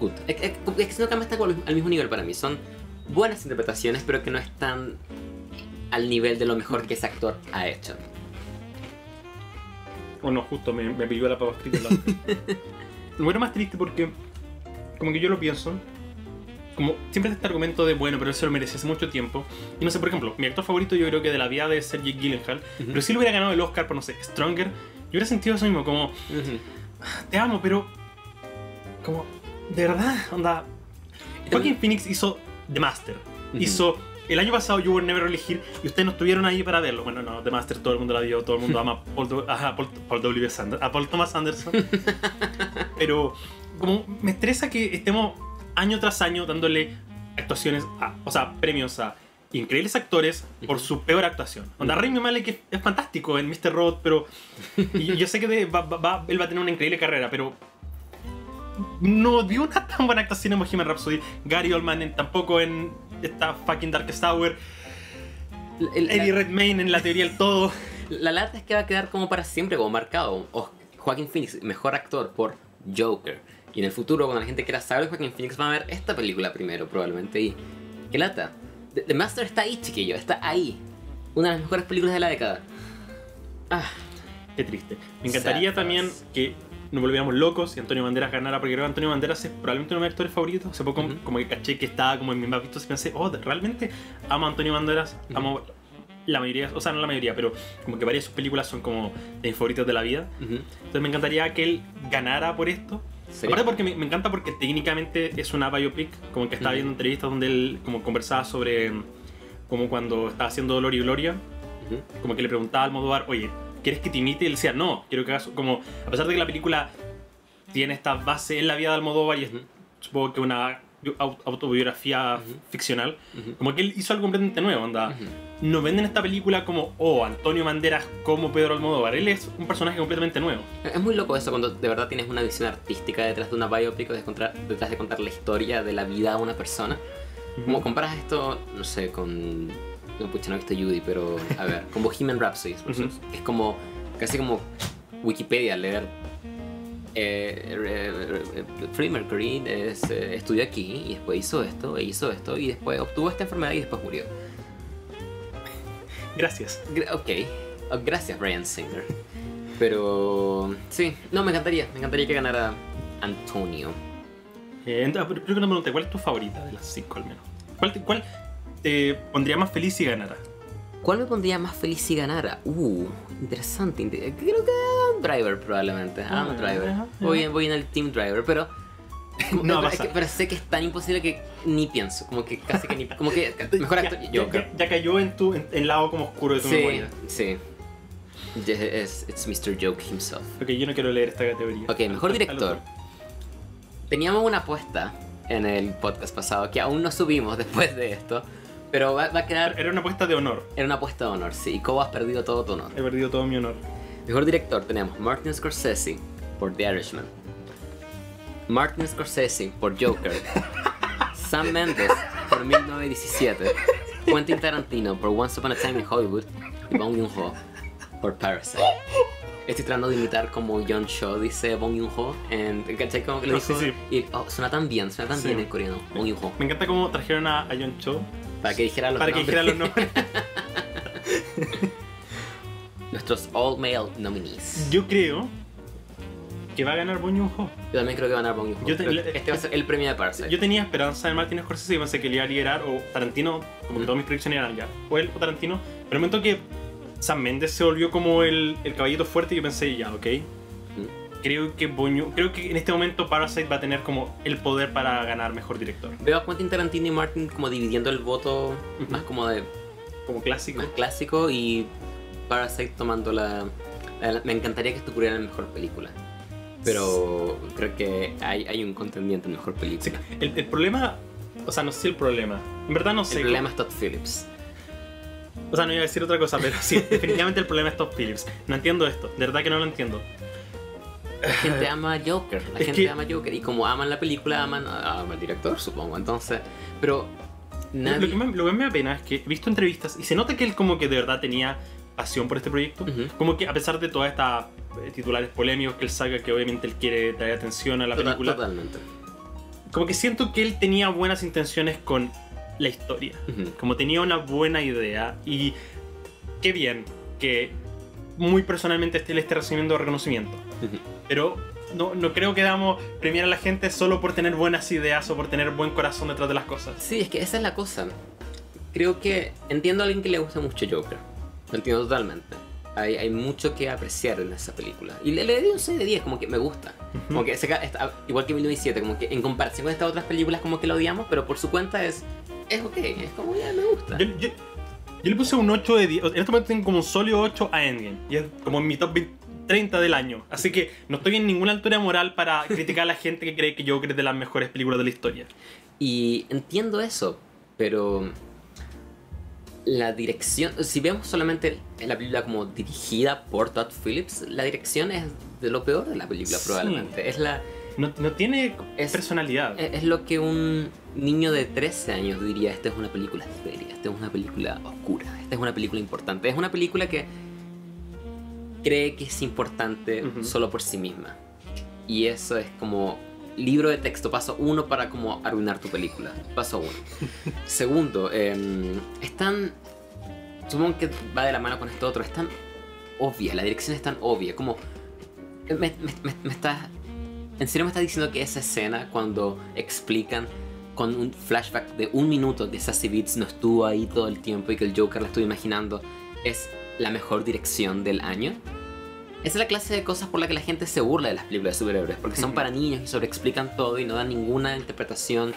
Good. Es, es- es que si no cambia está al mismo nivel para mí, son buenas interpretaciones, pero que no están al nivel de lo mejor que ese actor ha hecho. O no, justo me, me pilló la pava escrita. Lo bueno más triste porque, como que yo lo pienso, como siempre está este argumento de, bueno, pero él se lo merece hace mucho tiempo. Y no sé, por ejemplo, mi actor favorito yo creo que de la vida de ser Jake Gyllenhaal, pero si él hubiera ganado el Oscar por, no sé, Stronger, yo hubiera sentido eso mismo, como, te amo, pero, como, de verdad, onda. Joaquin Phoenix hizo The Master, hizo... El año pasado You Were Never Elegir y ustedes no estuvieron ahí para verlo. Bueno, no, The Master todo el mundo la vio, todo el mundo ama a Paul, a Paul, Paul W. Sander- a Paul Thomas Anderson. Pero como me estresa que estemos año tras año dándole actuaciones, a- o sea, premios a increíbles actores por su peor actuación. Onda. Rami Malek es, es fantástico en Mr. Robot, pero y yo, sé que de- va- va- va- él va a tener una increíble carrera, pero no dio una tan buena actuación en Bohemian Rhapsody. Gary Oldman en- tampoco en esta fucking Darkest Tower. El- Eddie la, Redmayne en la teoría del todo. la lata es que va a quedar como para siempre, como marcado. O Joaquin Phoenix, mejor actor por Joker. Y en el futuro, cuando la gente quiera saber de Joaquin Phoenix, van a ver esta película primero, probablemente. Y. ¡Qué lata! The, The Master está ahí, chiquillo, está ahí. Una de las mejores películas de la década. Ah, Qué triste. Me encantaría Sad también que nos volviéramos locos y Antonio Banderas ganara, porque creo que Antonio Banderas es probablemente uno de mis actores favoritos. Hace poco Ujú. como que caché que estaba como en mis más vistos y pensé, oh, realmente amo a Antonio Banderas, Ujú. amo la mayoría, o sea, no la mayoría, pero como que varias de sus películas son como de mis favoritas de la vida. ujú. Entonces me encantaría que él ganara por esto. Aparte porque me, me encanta porque técnicamente es una biopic, como que estaba viendo entrevistas donde él como conversaba sobre como cuando estaba haciendo Dolor y Gloria, como que le preguntaba al Almodóvar, oye, ¿quieres que te imite? Y él decía, no, quiero que hagas como, a pesar de que la película tiene esta base en la vida de Almodóvar y es supongo que una bi- au- autobiografía Ujú. ficcional, Ujú. como que él hizo algo completamente nuevo, onda. Ujú. No venden esta película como, oh, Antonio Banderas como Pedro Almodóvar. Él es un personaje completamente nuevo. Es muy loco eso cuando de verdad tienes una visión artística detrás de una biopic o de contar- detrás de contar la historia de la vida de una persona. Como comparas esto, no sé, con. No, pucha, no he visto Judy, pero a ver, con Bohemian Rhapsody. por Es como. casi como Wikipedia, leer. Eh, eh, eh, Freddie Mercury es, eh, estudió aquí y después hizo esto, e hizo esto, y después obtuvo esta enfermedad y después murió. Gracias. Gra- ok, Oh, gracias Brian Singer. Pero sí, no, me encantaría, me encantaría que ganara Antonio. Eh, ent- pero creo que no me pregunté, ¿cuál es tu favorita de las cinco al menos? ¿Cuál te, cuál te pondría más feliz si ganara? ¿Cuál me pondría más feliz si ganara? Uh, interesante. inte- Creo que Adam Driver probablemente. Adam Ah, Driver. ajá, Voy, ajá. voy en el Team Driver, pero... No pero, es que- pasar. pero sé que es tan imposible que ni pienso. Como que casi que ni... Como que mejor actor... Ya, Yo ya- creo. ya- ya cayó en tu en, el lado como oscuro de tu Sí, memoria. sí. Es, it's Mr. Joke himself. Ok, yo no quiero leer esta categoría. Ok, mejor director. Teníamos una apuesta en el podcast pasado que aún no subimos después de esto, pero va, va a quedar. Era una apuesta de honor. Era una apuesta de honor, sí. Y Cobo has perdido todo tu honor. He perdido todo mi honor. Mejor director tenemos Martin Scorsese por The Irishman, Martin Scorsese por Joker, Sam Mendes por 1917, Quentin Tarantino por Once Upon a Time in Hollywood y Bong Joon-ho por Parasite. Estoy tratando de imitar como John Cho dice Bong Joon-ho en ¿cachai? Como que lo No, dijo sí, sí. y oh, suena tan bien, suena tan Sí. bien en coreano, Bong Joon-ho, Me encanta cómo trajeron a, a John Cho para que dijera los para que nombres. dijera los nombres. nuestros all male nominees. Yo creo que va a ganar Bong Joon-ho. Yo también creo que va a ganar Bong Joon-ho. Este va a ser el premio de Parasite. Yo tenía esperanza en Martin Scorsese y pensé que le iba a liderar o Tarantino, como que Mm. todas mis predicciones eran ya, o él o Tarantino. Pero el momento que Sam Mendes se volvió como el, el caballito fuerte, yo pensé ya, ok. Creo que Boño, creo que en este momento Parasite va a tener como el poder para ganar mejor director. Veo a Quentin Tarantino y Martin como dividiendo el voto más como de Como clásico. más clásico y Parasite tomando la, la- Me encantaría que esto ocurriera en mejor película. Pero creo que hay, hay un contendiente en mejor Sí, película. el, el problema, o sea, no sé el problema. En verdad no sé. El problema es Todd Phillips. O sea, no iba a decir otra cosa, pero sí, definitivamente el problema es Top Phillips. No entiendo esto, de verdad que no lo entiendo. La gente ama a Joker, la Es gente que- ama a Joker. Y como aman la película, aman, aman al director, supongo. Entonces, pero Lo nadie... que, me, lo que me da pena es que he visto entrevistas y se nota que él como que de verdad tenía pasión por este proyecto. Ujú. Como que a pesar de todas estas eh, titulares polémicos que él saca, que obviamente él quiere traer atención a la Total- película, Totalmente. como que siento que él tenía buenas intenciones con la historia. Ujú. Como tenía una buena idea y qué bien que muy personalmente le esté recibiendo reconocimiento. Ujú. Pero no, no creo que damos premiar a la gente solo por tener buenas ideas o por tener buen corazón detrás de las cosas. Sí, es que esa es la cosa. Creo que entiendo a alguien que le gusta mucho Joker. Lo entiendo totalmente. Hay, hay mucho que apreciar en esa película. Y le, le doy un 6 de 10, como que me gusta. Como que está- igual que 1907, como que en comparación con estas otras películas como que lo odiamos, pero por su cuenta es, es ok, es como ya me gusta. Yo, yo- yo le puse un 8 de 10. En este momento tengo como un sólido 8 a Endgame. Y es como en mi top 20 30 del año. Así que no estoy en ninguna altura moral para criticar a la gente que cree que Joker es de las mejores películas de la historia. Y entiendo eso, pero la dirección, si vemos solamente la película como dirigida por Todd Phillips, la dirección es de lo peor de la película Sí. probablemente. Es la No, no tiene Es- personalidad. es es lo que un niño de 13 años diría, esta es una película seria, esta es una película oscura, esta es una película importante, es una película que cree que es importante Ujú. solo por sí misma. Y eso es como libro de texto, paso uno para como arruinar tu película. Paso uno. Segundo, eh, es tan... Supongo que va de la mano con esto otro, es tan obvia, la dirección es tan obvia, como... Me, me, me- me estás... ¿En serio me estás diciendo que esa escena cuando explican con un flashback de un minuto que Sassy Beats no estuvo ahí todo el tiempo y que el Joker la estuvo imaginando es la mejor dirección del año? Esa es la clase de cosas por la que la gente se burla de las películas de superhéroes, porque son para niños y sobreexplican todo y no dan ninguna interpretación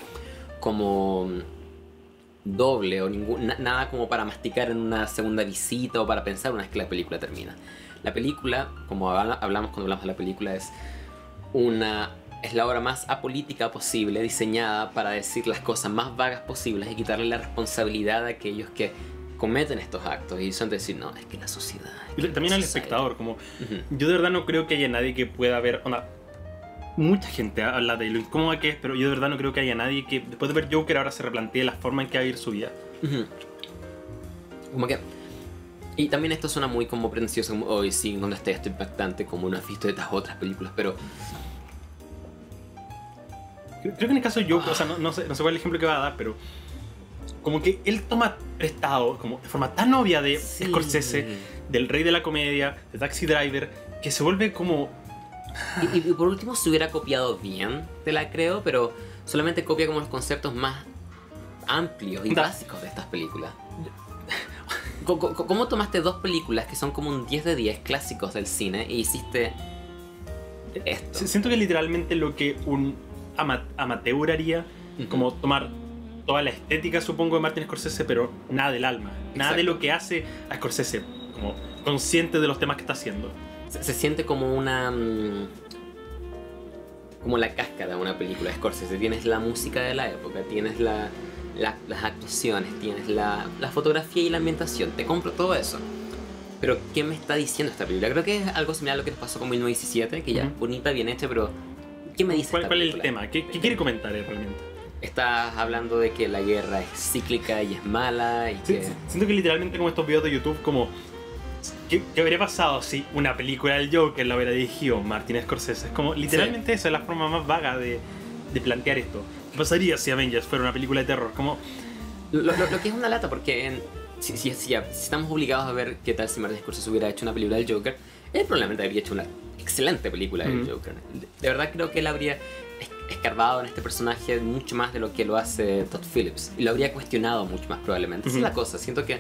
como doble o ningún, na- nada como para masticar en una segunda visita o para pensar una vez que la película termina. La película, como habla- hablamos cuando hablamos de la película, es una es la obra más apolítica posible, diseñada para decir las cosas más vagas posibles y quitarle la responsabilidad a aquellos que cometen estos actos y son decir, no, es que la sociedad. es que también la al society". espectador, como Ujú. yo de verdad no creo que haya nadie que pueda ver, onda, mucha gente habla de lo incómoda que es, pero yo de verdad no creo que haya nadie que después de ver Joker ahora se replantee la forma en que va a vivir su vida. Ujú. Como que. Y también esto suena muy como pretencioso, como, hoy sí, donde está esto impactante, como no has visto de estas otras películas, pero Creo que en el caso de Joker, o sea, no, no sé, no sé cuál es el ejemplo que va a dar, pero como que él toma prestado, como de forma tan obvia de Sí. Scorsese, del rey de la comedia, de Taxi Driver, que se vuelve como Y, y por último, si hubiera copiado bien, te la creo, pero solamente copia como los conceptos más amplios y Da. básicos de estas películas. ¿Cómo tomaste dos películas que son como un 10 de 10 clásicos del cine e hiciste esto? Si- Siento que literalmente lo que un ama- amateur haría, como tomar toda la estética, supongo, de Martin Scorsese, pero nada del alma. Nada de lo que hace a Scorsese, como consciente de los temas que está haciendo. Se, se siente como una. mm, como la cáscara de una película de Scorsese. Tienes la música de la época, tienes la, la- las actuaciones, tienes la, la fotografía y la ambientación. Te compro todo eso. Pero, ¿qué me está diciendo esta película? Creo que es algo similar a lo que nos pasó con 1917, que ya es Ujú. bonita, bien hecha, pero. ¿Qué me dice ¿Cuál, esta cuál es el tema? ¿Qué, qué quiere comentar eh, realmente? Estás hablando de que la guerra es cíclica y es mala y Sí, que. sí, Siento que literalmente como estos videos de YouTube, como... ¿Qué, qué habría pasado si una película del Joker la hubiera dirigido Martin Scorsese? Es como literalmente esa es la forma más vaga de, de plantear esto. ¿Qué pasaría si Avengers fuera una película de terror? Como... Lo, lo- lo que es una lata, porque en- si, si- si- si estamos obligados a ver qué tal si Martin Scorsese hubiera hecho una película del Joker, él probablemente habría hecho una excelente película del Ujú. Joker. De, de verdad creo que él habría escarbado en este personaje mucho más de lo que lo hace Todd Phillips. Y lo habría cuestionado mucho más probablemente. Esa es la cosa. Siento que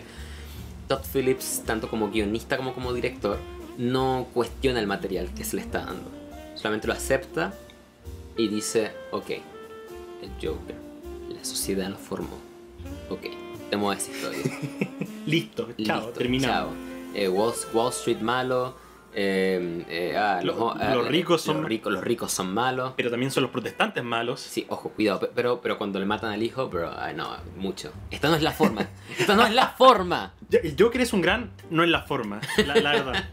Todd Phillips, tanto como guionista como como director, no cuestiona el material que se le está dando. Solamente lo acepta y dice, ok, el Joker, la sociedad lo formó. Ok, tenemos esa historia. Listo, chao, Listo, terminado. chao. Eh, Wall, Wall Street malo. Eh, eh, ah, Lo- ah, los ricos son- los ricos, los ricos son malos. Pero también son los protestantes malos. Sí, ojo, cuidado, pe- pero, pero cuando le matan al hijo, bro, ay, no, mucho. Esta no es la forma. Esta no es la forma. Ya, El Joker es un gran, no es la forma, la, la verdad.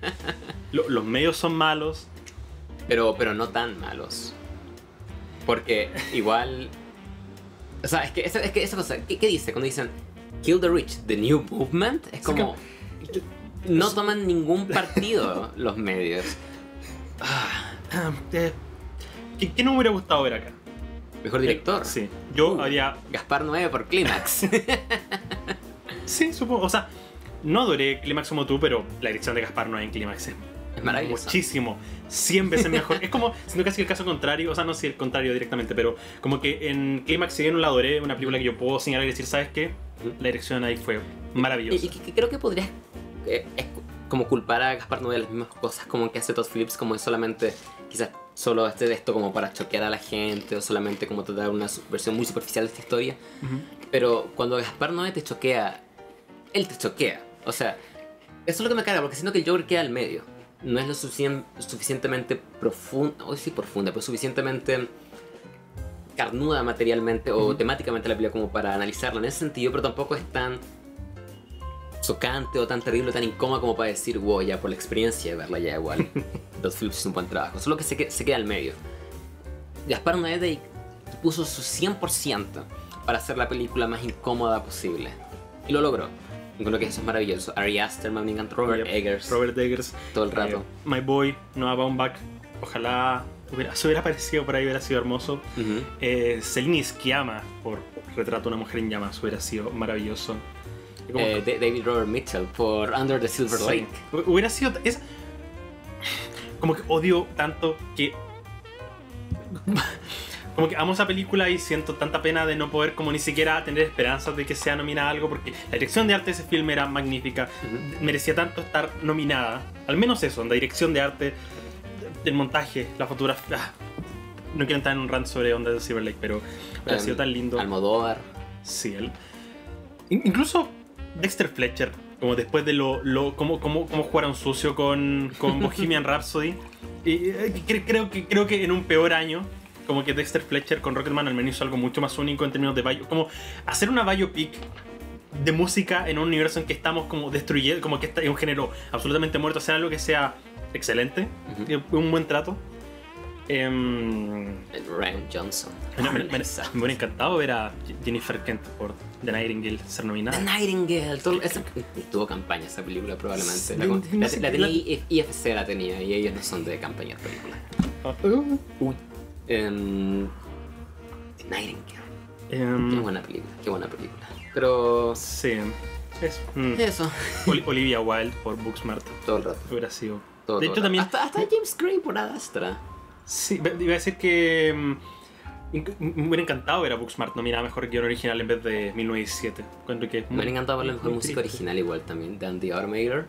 Lo- los medios son malos. Pero, pero no tan malos. Porque igual. O sea, es que esa, es que esa cosa. ¿qué, qué dice cuando dicen Kill the Rich, the new movement? Es como. No toman ningún partido los medios. Ah, eh, ¿qué, qué no me hubiera gustado ver acá? Mejor director. Sí, yo Uh. habría... Gaspar 9 por Clímax. Sí, supongo, o sea, no adoré Clímax como tú, pero la dirección de Gaspar no hay en Clímax es Es maravilloso. muchísimo, 100 veces mejor. es como, siento casi el caso contrario, o sea, no si el contrario directamente, pero como que en Clímax, si bien no la adoré, una película que yo puedo señalar y decir, ¿sabes qué? La dirección ahí fue maravillosa. Y, y creo que podrías eh, es como culpar a Gaspar Noé de las mismas cosas como que hace Todd Phillips, como es solamente quizás solo hacer esto como para choquear a la gente o solamente como tratar una versión muy superficial de esta historia. Ujú. Pero cuando Gaspar Noé te choquea, él te choquea. O sea, eso es lo que me carga, porque siento que el Joker queda al medio. No es lo suficien- suficientemente profunda, o sí profunda, pero suficientemente carnuda materialmente o temáticamente la película como para analizarla en ese sentido, pero tampoco es tan chocante o tan terrible o tan incómoda como para decir, wow, ya por la experiencia de verla ya igual. Los Phillips hizo un buen trabajo. Solo que se, se queda al medio. Gaspar Noé puso su 100% para hacer la película más incómoda posible. Y lo logró. Encuentro que eso es maravilloso. Ari Aster, me encanta Robert Yep. Eggers, Robert Eggers. todo el rato. eh, My Boy, Noah Baumbach. Ojalá hubiera, se hubiera aparecido por ahí, hubiera sido hermoso. Ujú. Eh, Celine Sciamma por Retrato de una mujer en llamas hubiera sido maravilloso. Eh, de- David Robert Mitchell por Under the Silver Sí. Lake. Hu- Hubiera sido. Es, como que odio tanto que. Como que amo esa película y siento tanta pena de no poder como ni siquiera tener esperanzas de que sea nominada a algo porque la dirección de arte de ese filme era magnífica. Merecía tanto estar nominada. Al menos eso, la dirección de arte, el montaje, la fotografía. ah, No quiero entrar en un rant sobre Onda de Silver Lake, pero hubiera Em, sido tan lindo. Almodóvar. Sí, él. In- Incluso Dexter Fletcher, como después de lo. lo cómo, cómo, cómo jugaron sucio con, con Bohemian Rhapsody. Y, eh, cre- creo, que, creo que en un peor año como que Dexter Fletcher con Rocketman al menos hizo algo mucho más único en términos de bio, como hacer una biopic de música en un universo en que estamos como destruyendo, como que está en un género absolutamente muerto, hacer algo que sea excelente, Ujú. que- un buen trato. Em, Ryan Johnson. me, me- me- me hubiera encantado ver a Jennifer Kent por The Nightingale ser The nominada. Nightingale. todo- esa- tuvo campaña esa película probablemente. La, la- la qué- IFC la tenía y ellos no son de campañas películas. Uh, Uy. Em, The Nightingale. Qué em, buena película, qué buena película. Pero sí, es, mm, eso, Oli- Olivia Wilde por Booksmart todo el rato. hubiera sido. Todo, de todo hecho, rato. también. Hasta, hasta James Gray por Adastra. Sí, iba a decir que. inc- Me hubiera encantado ver a Booksmart nominada a mejor guion original en vez de 1917. Encuentro que Me han encantado ver la mejor música original igual también, de Andy Automator.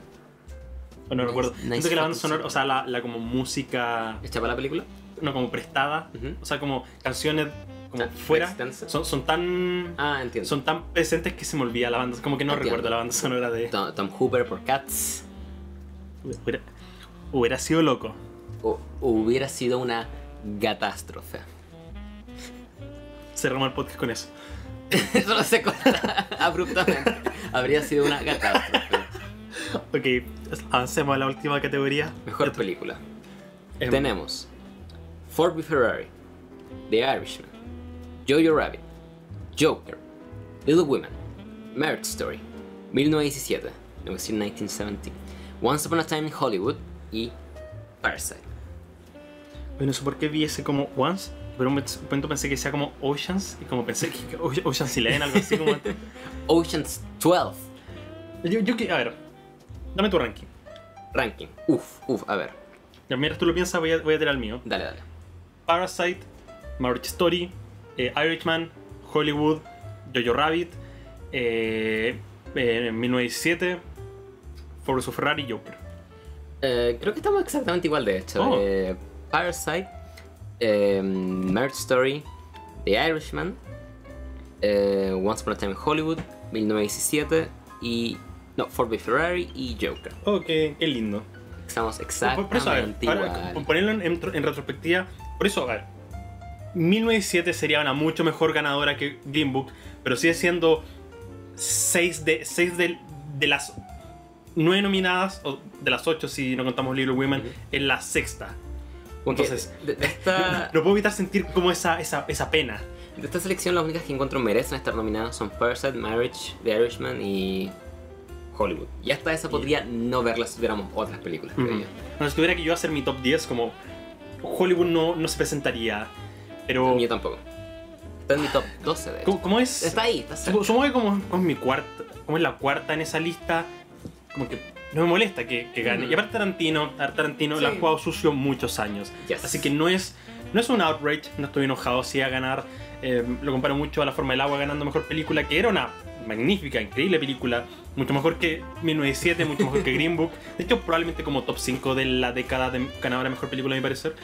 O no recuerdo. Nice Siento que la banda sonora, o sea, la, la como música, ¿Hecha para la película? no como prestada, Ujú. o sea, como canciones como Ah, fuera, son, son tan Ah, entiendo. son tan presentes que se me olvida la banda, como que no Entiendo. recuerdo la banda sonora de... Tom, Tom Hooper por Cats. Hubiera, hubiera sido loco. O, hubiera sido una catástrofe. Cerramos el podcast con eso. Eso no se corta abruptamente. Habría sido una catástrofe. Ok, avancemos a la última categoría. Mejor película. Em, Tenemos Ford v Ferrari, The Irishman, Jojo Rabbit, Joker, Little Women, Marriage Story, 1917, no decir 1917, Once Upon a Time in Hollywood y Parasite. Oye, no sé por qué vi ese como Once, pero un momento pensé que sea como Oceans, y como pensé que Oceans Eleven, algo así como... Ocean's 12, Yo, yo que, a ver, dame tu ranking. ranking. Uf, uf, a ver, Ya, mientras tú lo piensas, voy a, voy a tirar el mío. dale, dale. Parasite, Marriage Story, eh, Irishman, Hollywood, Jojo Rabbit, eh, eh, 1917, Ford vs Ferrari y Joker. Eh, creo que estamos exactamente igual de hecho. Oh. Eh, Parasite, eh, Marriage Story, The Irishman, eh, Once Upon a Time in Hollywood, 1917 y... No, Ford v Ferrari y Joker. Ok, qué lindo. Estamos exactamente eso, ver, igual. ponerlo en, en- en retrospectiva, por eso, a ver, 1907 sería una mucho mejor ganadora que Green Book, pero sigue siendo 6 de, seis de, de las 9 nominadas, o de las 8 si no contamos Little Women, en la sexta. Entonces- de, de esta, No puedo evitar sentir como esa, esa, esa pena. de esta selección las únicas que encuentro merecen estar nominadas son Parasite, Marriage, The Irishman y Hollywood. Y hasta esa podría no verlas si tuviéramos otras películas, creo yo. Bueno, si tuviera que yo hacer mi top 10, como Hollywood no, no se presentaría. Pero, Yo tampoco. Está en mi top 12 de hecho. ¿cómo, cómo es? Está ahí, está cerca. Supongo que como, como es mi cuarta, como es la cuarta en esa lista, como que no me molesta que, que gane. Y aparte Tarantino, Tarantino la ha Sí. jugado sucio muchos años. Yes. Así que no es, no es un outrage, no estoy enojado si a ganar. Eh, lo comparo mucho a La Forma del Agua ganando Mejor Película, que era una magnífica, increíble película. Mucho mejor que 1907, mucho mejor que Green Book. De hecho, probablemente como top 5 de la década de ganadora Mejor Película, a mi parecer.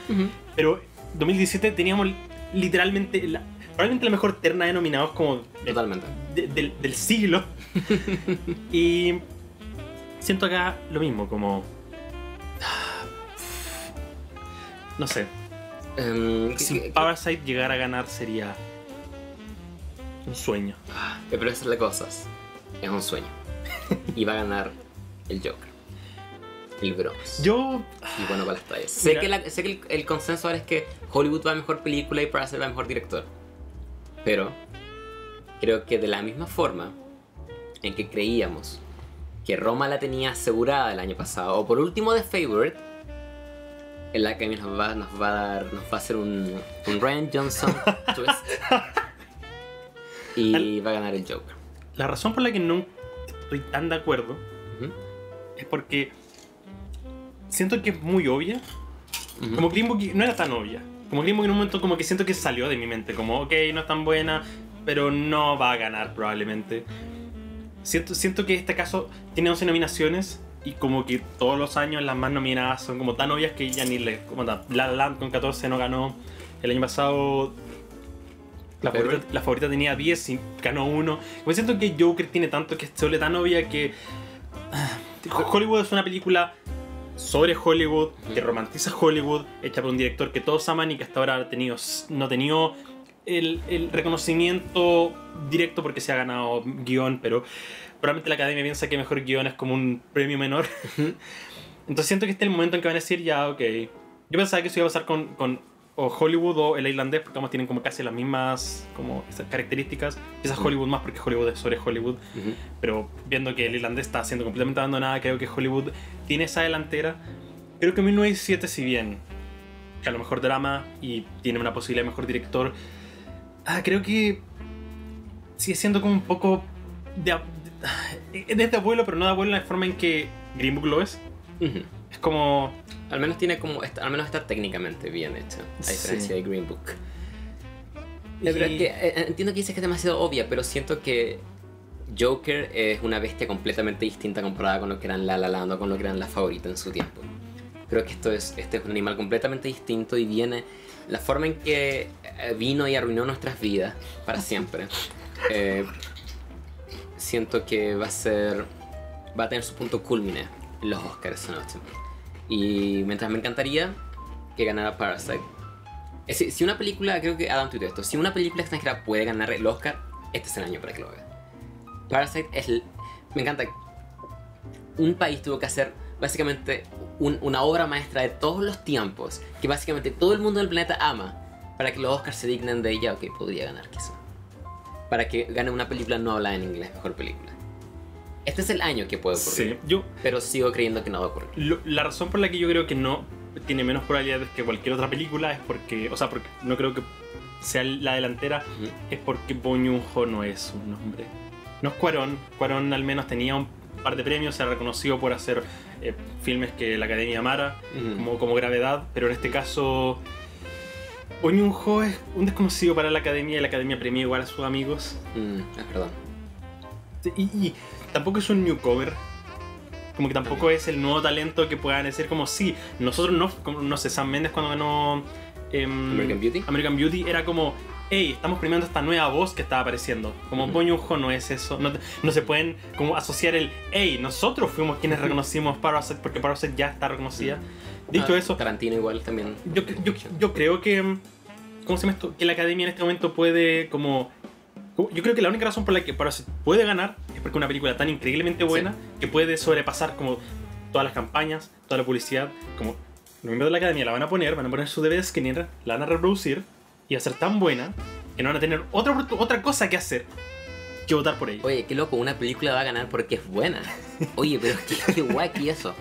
Pero 2017 teníamos literalmente la, probablemente la mejor terna de nominados como de- Totalmente. de- del, del siglo. y siento acá lo mismo, como... No sé, Em, si que- que- Parasite llegara a ganar sería un sueño. Eh, Pero esa es la cosa. Es un sueño. Y va a ganar el Joker. El Bronx. Yo... Y bueno para las tallas. Sé que, la- sé que el, el consenso ahora es que Hollywood va a mejor película y Parasite va a mejor director. Pero creo que de la misma forma en que creíamos que Roma la tenía asegurada el año pasado, o por último The Favorite, en la que nos va, nos va a dar, nos va a hacer un, un Ryan Johnson twist. Y va a ganar el Joker. La razón por la que no estoy tan de acuerdo Ujú, es porque siento que es muy obvia. ujú. Como Green Book no era tan obvia. Como Green Book en un momento como que siento que salió de mi mente. Como, ok, no es tan buena, pero no va a ganar probablemente. Siento, siento que este caso tiene 11 nominaciones y como que todos los años las más nominadas son como tan obvias que ya ni le... Como ta- La La Land con 14 no ganó. El año pasado la favorita, la favorita tenía 10 y ganó uno. Como siento que Joker tiene tanto que se tan obvia que... ah, Hollywood es una película sobre Hollywood, que romantiza Hollywood, hecha por un director que todos aman y que hasta ahora ha tenido, no ha tenido el, el reconocimiento directo porque se ha ganado guion, pero probablemente la academia piensa que mejor guion es como un premio menor. Entonces siento que este es el momento en que van a decir, ya, ok. Yo pensaba que eso iba a pasar con, con o Hollywood o el irlandés, porque ambos tienen como casi las mismas como esas características. Quizás Hollywood más porque Hollywood es sobre Hollywood. Ujú. Pero viendo que el irlandés está siendo completamente abandonada, creo que Hollywood tiene esa delantera. Creo que 1917, si bien que a lo mejor drama y tiene una posibilidad de mejor director, ah, creo que sigue siendo como un poco de, de- desde abuelo, pero no de abuelo en la forma en que Green Book lo es. Ujú. Es como Al menos tiene como. está- Al menos está técnicamente bien hecha. A Sí. diferencia de Green Book. La verdad que eh, entiendo que dices que es demasiado obvia, pero siento que Joker es una bestia completamente distinta comparada con lo que eran La La Land o con lo que eran La Favorita en su tiempo. Creo que esto es, este es un animal completamente distinto y viene la forma en que eh, vino y arruinó nuestras vidas para siempre. Eh, siento que va a ser va a tener su punto culmine en los Oscars esa noche. Y mientras me encantaría que ganara Parasite, decir, si una película, creo que Adam tuiteó esto, si una película extranjera puede ganar el Oscar, este es el año para que lo haga. Parasite es el... Me encanta. Un país tuvo que hacer básicamente un- una obra maestra de todos los tiempos, que básicamente todo el mundo del planeta ama, para que los Oscars se dignen de ella, ok, podría ganar quizá. Para que gane una película no hablada en inglés, mejor película. Este es el año que puede ocurrir, Sí, yo pero sigo creyendo que no va a ocurrir. Lo- la razón por la que yo creo que no tiene menos probabilidades que cualquier otra película es porque, o sea, porque no creo que sea la delantera, es porque Joon-ho no es un nombre. No es Cuarón, Cuarón al menos tenía un par de premios, se ha reconocido por hacer eh, filmes que la Academia amara, Ujú. como, como Gravedad, pero en este caso Joon-ho es un desconocido para la Academia y la Academia premia igual a sus amigos. Mm, es verdad. Y, y tampoco es un newcomer. Como que tampoco es el nuevo talento que puedan decir como sí, nosotros no, como, no sé, Sam Mendes cuando ganó em, American Beauty. American Beauty era como, hey, estamos premiando esta nueva voz que estaba apareciendo. Como Joon-ho no es eso, no, no se pueden como asociar el, hey, nosotros fuimos quienes reconocimos Parasite porque Parasite ya está reconocida. Dicho Ah, eso, Tarantino igual también. yo, yo, yo creo que. ¿Cómo se llama esto? Que la academia en este momento puede como. Yo creo que la única razón por la que Parasite puede ganar es porque una película tan increíblemente buena que puede sobrepasar como todas las campañas, toda la publicidad, como los miembros de la academia la van a poner, van a poner su DVD scanner, la van a reproducir y va a ser tan buena que no van a tener otra, otra cosa que hacer que votar por ella. Oye, qué loco, una película va a ganar porque es buena. Oye, pero qué, qué wacky eso.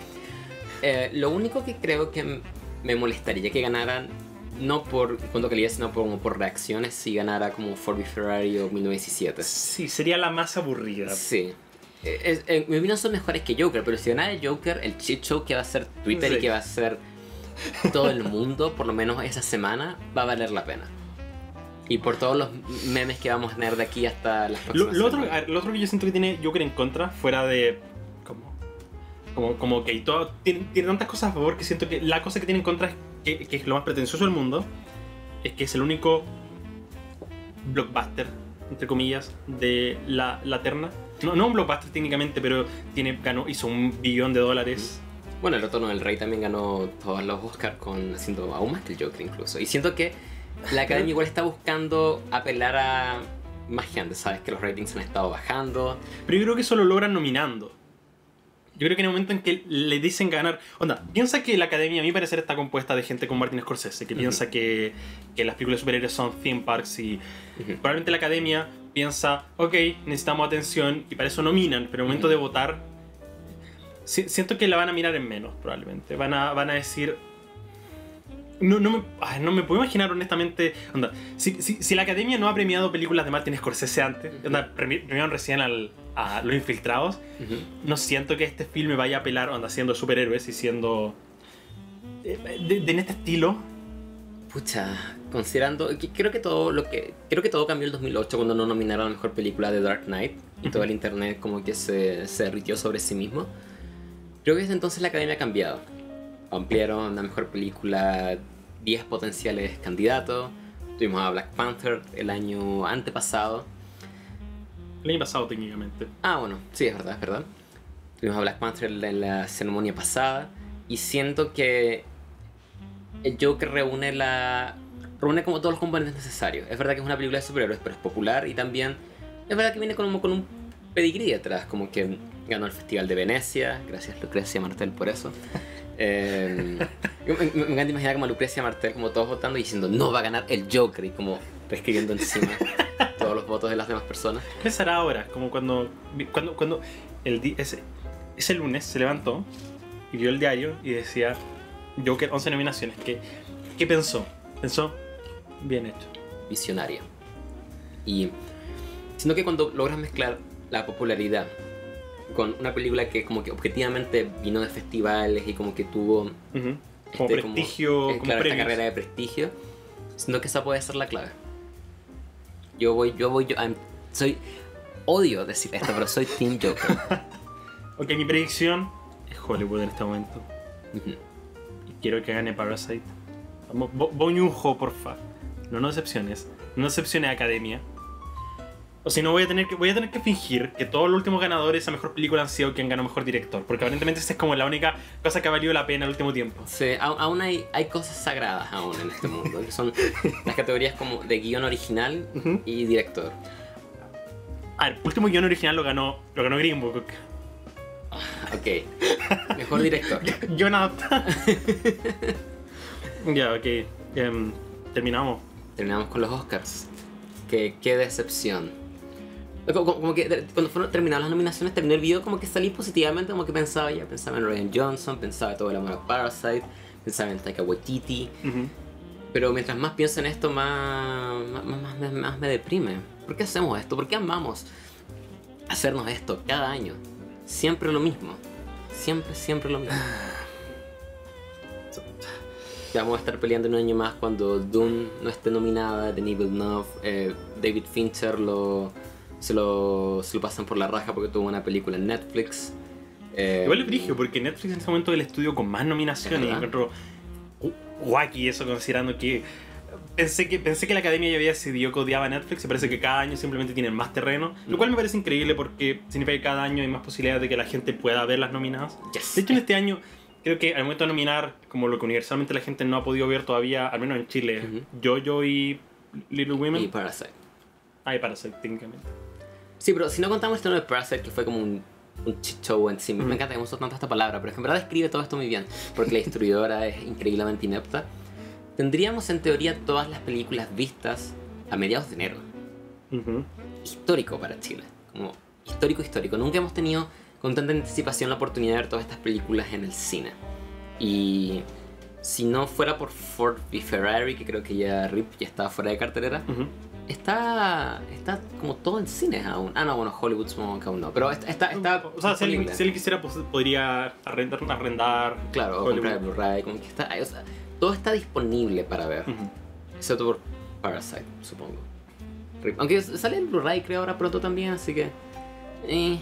Eh, lo único que creo que me molestaría que ganaran, no por cuanto calidad, sino por, como por reacciones, si ganara como Ford v Ferrari o 1917. Sí, sería la más aburrida. Sí. Eh, en mi opinión son mejores que Joker, pero si ganara el Joker, el shit show que va a ser Twitter Sí. y que va a ser todo el mundo, por lo menos esa semana, va a valer la pena. Y por todos los memes que vamos a tener de aquí hasta las próximas lo otro, semanas. a ver, lo otro que yo siento que tiene Joker en contra, fuera de. Como. Como, que todo, tiene, tiene tantas cosas a favor que siento que la cosa que tiene en contra es que, que es lo más pretencioso del mundo. Es que es el único blockbuster, entre comillas, de la, la terna. No, no un blockbuster técnicamente, pero tiene, ganó, hizo un billón de dólares. Bueno, el Retorno del Rey también ganó todos los Oscars con haciendo aún más que el Joker incluso. Y siento que la Academia igual está buscando apelar a más gente, ¿sabes? Que los ratings han estado bajando. Pero yo creo que eso lo logran nominando. Yo creo que en el momento en que le dicen ganar. Onda, piensa que la academia, a mi parecer, está compuesta de gente como Martin Scorsese, que piensa que, que las películas de superhéroes son theme parks y Ujú. probablemente la academia piensa, ok, necesitamos atención y para eso nominan, pero en el momento de votar, si- siento que la van a mirar en menos, probablemente. Van a, van a decir. No, no, me, ay, no me puedo imaginar honestamente. Onda, si, si, si la academia no ha premiado películas de Martin Scorsese antes, onda, premi- premiaron recién al, a Los Infiltrados, no siento que este filme vaya a apelar, onda, siendo superhéroes y siendo. eh, De, de- en este estilo. Pucha, considerando que creo que todo lo que creo que todo cambió el 2008 cuando no nominaron a la mejor película de Dark Knight y todo el internet como que se se derritió sobre sí mismo. Creo que desde entonces la academia ha cambiado. Ampliaron la mejor película 10 potenciales candidatos. Tuvimos a Black Panther el año antepasado. El año pasado, técnicamente. Ah, bueno, sí, es verdad, es verdad. Tuvimos a Black Panther en la ceremonia pasada. Y siento que el Joker reúne la. reúne como todos los componentes necesarios. Es verdad que es una película de superhéroes, pero es popular y también. Es verdad que viene como con un pedigrí atrás, como que ganó el Festival de Venecia. Gracias, Lucrecia Martel, por eso. Eh, me, me- encanta imaginar como a Lucrecia Martel, como todos votando y diciendo no va a ganar el Joker y como reescribiendo encima los votos de las demás personas. ¿Qué será ahora? Como cuando, cuando, cuando el ese, ese lunes se levantó y vio el diario y decía Joker 11 nominaciones. ¿Qué, qué pensó? Pensó, bien hecho. visionaria. Y siento que cuando logras mezclar la popularidad con una película que como que objetivamente vino de festivales y como que tuvo Ujú. Como este, prestigio, eh, como, claro, esta carrera de prestigio, siento que esa puede ser la clave. Yo voy, yo voy, yo I'm- soy odio decir esto, pero soy Team Joker. Ok, mi predicción es Hollywood en este momento. Y quiero que gane Parasite. Vamos, Bo, Joon-ho, porfa. No nos decepciones. No decepcione a Academia. O si no, voy a, tener que, voy a tener que fingir que todos los últimos ganadores a mejor película han sido quien ganó mejor director. Porque aparentemente esa es como la única cosa que ha valido la pena el último tiempo. Sí, aún hay, hay cosas sagradas aún en este mundo, que son las categorías como de guion original y director. Ah, el último guion original lo ganó, lo ganó Green Book. Ok, mejor director. Jonathan. ya, ok. Em, terminamos. Terminamos con los Oscars. Que, qué decepción. Como, que cuando fueron terminadas las nominaciones, terminé el video como que salí positivamente, como que pensaba ya, pensaba en Ryan Johnson, pensaba en todo el amor a Parasite, pensaba en Taika Waititi. Ujú. Pero mientras más pienso en esto, más, más, más- me deprime. ¿Por qué hacemos esto? ¿Por qué amamos hacernos esto cada año? Siempre lo mismo. Siempre, siempre lo mismo. Ya vamos a estar peleando un año más cuando Doom no esté nominada, Denis Villeneuve, eh, David Fincher lo, se, lo, se lo pasan por la raja porque tuvo una película en Netflix. Eh, Igual es brigio, porque Netflix en este momento es el estudio con más nominaciones. Es Y encuentro wacky eso, considerando que pensé que pensé que la academia ya había decidido que odiaba Netflix y parece que cada año simplemente tienen más terreno. Lo cual me parece increíble porque significa que cada año hay más posibilidades de que la gente pueda ver las nominadas. Yes. De hecho, en este año, creo que al momento de nominar, como lo que universalmente la gente no ha podido ver todavía, al menos en Chile. Jojo y Little Women. y Parasite. Ay, Parasite, técnicamente. Sí, pero si no contamos esto de Parasite, que fue como un, un shit show en sí, me encanta que hemos tanto esta palabra, pero es que en verdad describe todo esto muy bien, porque la distribuidora es increíblemente inepta. Tendríamos en teoría todas las películas vistas a mediados de enero. Histórico para Chile, como histórico, histórico. Nunca hemos tenido con tanta anticipación la oportunidad de ver todas estas películas en el cine. Y si no fuera por Ford v Ferrari, que creo que ya RIP ya estaba fuera de cartelera. Está, está como todo en cines aún. Ah, no, bueno, Hollywood supongo que aún no. Pero está, está, está o sea, si alguien, disponible. si alguien quisiera, pues, podría arrendar, arrendar Claro, o comprar el Blu-ray, como que está... O sea, todo está disponible para ver. Ujú. Excepto por Parasite, supongo. Aunque sale el Blu-ray creo ahora pronto también, así que... eh,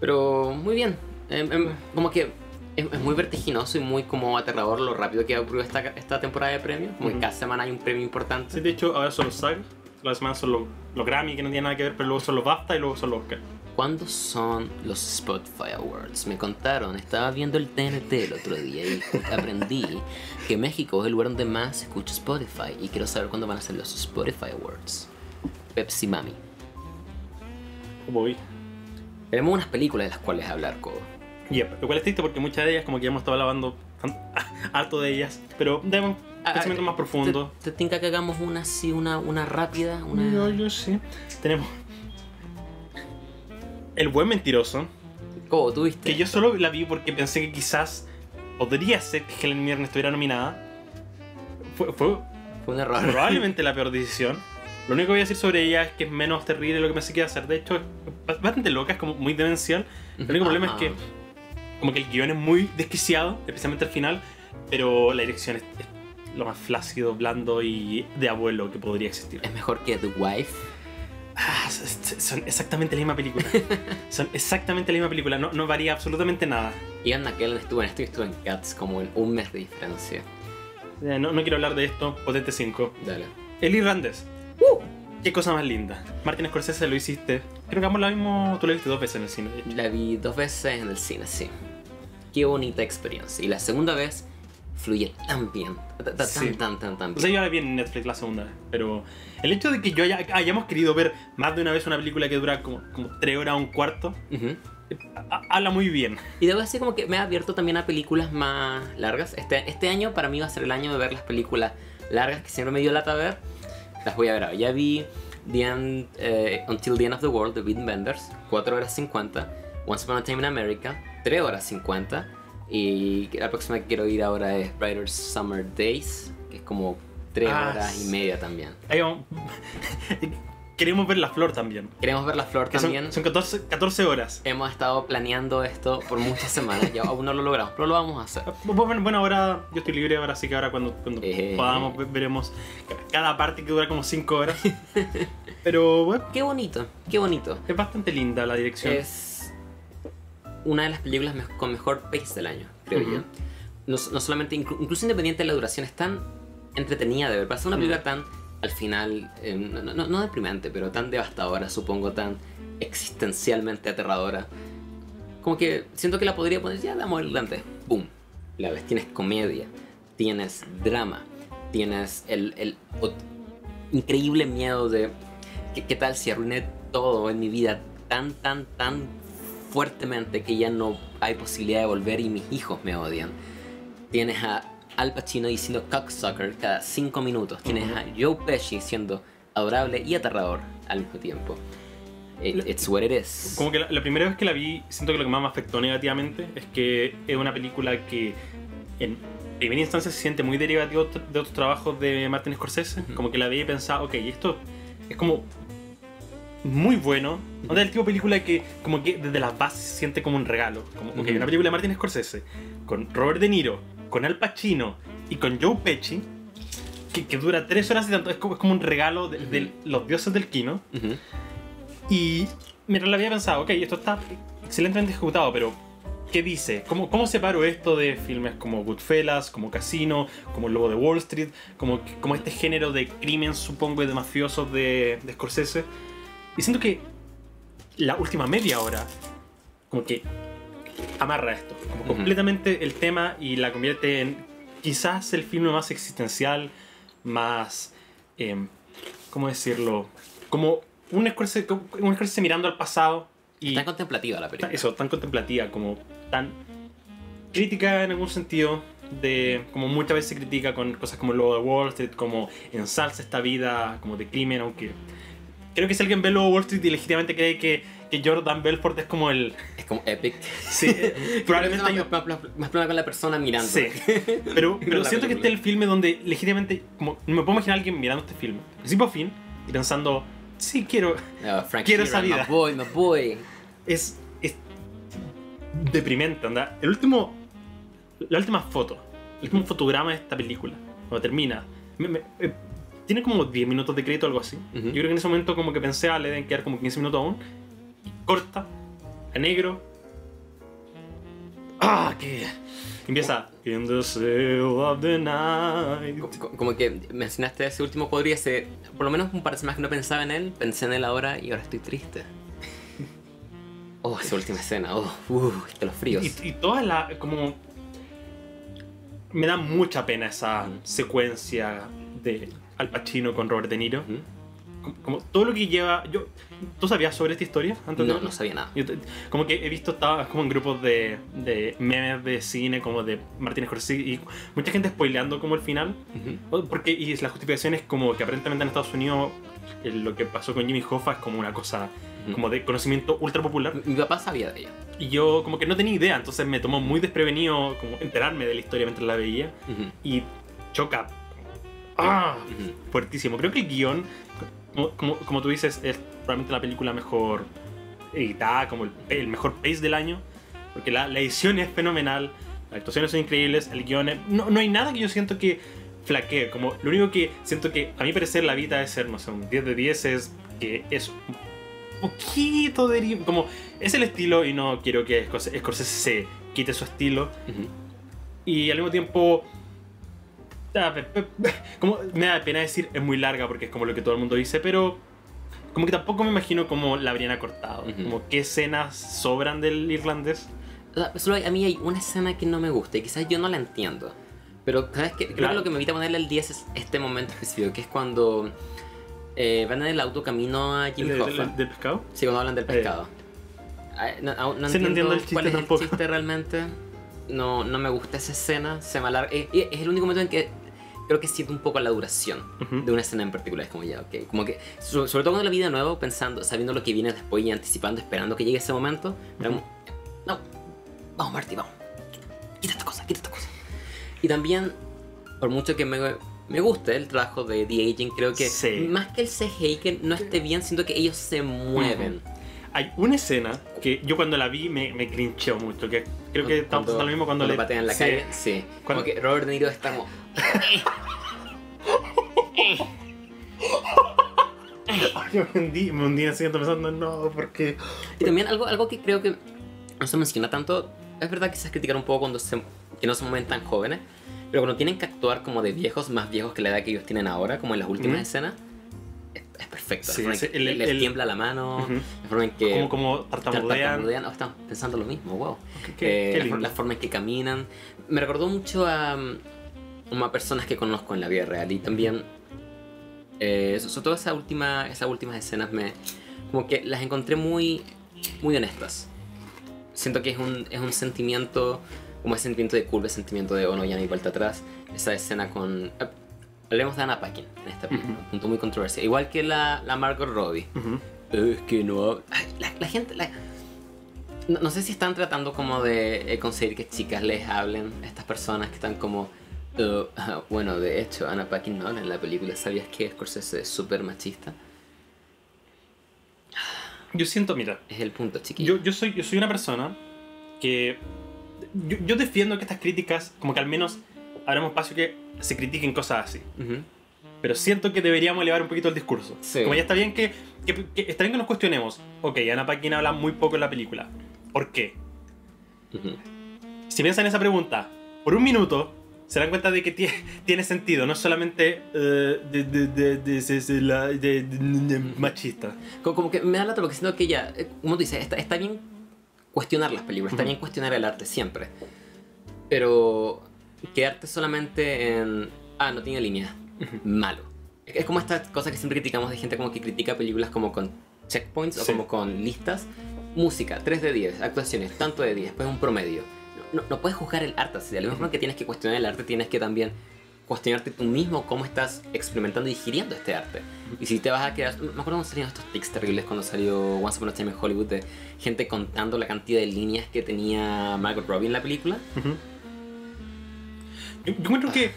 pero muy bien. Em, em, como que es, es muy vertiginoso y muy como aterrador lo rápido que ocurrió esta, esta temporada de premios. Como que Ujú. cada semana hay un premio importante. Sí, de hecho, ahora son los SAG, la semana son los, los Grammy, que no tienen nada que ver, pero luego son los BAFTA y luego son los Oscar. ¿Cuándo son los Spotify Awards? Me contaron, estaba viendo el TNT el otro día y aprendí que México es el lugar donde más se escucha Spotify y quiero saber cuándo van a ser los Spotify Awards. Pepsi Mami. Voy. Tenemos unas películas de las cuales hablar, Cobo. Yep. Lo cual es triste porque muchas de ellas, como que ya hemos estado hablando harto de ellas, pero demos Ah, pensamientos más profundos. ¿Te, te tinca que hagamos una así, una, una rápida? Una... Yo, yo sí. Tenemos. El buen mentiroso, Cobo, ¿tú viste? que yo solo la vi porque pensé que quizás podría ser que Helen Mirren estuviera nominada. Fue, fue Fue un error. probablemente la peor decisión. Lo único que voy a decir sobre ella es que es menos terrible de lo que pensé que iba a ser. De hecho, es bastante loca, es como muy demencial. El único problema es que, como que el guion es muy desquiciado, especialmente al final, pero la dirección es, es lo más flácido, blando y de abuelo que podría existir. Es mejor que The Wife. Ah, son exactamente la misma película. son exactamente la misma película, no, no varía absolutamente nada. Ian McKellen estuvo en esto y estuvo en Cats como en un mes de diferencia. Eh, No, no quiero hablar de esto, Potente 5. Dale. El irlandés. Qué cosa más linda. Martin Scorsese lo hiciste. Creo que ambos la mismo. Tú la viste dos veces en el cine. La vi dos veces en el cine, sí. qué bonita experiencia. Y la segunda vez fluye tan bien, tan, tan, Sí. tan, tan, tan O bien. sea, yo la vi en Netflix la segunda vez, pero el hecho de que yo haya- hayamos querido ver más de una vez una película que dura como, como tres horas o un cuarto, eh, ha- habla muy bien. Y debo decir como que me ha abierto también a películas más largas. Este, este año para mí va a ser el año de ver las películas largas que siempre me dio lata ver. Las voy a ver ahora. Ya vi The End, eh, Until the End of the World de Wim Wenders, 4 horas 50. Once Upon a Time in America, 3 horas 50. Y la próxima que quiero ir ahora es Brighter Summer Days, que es como 3 Ah, horas y sí. media también. Ahí vamos. Queremos ver la flor también. Queremos ver la flor Que son, también. son 14, 14 horas. Hemos estado planeando esto por muchas semanas, ya aún no lo logramos, pero lo vamos a hacer. Bueno, bueno, ahora yo estoy libre ahora, así que ahora cuando, cuando Eh. podamos ve- veremos cada parte que dura como 5 horas. Pero bueno, Qué bonito, qué bonito. es bastante linda la dirección. Es una de las películas me- con mejor pace del año, creo Ujú. yo. No, no solamente, inclu- incluso independiente de la duración, es tan entretenida de ver. Para ser una película tan, al final, eh, no, no- no deprimente, pero tan devastadora, supongo, tan existencialmente aterradora. Como que siento que la podría poner, ya, damos adelante. ¡Pum! La ves, tienes comedia, tienes drama, tienes el, el increíble miedo de ¿qué, qué tal si arruiné todo en mi vida tan, tan, tan fuertemente que ya no hay posibilidad de volver y mis hijos me odian. Tienes a Al Pacino diciendo cocksucker cada cinco minutos. Tienes a Joe Pesci siendo adorable y aterrador al mismo tiempo. It- it's what it is. Como que la, la primera vez que la vi, siento que lo que más me afectó negativamente es que es una película que en primera instancia se siente muy derivativa de otro- de otros trabajos de Martin Scorsese. Ujú. Como que la vi y pensaba, ok, esto es como muy bueno. No del tipo de película que como que desde las bases se siente como un regalo. Como, ok, una película de Martin Scorsese con Robert De Niro, con Al Pacino y con Joe Pesci. Que, que dura tres horas y tanto, es como, es como un regalo de, los dioses del kino. Y mientras la había pensado, ok, esto está excelentemente ejecutado, pero ¿qué dice? ¿Cómo, cómo separo esto de filmes como Goodfellas, como Casino, como El Lobo de Wall Street, como, como este género de crimen, supongo, y de mafiosos de, de Scorsese? Y siento que la última media hora, como que amarra esto, como completamente el tema y la convierte en quizás el filme más existencial, más, em, ¿cómo decirlo? Como un Scorsese, un Scorsese mirando al pasado y Tan contemplativa la película. eso, tan contemplativa, como tan crítica en algún sentido, de como muchas veces se critica con cosas como lo de Wall Street, como ensalza esta vida como de crimen, aunque creo que si alguien ve de Wall Street y legítimamente cree que, que Jordan Belfort es como el... Es como epic. Sí, probablemente hay más, más, problema con la persona mirando. Sí, pero, pero siento que este es el filme donde legítimamente, como, no me puedo imaginar a alguien mirando este filme, principio a fin, y pensando, sí, quiero, No, Frank Quiero Sheeran, esa vida. My boy, my boy. es, es deprimente, anda. El último, la última foto, el último fotograma de esta película, cuando termina, me- me- eh, tiene como 10 minutos de crédito o algo así. Yo creo que en ese momento como que pensé, ah, le deben quedar como 15 minutos aún. Y corta, a negro. Ah, que empieza In the of the night. Co- Como que mencionaste ese último podría ser, por lo menos un par de semanas que no pensaba en él, pensé en él ahora y ahora estoy triste. Oh, esa última escena, oh, uh, de los fríos. Y, y toda la. como. Me da mucha pena esa secuencia de Al Pacino con Robert De Niro. Ujú. Como, como todo lo que lleva. Yo, ¿Tú sabías sobre esta historia antes de No, verla? no sabía nada. Yo como que he visto estaba como en grupos de, de memes de cine como de Martin Scorsese y mucha gente spoileando como el final Ujú. O- porque y la justificación es como que aparentemente en Estados Unidos eh, lo que pasó con Jimmy Hoffa es como una cosa como de conocimiento ultra popular Mi papá sabía de ella. y yo como que no tenía idea entonces me tomó muy desprevenido como enterarme de la historia mientras la veía Ujú. y choca ¡Ah! Fuertísimo. Creo que el guion, como, como, como tú dices, es probablemente la película mejor editada, como el, el mejor pace del año, porque la, la edición es fenomenal, las actuaciones son increíbles, el guion es- no, no hay nada que yo siento que flaquee, como lo único que siento que a mi parecer la vida es ser, no sé, un 10 de 10 es que es un poquito de... como es el estilo y no quiero que Scorsese se quite su estilo, y al mismo tiempo como me da pena decir es muy larga porque es como lo que todo el mundo dice pero como que tampoco me imagino cómo la habrían acortado Ujú. como qué escenas sobran del irlandés solo hay- a mí hay una escena que no me gusta y quizás yo no la entiendo. Pero, ¿sabes qué? Creo Claro. que lo que me evita ponerle el 10 es este momento específico, que es cuando eh, van en el auto camino a ¿El Jimmy de- Hoffa. del- del pescado? Sí, cuando hablan del Eh. pescado. Ah, No, no Sí, no entiendo, entiendo el chiste cuál es tampoco. el chiste realmente. No, no me gusta esa escena. Se me alarga. eh, eh, es el único momento en que creo que siento un poco la duración Ujú. de una escena en particular. Es como ya, ok. Como que, so- sobre todo cuando la vi de nuevo, pensando, sabiendo lo que viene después y anticipando, esperando que llegue ese momento. era como, no, vamos, Marty, vamos. Quita esta cosa, quita esta cosa. Y también, por mucho que me, me guste el trabajo de The Aging, creo que Sí. más que el CGI que no esté bien, siento que ellos se mueven. Hay una escena que yo cuando la vi me, me crincheó mucho, que creo que estamos pasando lo mismo cuando, le patean la sí. calle. Sí. Cuando- Como que Robert De Niro está como. Ay, yo me hundí, me hundí siguiente pensando, no, porque... Y también algo, algo que creo que no se menciona tanto. Es verdad que se criticar un poco cuando se, que no se mueven tan jóvenes. Pero cuando tienen que actuar como de viejos, más viejos que la edad que ellos tienen ahora, como en las últimas escenas, es, es perfecto. Sí, la forma sí, en que el- le- les el- tiembla la mano, Ujú. la forma en que Como, como tartamudean. tartamudean. Oh, estamos pensando lo mismo, wow. Qué- qué- Eh, qué la, la forma en que caminan. Me recordó mucho a, a personas que conozco en la vida real y también, eh, so- sobre todo esa última, esas últimas escenas, me, como que las encontré muy, muy honestas. Siento que es un, es un sentimiento, como ese sentimiento de culpa, ese sentimiento de, oh no, ya no hay vuelta atrás. Esa escena con... eh, hablemos de Anna Paquin en esta película, Ujú. un punto muy controversial. Igual que la, la Margot Robbie. Ujú. Es que no. Ay, La, la gente. la- No, no sé si están tratando como de eh, conseguir que chicas les hablen a estas personas que están como. "Uh, bueno, de hecho, Anna Paquin no habla en la película. ¿Sabías que Scorsese es súper machista? Yo siento, mira, Es el punto, chiquillo. yo, yo, soy, yo soy una persona que... Yo, yo defiendo que estas críticas, como que al menos habrá un espacio que se critiquen cosas así. Ujú. Pero siento que deberíamos elevar un poquito el discurso. Sí. Como ya está bien que, que- que- está bien que nos cuestionemos. Ok, Ana Paquin habla muy poco en la película. ¿Por qué? Ujú. Si piensan en esa pregunta por un minuto, se dan cuenta de que tie- tiene sentido. No solamente de, la- machista. Como, como que me da lata porque siento que ya, eh, como tú dices, está, está bien cuestionar las películas, está bien cuestionar el arte siempre. Pero quedarte solamente en. Ah, no tiene línea. Malo. Es como esta cosa que siempre criticamos de gente como que critica películas como con checkpoints o como con listas. Música, 3 de 10, actuaciones, tanto de 10, después un promedio. No, no puedes juzgar el arte así. De la misma forma que tienes que cuestionar el arte, tienes que también cuestionarte tú mismo cómo estás experimentando y digiriendo este arte. Y si te vas a quedar... Me acuerdo cuando salieron estos tics terribles cuando salió Once Upon a Time in Hollywood de gente contando la cantidad de líneas que tenía Margot Robbie en la película. Yo, yo encuentro que,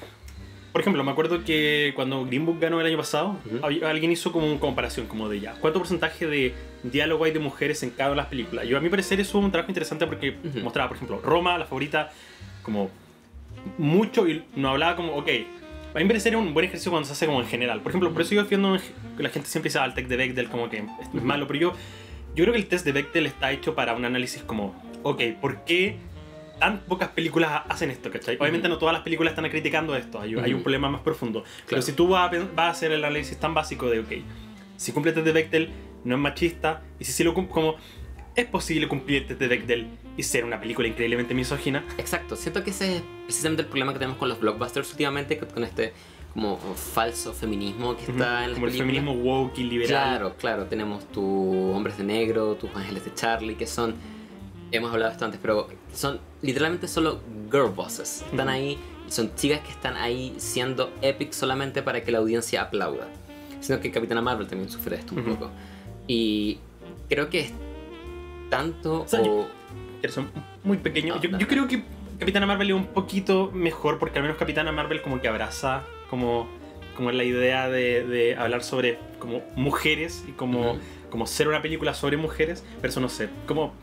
por ejemplo, me acuerdo que cuando Green Book ganó el año pasado, alguien hizo como una comparación como de ya, ¿cuánto porcentaje de diálogo hay de mujeres en cada una de las películas? Yo a mi parecer eso fue un trabajo interesante porque Ujú. mostraba, por ejemplo, Roma, la favorita, como mucho y no hablaba como, ok, a mí me parece un buen ejercicio cuando se hace como en general. Por ejemplo, por eso yo defiendo que la gente siempre dice, ah, el test de Bechdel como que es malo, pero yo, yo creo que el test de Bechdel está hecho para un análisis como, ok, ¿por qué tan pocas películas hacen esto, ¿cachai? Obviamente Ujú. no todas las películas están criticando esto, hay, hay un problema más profundo. Pero Claro. si tú vas a, vas a hacer el análisis tan básico de, ok, si cumple el test de Bechdel, no es machista, y si sí lo como es posible cumplir el test de Bechdel y ser una película increíblemente misógina, Exacto, siento que ese es precisamente el problema que tenemos con los blockbusters últimamente, con- este como falso feminismo que está en las como el feminismo woke y liberal. Claro, claro, tenemos tus hombres de negro, tus ángeles de Charlie, que son, hemos hablado esto antes, pero son literalmente solo girl bosses. Están ahí, son chicas que están ahí siendo epic solamente para que la audiencia aplauda. Sino que Capitana Marvel también sufre de esto un poco. Y creo que es tanto O sea, o... muy pequeños. No, yo, creo que Capitana Marvel es un poquito mejor porque al menos Capitana Marvel como que abraza como, como la idea de, de hablar sobre como mujeres y como, Ujú. como ser una película sobre mujeres, pero eso no sé. Como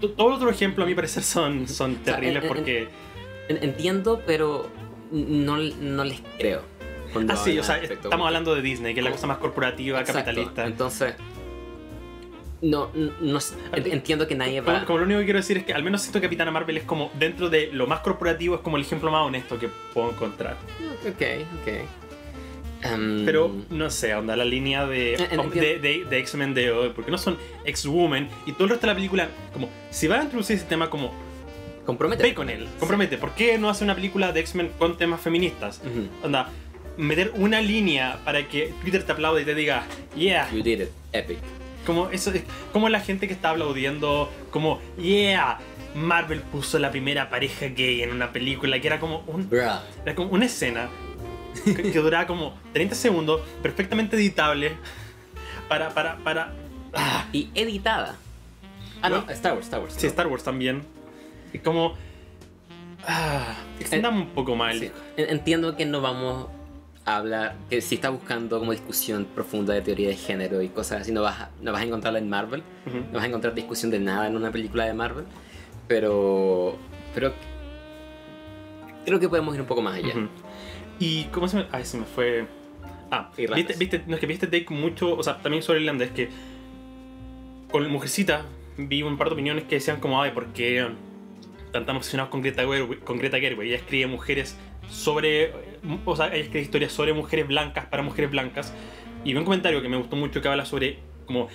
to- todo otro ejemplo a mi parecer son, son terribles en- porque... En- Entiendo, pero no, no les creo. Ah, sí, o sea, respecto, estamos hablando de Disney, que es la cosa más corporativa, Exacto, capitalista. Entonces, no, no, no sé, entiendo que nadie Como, va... como lo único que quiero decir es que al menos siento que Capitana Marvel es como dentro de lo más corporativo es como el ejemplo más honesto que puedo encontrar. Ok, ok. Em, Pero no sé, onda la línea de, Eh, en- de, de- de X-Men de hoy, porque no son X-Women y todo el resto de la película, como si van a introducir ese tema como Compromete. Ve con él, compromete. ¿Por qué no hace una película de X-Men con temas feministas? Ujú. Onda, meter una línea para que Twitter te aplaude y te diga, yeah. You did it. Epic. Como, eso, es- como la gente que está aplaudiendo, como, yeah. Marvel puso la primera pareja gay en una película que era como, un, era como una escena que, que duraba como 30 segundos, perfectamente editable, para, para, para... Ah, Y editada. Ah, no. Star Wars, Star Wars. sí, Star Wars también. Y como... Ah, extendamos un poco más Sí. Entiendo que no vamos a hablar, que si estás buscando como discusión profunda de teoría de género y cosas así, no vas a, no vas a encontrarla en Marvel, no vas a encontrar discusión de nada en una película de Marvel, pero, pero creo que podemos ir un poco más allá. Y cómo se me. Ay, se me fue. Ah, viste, viste, no es que viste take mucho, o sea, también sobre irlandés, que con Mujercita vi un par de opiniones que decían como, ay, ¿por qué están tan obsesionados con Greta Gerwig? Con Greta Gerwig? Ella escribe mujeres sobre, o sea, ella escribe historias sobre mujeres blancas para mujeres blancas. Y vi un comentario que me gustó mucho que habla sobre, como,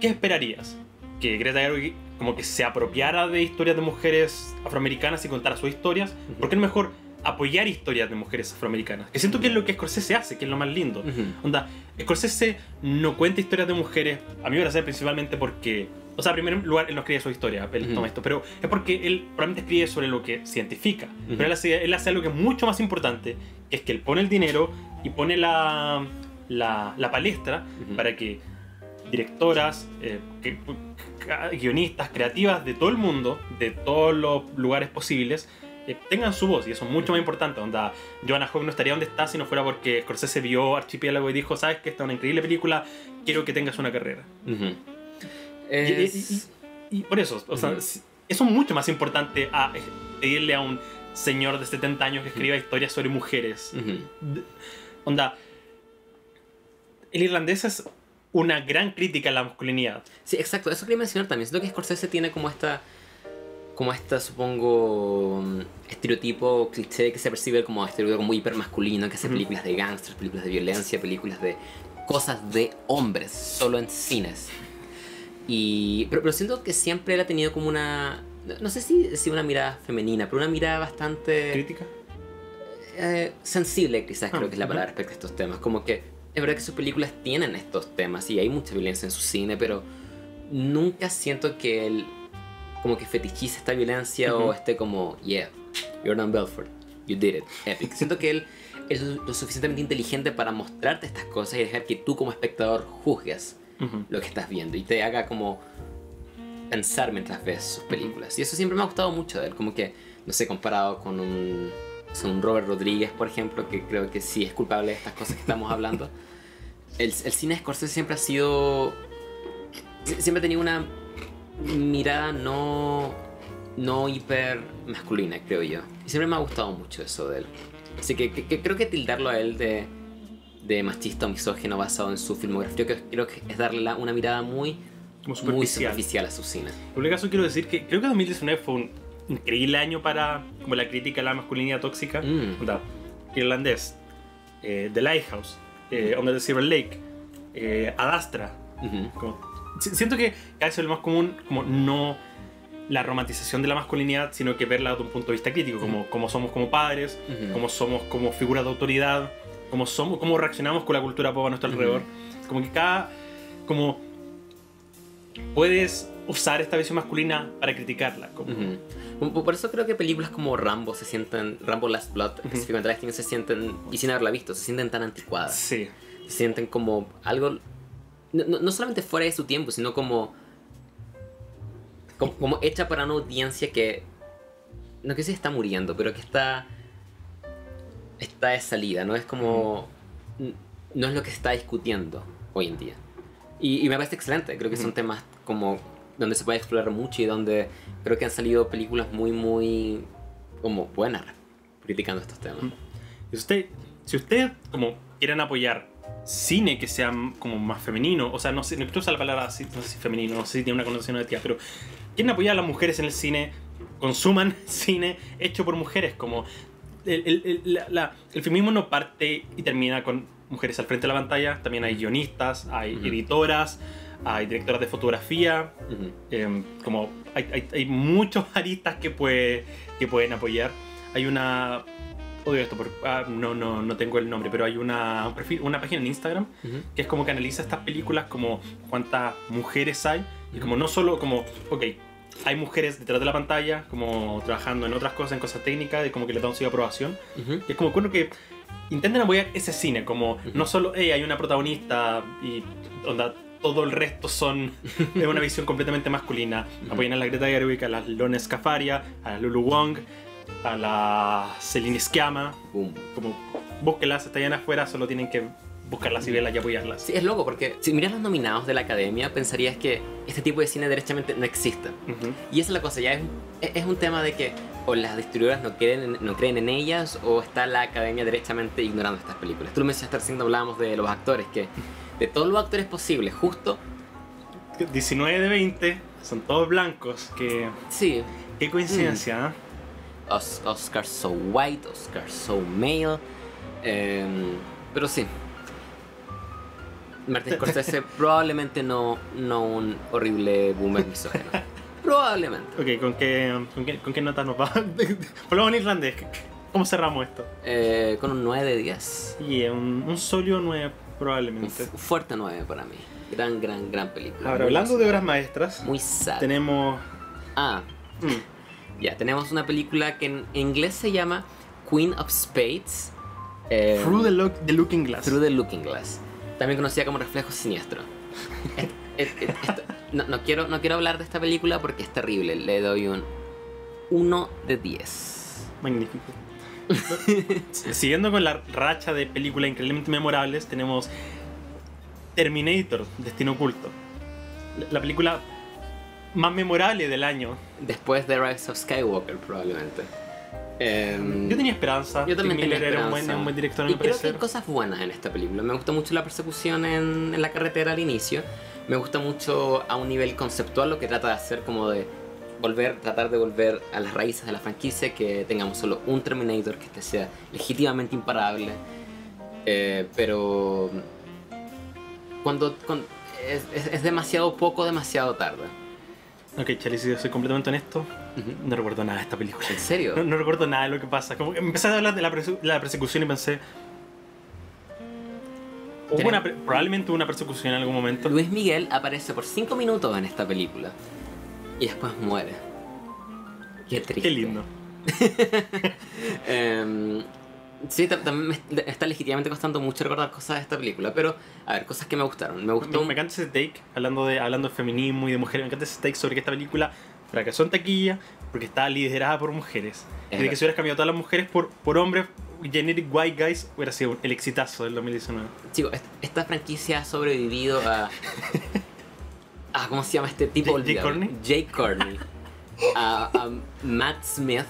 ¿qué esperarías? Que Greta Gerwig como que se apropiara de historias de mujeres afroamericanas y contara sus historias. ¿Por qué no mejor apoyar historias de mujeres afroamericanas? Que siento que es lo que Scorsese hace, que es lo más lindo. Ujú. Onda, Scorsese no cuenta historias de mujeres, a mí me parece principalmente porque. O sea, en primer lugar, él no escribe su historia, él Ujú. toma esto, pero es porque él probablemente escribe sobre lo que se identifica. Ujú. Pero él hace, él hace algo que es mucho más importante, que es que él pone el dinero y pone la, la, la palestra Ujú. para que directoras, eh, que- guionistas, creativas de todo el mundo, de todos los lugares posibles, eh, tengan su voz y eso es mucho más importante. Onda, Joanna Hogg no estaría donde está si no fuera porque Scorsese vio Archipiélago y dijo, sabes que esta es una increíble película, quiero que tengas una carrera. Y- y- Es- Y, y por eso, o sea, eso es mucho más importante a pedirle a un señor de 70 años que escriba historias sobre mujeres. Ujú. D- Onda, el irlandés es una gran crítica a la masculinidad. Sí, exacto, eso quería mencionar también. Siento que Scorsese tiene como esta, como esta, supongo, mm, estereotipo cliché que se percibe como estereotipo muy hipermasculino, que hace películas de gangsters, películas de violencia, películas de cosas de hombres, solo en cines. Y, pero, pero siento que siempre él ha tenido como una, no- sé si, si una mirada femenina, pero una mirada bastante ¿Crítica? eh, sensible, quizás Ah, creo que es la palabra respecto a estos temas. Como que es verdad que sus películas tienen estos temas y hay mucha violencia en su cine, pero nunca siento que él como que fetichice esta violencia Ujú. o esté como, yeah, Jordan Belfort, you did it, epic. Siento que él es lo suficientemente inteligente para mostrarte estas cosas y dejar que tú como espectador juzgues Lo que estás viendo y te haga como pensar mientras ves sus películas. Y eso siempre me ha gustado mucho de él, como que, no sé, comparado con un, un Robert Rodríguez, por ejemplo, que creo que sí es culpable de estas cosas que estamos hablando. El, el cine de Scorsese siempre ha sido... sie- Siempre ha tenido una mirada no, no hiper masculina, creo yo. Y siempre me ha gustado mucho eso de él. Así que, que- que creo que tildarlo a él de, de machista o misógino basado en su filmografía, creo que, creo que es darle una mirada muy, Como muy superficial. superficial a su cine. En cualquier caso, quiero decir que creo que 2019 fue un increíble año para como la crítica a la masculinidad tóxica. Mm. Onda, Irlandés, eh, The Lighthouse, eh, Under the Silver Lake, eh, Ad Astra. Ujú. Como- si- siento que cada vez es lo más común, como no la romantización de la masculinidad, sino que verla desde un punto de vista crítico, como, como somos como padres, Ujú. como somos como figuras de autoridad, como somos, cómo reaccionamos con la cultura pop a nuestro alrededor. Como que cada, como puedes usar esta visión masculina para criticarla. Como. Por- Por eso creo que películas como Rambo se sienten, Rambo Last Blood, específicamente Last King, se sienten, y sin haberla visto, se sienten tan anticuadas. Sí. Se sienten como algo, no, no- no solamente fuera de su tiempo, sino como, como, como hecha para una audiencia que, no que se está muriendo, pero que está, está de salida, no es como, no es lo que se está discutiendo hoy en día. Y, y me parece excelente, creo que son temas como donde se puede explorar mucho y donde creo que han salido películas muy, muy como buenas criticando estos temas. Si usted, si usted como quieren apoyar cine que sea como más femenino, o sea, no sé, no usar la palabra así, no sé si femenino, no sé si tiene una connotación negativa, pero quieren apoyar a las mujeres en el cine, consuman cine hecho por mujeres, como el, el- el- la- el feminismo no parte y termina con mujeres al frente de la pantalla, también hay guionistas, hay Ujú. editoras, hay directoras de fotografía, Ujú. eh, como hay, hay- hay muchos aristas que, puede, que pueden apoyar. Hay una... Odio esto, porque ah, no, no, no tengo el nombre, pero hay una, una página en Instagram Ujú. que es como que analiza estas películas como cuántas mujeres hay y como no solo como, ok, hay mujeres detrás de la pantalla como trabajando en otras cosas, en cosas técnicas y como que le dan su aprobación. Ujú. Y es como bueno que intenten apoyar ese cine, como no solo, hey, hay una protagonista y onda, todo el resto son de una visión completamente masculina. Apoyan a la Greta Gerwig, a la Lone Scafaria, a la Lulu Wong, a la Celine Sciamma, Boom. como búsquelas, están afuera, solo tienen que buscarlas y verlas y apoyarlas. Sí, es loco porque si miras los nominados de la academia pensarías que este tipo de cine derechamente no existe. Ujú. Y esa es la cosa, ya es, es un tema de que o las distribuidoras no creen, en- no creen en ellas o está la academia derechamente ignorando estas películas. Tú lo mencionaste recién hablábamos de los actores, que de todos los actores posibles, justo, 19 de 20 son todos blancos. Que, sí, qué coincidencia, ¿eh? Os- Oscar so white, Oscar so male, em, pero sí. Martin Scorsese probablemente no, no un horrible boomer misógino. Probablemente. Ok, ¿con qué, con qué, con qué nota nos va? Volvamos en irlandés. ¿Cómo cerramos esto? Eh, con un 9 de 10. Y eh, un, un sólido 9 Un probablemente. fu- fuerte 9 para mí. Gran, gran, gran película. Ahora, hablando de obras maestras, Muy sad. tenemos... Ah, mm, ya, tenemos una película que en inglés se llama Queen of Spades. eh, Through the, Look- the Looking Glass. Through the Looking Glass. También conocida como Reflejo Siniestro. Es- es- es- esto- no, no quiero, no quiero hablar de esta película porque es terrible. Le doy un 1 de 10. Magnífico. Siguiendo con la racha de películas increíblemente memorables, tenemos Terminator, Destino Oculto. La- La película más memorable del año. Después de Rise of Skywalker, probablemente. Em, Yo tenía esperanza. Yo también Tim tenía Miller era un buen, esperanza. un buen director, Y creo que hay cosas buenas en esta película. Me gusta mucho la persecución en, en la carretera al inicio. Me gusta mucho a un nivel conceptual lo que trata de hacer como de volver, tratar de volver a las raíces de la franquicia, que tengamos solo un Terminator que este sea legítimamente imparable. Eh, pero cuando, cuando- es, es- es demasiado poco, demasiado tarde. Ok, Charlie, si soy completamente honesto, no recuerdo nada de esta película. ¿En serio? No, no recuerdo nada de lo que pasa. Como que empecé a hablar de la, perse- la persecución y pensé. Hubo una probablemente hubo una persecución en algún momento. Luis Miguel aparece por 5 minutos en esta película y después muere. Qué triste. Qué lindo. Em, sí, ta- también me está legítimamente costando mucho recordar cosas de esta película, pero a ver, cosas que me gustaron. Me gustó. Me, me encanta ese take, hablando de, hablando de feminismo y de mujeres, me encanta ese take sobre que esta película fracasó en taquilla porque está liderada por mujeres. Es y de que si hubieras cambiado todas las mujeres por, por hombres, generic white guys, hubiera sido el exitazo del 2019. Chico, est- esta franquicia ha sobrevivido a. a ¿Cómo se llama este tipo? Courtney. Jay Courtney. A, a Matt Smith.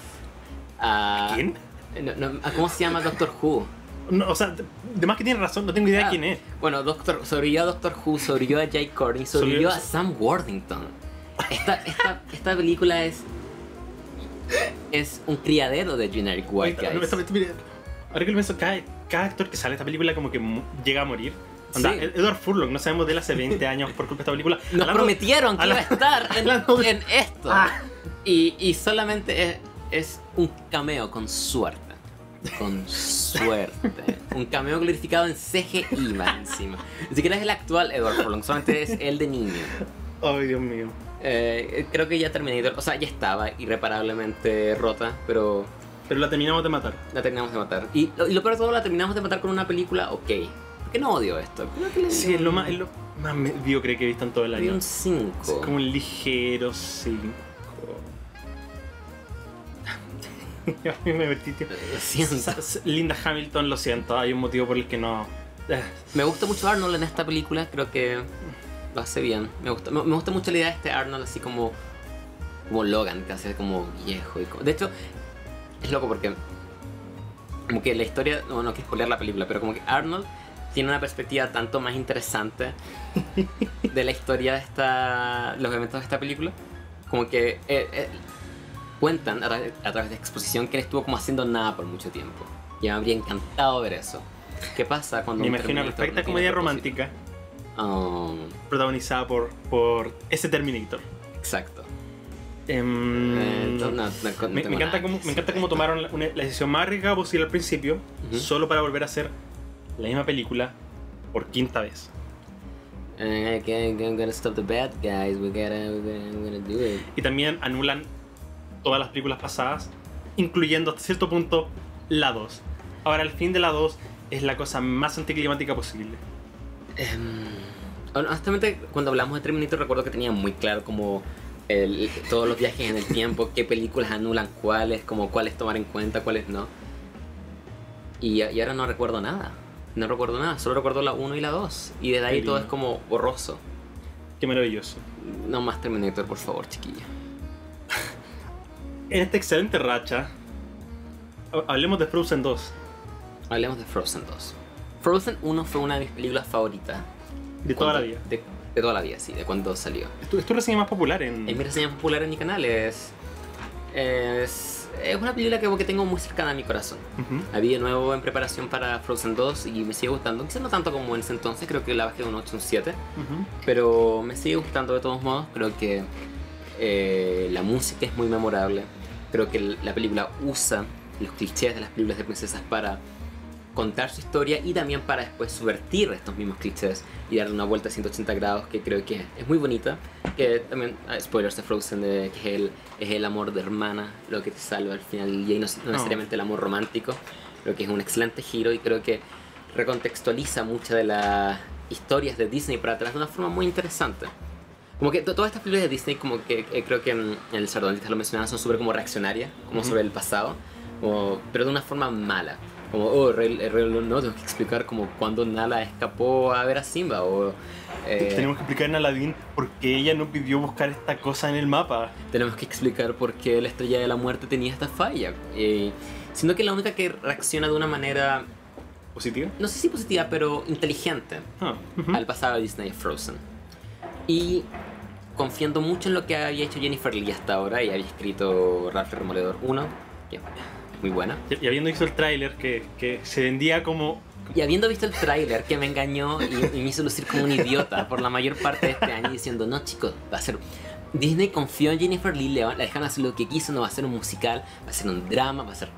A, ¿Quién? No, no, a ¿Cómo se llama Doctor Who? No, o sea, de de más que tiene razón, no tengo idea Ah, quién es. Bueno, Doctor, sobrevivió a Doctor Who, sobrevivió a Jay Courtney, sobrevivió a Sam Worthington. Esta, esta, esta película es. Es un criadero de generic white guys. esta- esta- mira, Ahora que lo pienso, cada, cada actor que sale de esta película como que llega a morir. Onda, Sí. Ed- Edward Furlong, no sabemos de él hace 20 años por culpa de esta película. Nos Hablando- prometieron que a iba a estar en, de- en esto. Ah. Y, y solamente es, es un cameo con suerte. Con suerte. un cameo glorificado en CGI más encima. Ni siquiera es el actual Edward Furlong, solamente es el de niño. Ay, Dios mío. Eh, creo que ya Terminator, o sea, ya estaba irreparablemente rota, pero Pero la terminamos de matar. la terminamos de matar. Y lo, y lo peor de todo, la terminamos de matar con una película, ok. ¿Por qué no odio esto? Que Sí, es lo más, es lo más mediocre que he visto en todo el año. un Es 5. como un ligero 5. A mí me metí, tío. Lo siento. Linda Hamilton, lo siento, hay un motivo por el que no. Eh, Me gusta mucho Arnold en esta película, creo que lo hace bien. Me gusta, me, me gusta mucho la idea de este Arnold así como, como Logan, que hace como viejo. Y co- de hecho, es loco porque como que la historia, no, no quiero spoilear la película, pero como que Arnold tiene una perspectiva tanto más interesante de la historia de esta, los eventos de esta película. Como que eh, eh, cuentan a, tra- a través de exposición que él estuvo como haciendo nada por mucho tiempo. Y me habría encantado ver eso. ¿Qué pasa cuando me imagino una perfecta no comedia romántica. Um, protagonizada por, por ese Terminator. exacto. Em, Eh, no, no, no, me, encanta cómo, me encanta cómo tomaron la, una- la decisión más arriesgada posible al principio, solo para volver a hacer la misma película por quinta vez. Y también anulan todas las películas pasadas, incluyendo hasta cierto punto la 2. Ahora, el fin de la 2 es la cosa más anticlimática posible. Em, honestamente, cuando hablamos de Terminator, recuerdo que tenía muy claro como el- todos los viajes en el tiempo, qué películas anulan cuáles, como cuáles tomar en cuenta, cuáles no. Y, y ahora no recuerdo nada. No recuerdo nada, solo recuerdo la 1 y la 2. Y desde ahí Qué todo es como borroso. Qué maravilloso. No más Terminator, por favor, chiquilla. En esta excelente racha, ha- hablemos de Frozen 2. Hablemos de Frozen 2. Frozen 1 fue una de mis películas favoritas. De toda la vida. De, de toda la vida, sí, de cuando salió. Es tu, es tu reseña más popular en... Es mi reseña popular en mi canal. Es, es, es una película que, que tengo muy cercana a mi corazón. Ujú. La vi de nuevo en preparación para Frozen 2 y me sigue gustando. Quizás no tanto como en ese entonces, creo que la bajé de un 8 a un 7. Ujú. Pero me sigue gustando de todos modos. Creo que eh, la música es muy memorable. Creo que la película usa los clichés de las películas de princesas para contar su historia y también para después subvertir estos mismos clichés y darle una vuelta a 180 grados que creo que es muy bonita. Que también, ah, spoilers de Frozen, de que es el, es el amor de hermana lo que te salva al final del día y no, no necesariamente el amor romántico. Creo que es un excelente giro y creo que recontextualiza muchas de las historias de Disney para atrás de una forma muy interesante. Como que to- todas estas películas de Disney, como que eh, creo que en el Sardonista lo mencionaban, son súper como reaccionarias, como Ujú. sobre el pasado, como- pero de una forma mala. Como, oh, el Rey, el Rey León, no, tengo que explicar como cuando Nala escapó a ver a Simba, o eh, Tenemos que explicar en Aladdin por qué ella no pidió buscar esta cosa en el mapa. tenemos que explicar por qué la Estrella de la Muerte tenía esta falla. Y siendo que la única que reacciona de una manera, ¿Positiva? no sé si positiva, pero inteligente, Ah, ujú. al pasado de Disney Frozen. Y confiando mucho en lo que había hecho Jennifer Lee hasta ahora y había escrito Ralph Remoledor 1, que es muy buena. Y, habiendo visto el tráiler que, que se vendía como... Y habiendo visto el tráiler que me engañó y, y me hizo lucir como un idiota por la mayor parte de este año diciendo, no chicos, va a ser... Disney confió en Jennifer Lee, le la dejaron hacer lo que quiso, no va a ser un musical, va a ser un drama, va a ser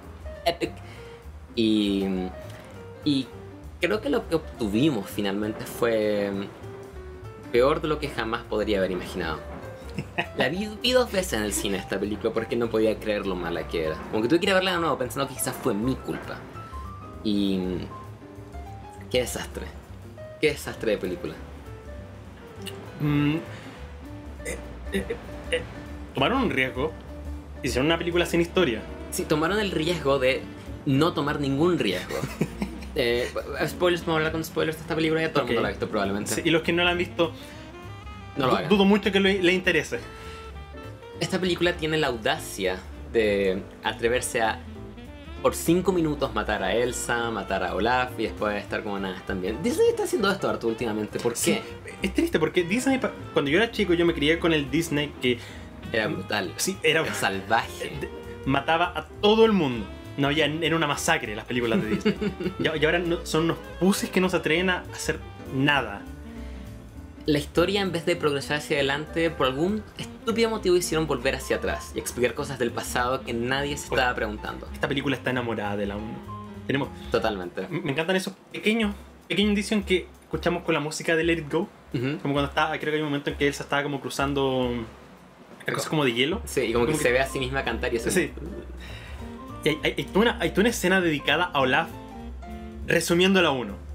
epic. Y, y creo que lo que obtuvimos finalmente fue peor de lo que jamás podría haber imaginado. La vi, vi dos veces en el cine esta película porque no podía creer lo mala que era. Como que tuve que ir a verla de nuevo pensando que quizás fue mi culpa. Y... Qué desastre. Qué desastre de película. mm, eh, eh, eh, tomaron un riesgo. Hicieron una película sin historia. Sí, tomaron el riesgo de no tomar ningún riesgo. Eh, spoilers, vamos a hablar con spoilers de esta película, ya todo Ok. el mundo la ha visto probablemente. Sí, y los que no la han visto, No lo hagan. dudo mucho que le, le interese. Esta película tiene la audacia de atreverse a por cinco minutos matar a Elsa, matar a Olaf y después estar como nada también. Disney está haciendo esto harto últimamente, ¿por qué? Sí, es triste porque Disney, cuando yo era chico, yo me crié con el Disney que Era brutal. sí, era, Era salvaje. mataba a todo el mundo. No había, era una masacre las películas de Disney. y, ahora son unos puses que no se atreven a hacer nada. La historia, en vez de progresar hacia adelante, por algún estúpido motivo hicieron volver hacia atrás y explicar cosas del pasado que nadie se estaba preguntando. Esta película está enamorada de la 1. Tenemos, Totalmente. me encantan esos pequeños, pequeños indicios que escuchamos con la música de Let It Go. Ujú. Como cuando estaba, creo que hay un momento en que Elsa estaba como cruzando, creo que es como de hielo. Sí, y como que Como que- se ve a sí misma cantar y eso. Sí. Hay, hay, hay toda una, hay toda una escena dedicada a Olaf resumiendo la 1.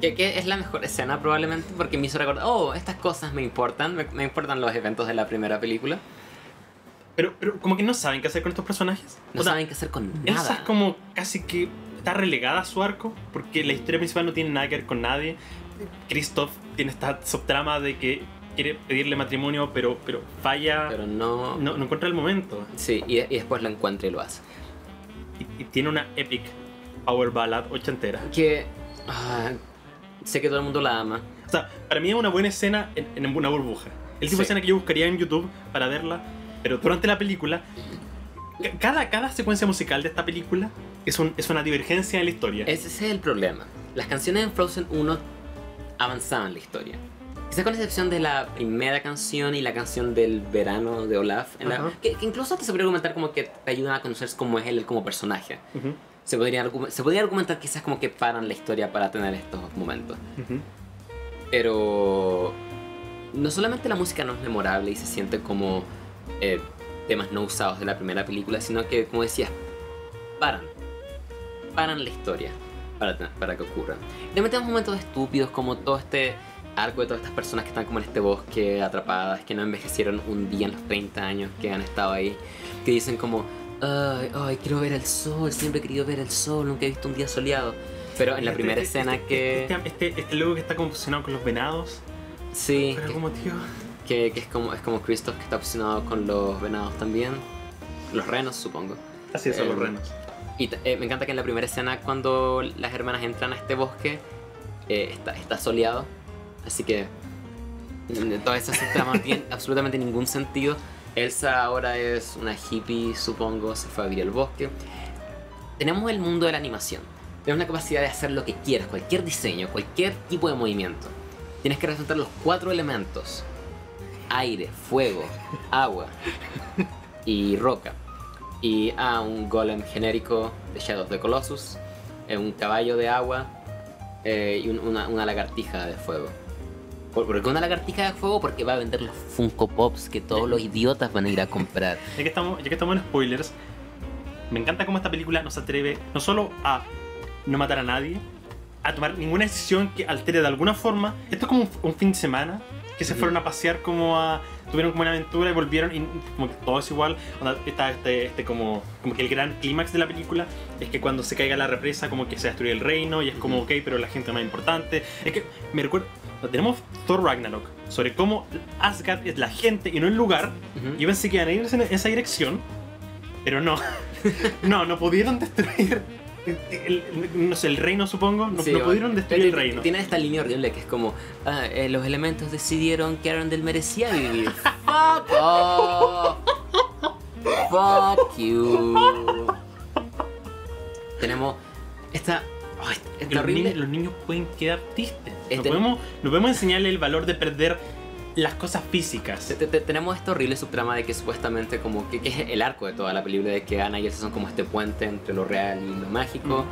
Que, que es la mejor escena probablemente porque me hizo recordar, oh, estas cosas me importan, me, me importan los eventos de la primera película. Pero, pero como que no saben qué hacer con estos personajes. No O sea, saben qué hacer con Elsa nada. es como casi que está relegada a su arco porque la historia principal no tiene nada que ver con nadie. Christoph tiene esta subtrama de que quiere pedirle matrimonio pero, pero falla, Pero no... no, no encuentra el momento. Sí, y, y después lo encuentra y lo hace. Y, tiene una epic power ballad ochentera. Que... ah, sé que todo el mundo la ama. O sea, para mí es una buena escena en, en una burbuja. El tipo Sí. de escena que yo buscaría en YouTube para verla, pero durante la película, ca- cada, cada secuencia musical de esta película es, un, es una divergencia en la historia. Ese es el problema. Las canciones en Frozen 1 avanzaban la historia. Quizás con excepción de la primera canción y la canción del verano de Olaf, en la- que, que incluso hasta se podría argumentar como que te ayudan a conocer cómo es él como personaje. Ujú, Se podría, se podría argumentar quizás como que paran la historia para tener estos momentos. ujú. Pero no solamente la música no es memorable y se siente como eh, temas no usados de la primera película, sino que, como decías, paran. Paran la historia para, para que ocurra. También tenemos momentos estúpidos como todo este arco de todas estas personas que están como en este bosque atrapadas, que no envejecieron un día en los 30 años que han estado ahí, que dicen como, ay, ay, quiero ver el sol, siempre he querido ver el sol, nunca he visto un día soleado. Pero en la Este- primera este- escena este- que... Este, este, este logo que está como fusionado con los venados. Sí, Por que- algún motivo. que, que es como es como Christoph que está obsesionado con los venados también. Los renos, supongo. Así son los Eh, renos. Y eh, me encanta que en la primera escena, cuando las hermanas entran a este bosque, eh, está, está soleado. Así que todas esas tramas no tienen absolutamente ningún sentido. Elsa ahora es una hippie, supongo, se fue a vivir al bosque. Tenemos el mundo de la animación. Tenemos la capacidad de hacer lo que quieras, cualquier diseño, cualquier tipo de movimiento. Tienes que representar los cuatro elementos. Aire, fuego, agua y roca. Y ah, un golem genérico de Shadow of the Colossus, eh, un caballo de agua eh, y un- una, una lagartija de fuego. ¿Por, ¿Por qué una lagartija de fuego? Porque va a vender los Funko Pops que todos los idiotas van a ir a comprar. Ya que, estamos, ya que estamos en spoilers, me encanta cómo esta película no se atreve no solo a no matar a nadie, a tomar ninguna decisión que altere de alguna forma. Esto es como un, un fin de semana que se fueron a pasear como a. tuvieron como una aventura y volvieron y como que todo es igual. Está este, este como, como que el gran clímax de la película es que cuando se caiga la represa como que se destruye el reino y es como ok, pero la gente más importante. Es que me recuerda. Tenemos Thor Ragnarok sobre cómo Asgard es la gente y no el lugar. Ujú. Yo pensé que iban a ir en esa dirección, pero no. no, no pudieron destruir el, el- no sé, el reino, supongo. No, Sí, no bueno, pudieron destruir el reino. Tiene esta línea horrible que es como, ah, eh, los elementos decidieron que Arendelle merecía vivir. Fuck off. Fuck you. Tenemos esta... horrible... niños, los niños pueden quedar tristes. No Este- podemos, no podemos enseñarle el valor de perder las cosas físicas. Te- te- te- tenemos esta horrible subtrama de que supuestamente como que, que es el arco de toda la película de que Anna y Elsa son como este puente entre lo real y lo mágico.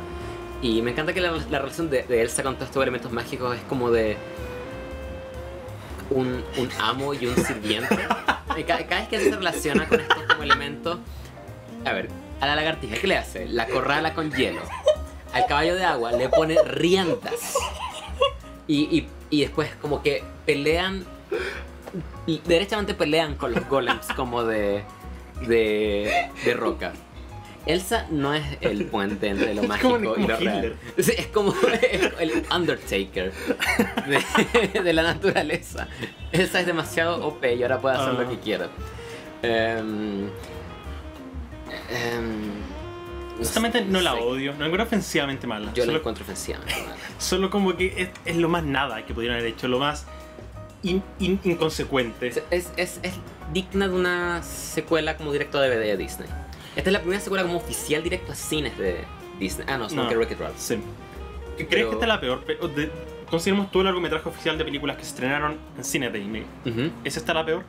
Y me encanta que la, la relación de, de Elsa con todos estos elementos mágicos es como de un, un amo y un sirviente. Y ca- cada, vez que se relaciona con estos como elementos a ver a la lagartija ¿qué le hace? la corrala con hielo. Al caballo de agua le pone riendas y, y, y después como que pelean derechamente pelean con los golems como de, de, de roca. Elsa no es el puente entre lo como- mágico y lo real. Sí, es como el Undertaker de, de la naturaleza. Elsa es demasiado OP y ahora puede hacer Ah. lo que quiera. Em, no Justamente no la odio, no la encuentro ofensivamente mala. Yo la solo, encuentro ofensivamente mala. solo como que es, es lo más nada que pudieron haber hecho, lo más in- in- inconsecuente. Es, es, es- digna de una secuela como directo a DVD de Disney. Esta es la primera secuela como oficial directo a cines de Disney. Ah, no, es No. que Wreck-It Ralph. Sí. ¿Crees Pero- que esta es la peor? pe- o de- Consideramos todo el largometraje oficial de películas que se estrenaron en cine de Disney. Ujú. ¿Es esta la peor?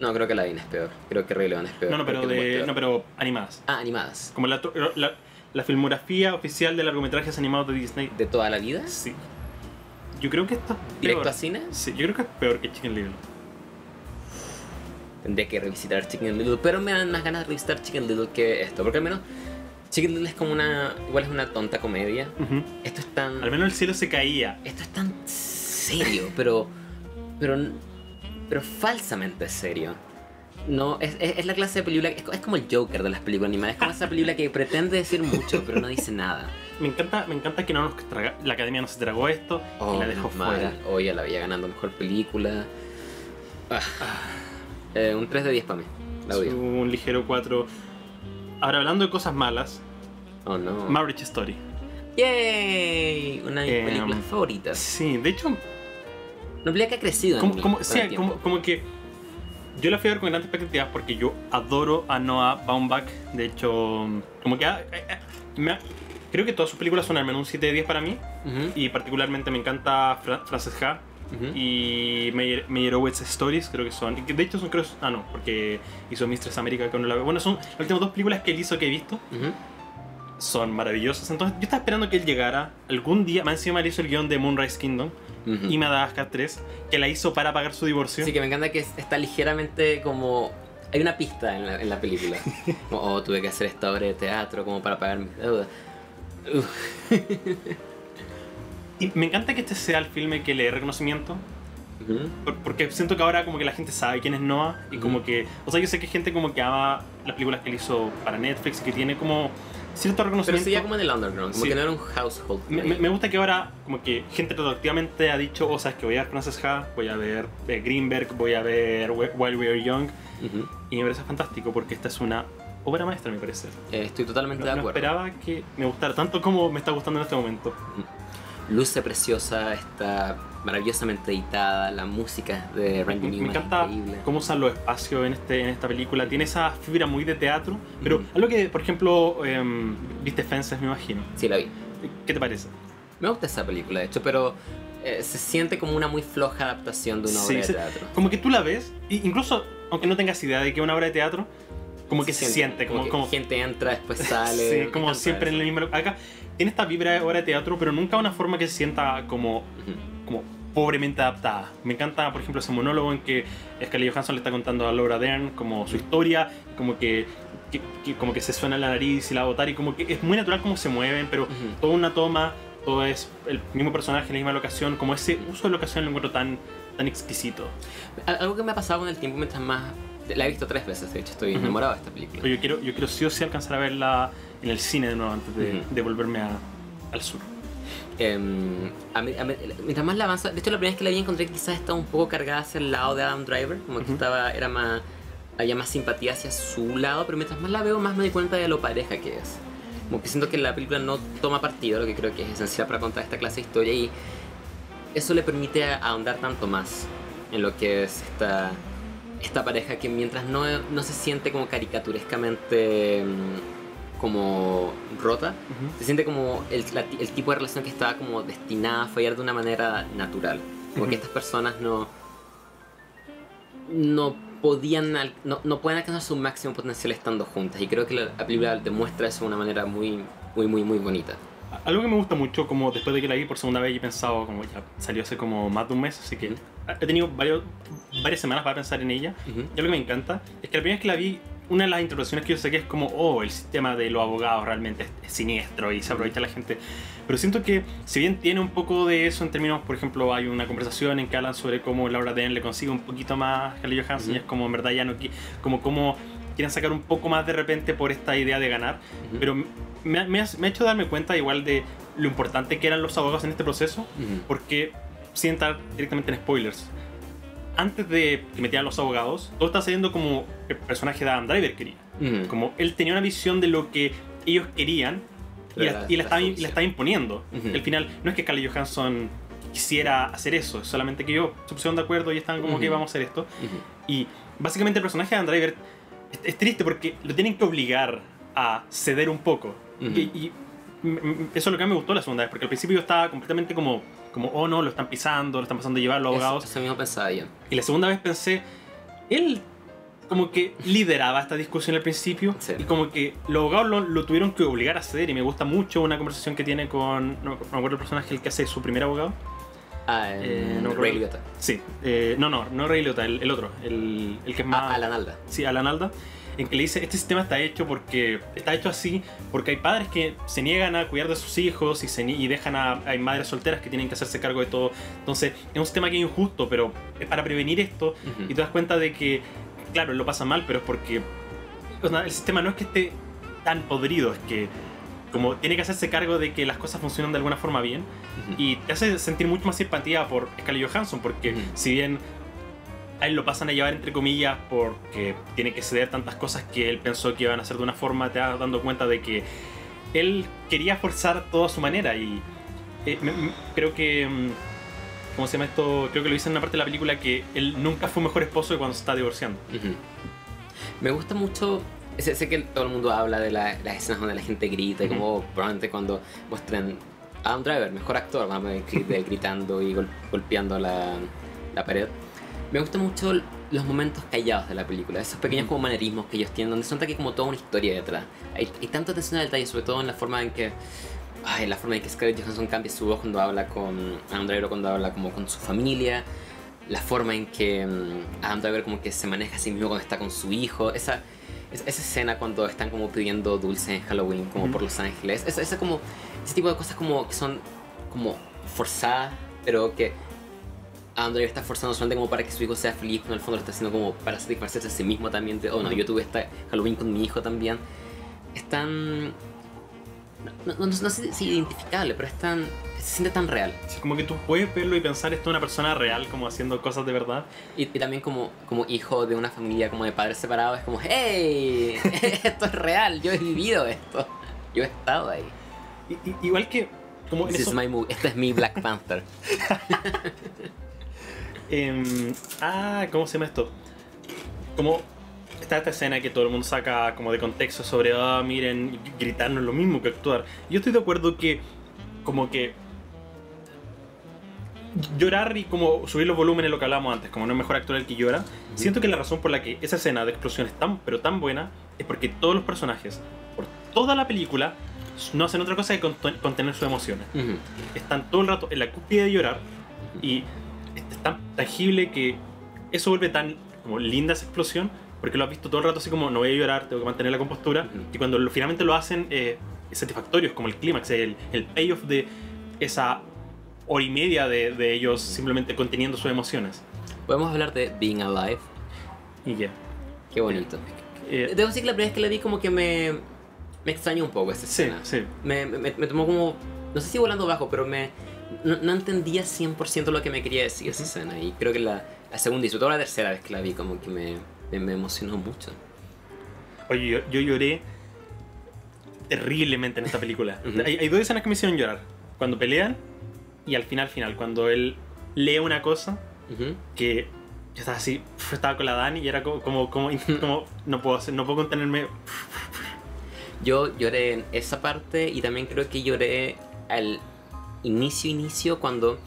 No, creo que la es peor. Creo que Rey León es peor. No, no, pero, de, no, pero animadas. Ah, animadas. Como la, la, la filmografía oficial de largometrajes animados de Disney. ¿De toda la vida? Sí. Yo creo que esto es ¿Directo peor. a cine? Sí, yo creo que es peor que Chicken Little. Tendría que revisitar Chicken Little. Pero me dan más ganas de revisitar Chicken Little que esto. Porque al menos Chicken Little es como una. Igual es una tonta comedia. Esto es tan. Al menos el cielo se caía. Esto es tan serio, pero. Pero. Pero falsamente serio. No, es, es, es la clase de película. Es, es como el Joker de las películas animadas. Es como esa película que pretende decir mucho, pero no dice nada. Me encanta, me encanta que no nos traga- la academia no se tragó esto Oh, y la dejó fuera. Hoy ya la había ganando mejor película. Ah. Eh, un 3 de 10 para mí. La odio. un ligero 4. Ahora, hablando de cosas malas, Oh no. Marriage Story. ¡Yay! Una de mis Em, películas favoritas. Sí, de hecho, Una película que ha crecido en como, mí como, sí, el como, como que yo la fui a ver con grandes expectativas porque yo adoro a Noah Baumbach. De hecho, como que ha- eh, eh, me ha- creo que todas sus películas son al menos un 7 de 10 para mí. Ujú. Y particularmente me encanta Fra- Frances Ha. Ujú. y Meyer- Meyerowitz Stories, creo que son. que De hecho, son creo. Ah, no, porque hizo Mistress America con la. Bueno, son las últimas dos películas que él hizo que he visto. Ujú. Son maravillosas. Entonces, yo estaba esperando que él llegara algún día. Más encima, él hizo el guion de Moonrise Kingdom Y Madagascar 3, que la hizo para pagar su divorcio. Sí, que me encanta que es- está ligeramente como... Hay una pista en la, en la película. Como, oh, tuve que hacer esta obra de teatro como para pagar mis deudas. Y me encanta que este sea el filme que le dé reconocimiento. Por- Porque siento que ahora como que la gente sabe quién es Noah y como que... O sea, yo sé que hay gente como que ama las películas que él hizo para Netflix y que tiene como cierto Pero reconocimiento. seguía como en el underground, como Sí. que no era un household. Me, me- gusta que ahora como que gente retroactivamente ha dicho, o sea, es que voy a ver Frances Ha, voy a ver eh, Greenberg, voy a ver Wh- While We Are Young Ujú. y me parece fantástico porque esta es una obra maestra, me parece. Eh, estoy totalmente No, de no acuerdo. esperaba que me gustara tanto como me está gustando en este momento. Luce preciosa, está maravillosamente editada, la música de Randy Me, me Newman es encanta increíble. cómo usan los espacios en, este, en esta película. Tiene esa fibra muy de teatro, pero Ujú. algo que, por ejemplo, em, viste Fences, me imagino. Sí, la vi. ¿Qué te parece? Me gusta esa película, de hecho, pero eh, se siente como una muy floja adaptación de una Sí, obra de sí. teatro. Como que tú la ves, y incluso aunque no tengas idea de que es una obra de teatro, como que se, siente, como, que como, gente entra, después sale. sí, como me siempre en el mismo. Acá tiene esta vibra de obra de teatro, pero nunca una forma que se sienta como, como pobremente adaptada. Me encanta, por ejemplo, ese monólogo en que Scarlett Johansson le está contando a Laura Dern como su historia, como que, que- que- como que se suena la nariz y la botar y como que es muy natural cómo se mueven, pero toda una toma, todo es el mismo personaje en la misma locación, como ese uso de locación lo encuentro tan, tan exquisito. Al- Algo que me ha pasado con el tiempo mientras más. La he visto tres veces, de hecho, estoy Ujú. enamorado de esta película. Yo quiero, yo quiero sí o sí alcanzar a verla en el cine de nuevo antes de, Ujú. de volverme a- al sur. Em, a mí- a mí- mientras más la avanza, de hecho la primera vez que la vi encontré que quizás estaba un poco cargada hacia el lado de Adam Driver, como que Ujú. estaba, era más, había más simpatía hacia su lado, pero mientras más la veo más me doy cuenta de lo pareja que es. Como que siento que la película no toma partido, lo que creo que es esencial para contar esta clase de historia y eso le permite ahondar tanto más en lo que es esta, esta pareja que mientras no, no se siente como caricaturescamente mm, como rota, se siente como el, la- el tipo de relación que estaba como destinada a fallar de una manera natural. Como que Ujú. estas personas no. no podían. no, no pueden alcanzar su máximo potencial estando juntas. Y creo que la, la película demuestra eso de una manera muy, muy, muy, muy bonita. Algo que me gusta mucho, como después de que la vi por segunda vez y he pensado, como ya salió hace como más de un mes, así que he tenido varios, varias semanas para pensar en ella. Ujú. Y algo que me encanta es que la primera vez que la vi, una de las interpretaciones que yo saqué es como, oh, el sistema de los abogados realmente es, es siniestro y se aprovecha la gente. Pero siento que, si bien tiene un poco de eso en términos, por ejemplo, hay una conversación en que hablan sobre cómo Laura Dern le consigue un poquito más a Scarlett Johansson Ujú. y es como en verdad ya no, como cómo quieren sacar un poco más de repente por esta idea de ganar. Ujú. Pero me, me me ha hecho darme cuenta igual de lo importante que eran los abogados en este proceso, Ujú. porque, sin entrar directamente en spoilers, antes de que metieran los abogados, todo está saliendo como el personaje de Adam Driver quería. Ujú. Como él tenía una visión de lo que ellos querían y, la, la- y la la estaba, estaba imponiendo. Al final, no es que Scarlett Johansson quisiera hacer eso, es solamente que ellos se pusieron de acuerdo y estaban como que vamos a hacer esto. Y básicamente el personaje de Adam Driver es, es triste porque lo tienen que obligar a ceder un poco. Ujú. Y, y m- eso es lo que a mí me gustó la segunda vez, porque al principio yo estaba completamente como, como oh no, lo están pisando, lo están pasando a llevar los Eso, abogados. eso mismo pensaba yo. Y la segunda vez pensé, él como que lideraba esta discusión al principio Sí. y como que los abogados lo, lo tuvieron que obligar a ceder y me gusta mucho una conversación que tiene con, no me acuerdo el personaje, el que hace su primer abogado. Ah, Eh, en no Ray. Liotta. Sí, eh, no, no, no Ray Liotta, el, el otro, el, el que es más... Ah, Alan Alda. Sí, Alan Alda, en que le dice, este sistema está hecho porque está hecho así porque hay padres que se niegan a cuidar de sus hijos y, se, y dejan a hay madres solteras que tienen que hacerse cargo de todo. Entonces, es un sistema que es injusto, pero es para prevenir esto Ujú. y te das cuenta de que, claro, lo pasa mal, pero es porque o sea, el sistema no es que esté tan podrido, es que como tiene que hacerse cargo de que las cosas funcionan de alguna forma bien Y te hace sentir mucho más simpatía por Scarlett Johansson porque si bien a él lo pasan a llevar entre comillas porque tiene que ceder tantas cosas que él pensó que iban a hacer de una forma, te vas dando cuenta de que él quería forzar todo a su manera y eh, me- me- creo que mm, ¿cómo se llama esto? Creo que lo dice en una parte de la película que él nunca fue mejor esposo que cuando se está divorciando. Me gusta mucho. Sé, sé que todo el mundo habla de la- las escenas donde la gente grita, y como oh, probablemente cuando muestran Adam Driver, mejor actor, gritando y gol- golpeando la, la pared. Me gustan mucho los momentos callados de la película, esos pequeños como manerismos que ellos tienen, donde se nota que hay como toda una historia detrás. Hay, hay tanta atención al detalle, sobre todo en la forma en que... Ay, la forma en que Scarlett Johansson cambia su voz cuando habla con Adam Driver o cuando habla como con su familia. La forma en que mm, Adam Driver como que se maneja a sí mismo cuando está con su hijo. Esa, esa, escena cuando están como pidiendo dulces en Halloween como Ujú. por Los Ángeles. Esa, esa como, ese tipo de cosas como que son como forzadas, pero que Driver está forzando solamente como para que su hijo sea feliz, pero en el fondo lo está haciendo como para satisfacerse a sí mismo también. De, oh no, yo tuve esta Halloween con mi hijo también. Es tan... No, no- no sé si identificable, pero es tan... Se siente tan real. Sí, como que tú puedes verlo y pensar esto es una persona real, como haciendo cosas de verdad. Y, y también como, como hijo de una familia como de padres separados, es como, ¡Hey! Esto es real, yo he vivido esto. Yo he estado ahí. Y- y- igual que, como This is my movie. Este es mi Black Panther. em, ah, ¿cómo se llama esto? Como está esta escena que todo el mundo saca como de contexto sobre, ah, miren, gritar no es lo mismo que actuar. Yo estoy de acuerdo que, como que llorar y como subir los volúmenes, lo que hablábamos antes, como no es mejor actuar el que llora. Siento que la razón por la que esa escena de explosión es tan, pero tan buena, es porque todos los personajes, por toda la película, no hacen otra cosa que conten- contener sus emociones. Ujú. Están todo el rato en la cúspide de llorar y es tan tangible que eso vuelve tan como linda esa explosión porque lo has visto todo el rato así como no voy a llorar, tengo que mantener la compostura y cuando lo- finalmente lo hacen eh, es satisfactorio, es como el clímax, el, el payoff de esa hora y media de, de ellos simplemente conteniendo sus emociones. Podemos hablar de Being Alive. Y ya. Qué bonito. Eh, Debo decir que la primera vez que la vi como que me, me extrañó un poco esa sí, escena. sí. Me, me, me tomó como, no sé si volando bajo, pero me no, no entendía 100% lo que me quería decir esa escena. Y creo que la, la segunda y sobre todo la tercera vez que la vi como que me, me, me emocionó mucho. Oye, yo, yo lloré terriblemente en esta película. Ujú. hay, hay dos escenas que me hicieron llorar. Cuando pelean y al final, final, cuando él lee una cosa Ujú. que yo estaba así, estaba con la Dani y era como, como, como, como, no puedo hacer, no puedo contenerme. Yo lloré en esa parte y también creo que lloré al inicio, inicio, cuando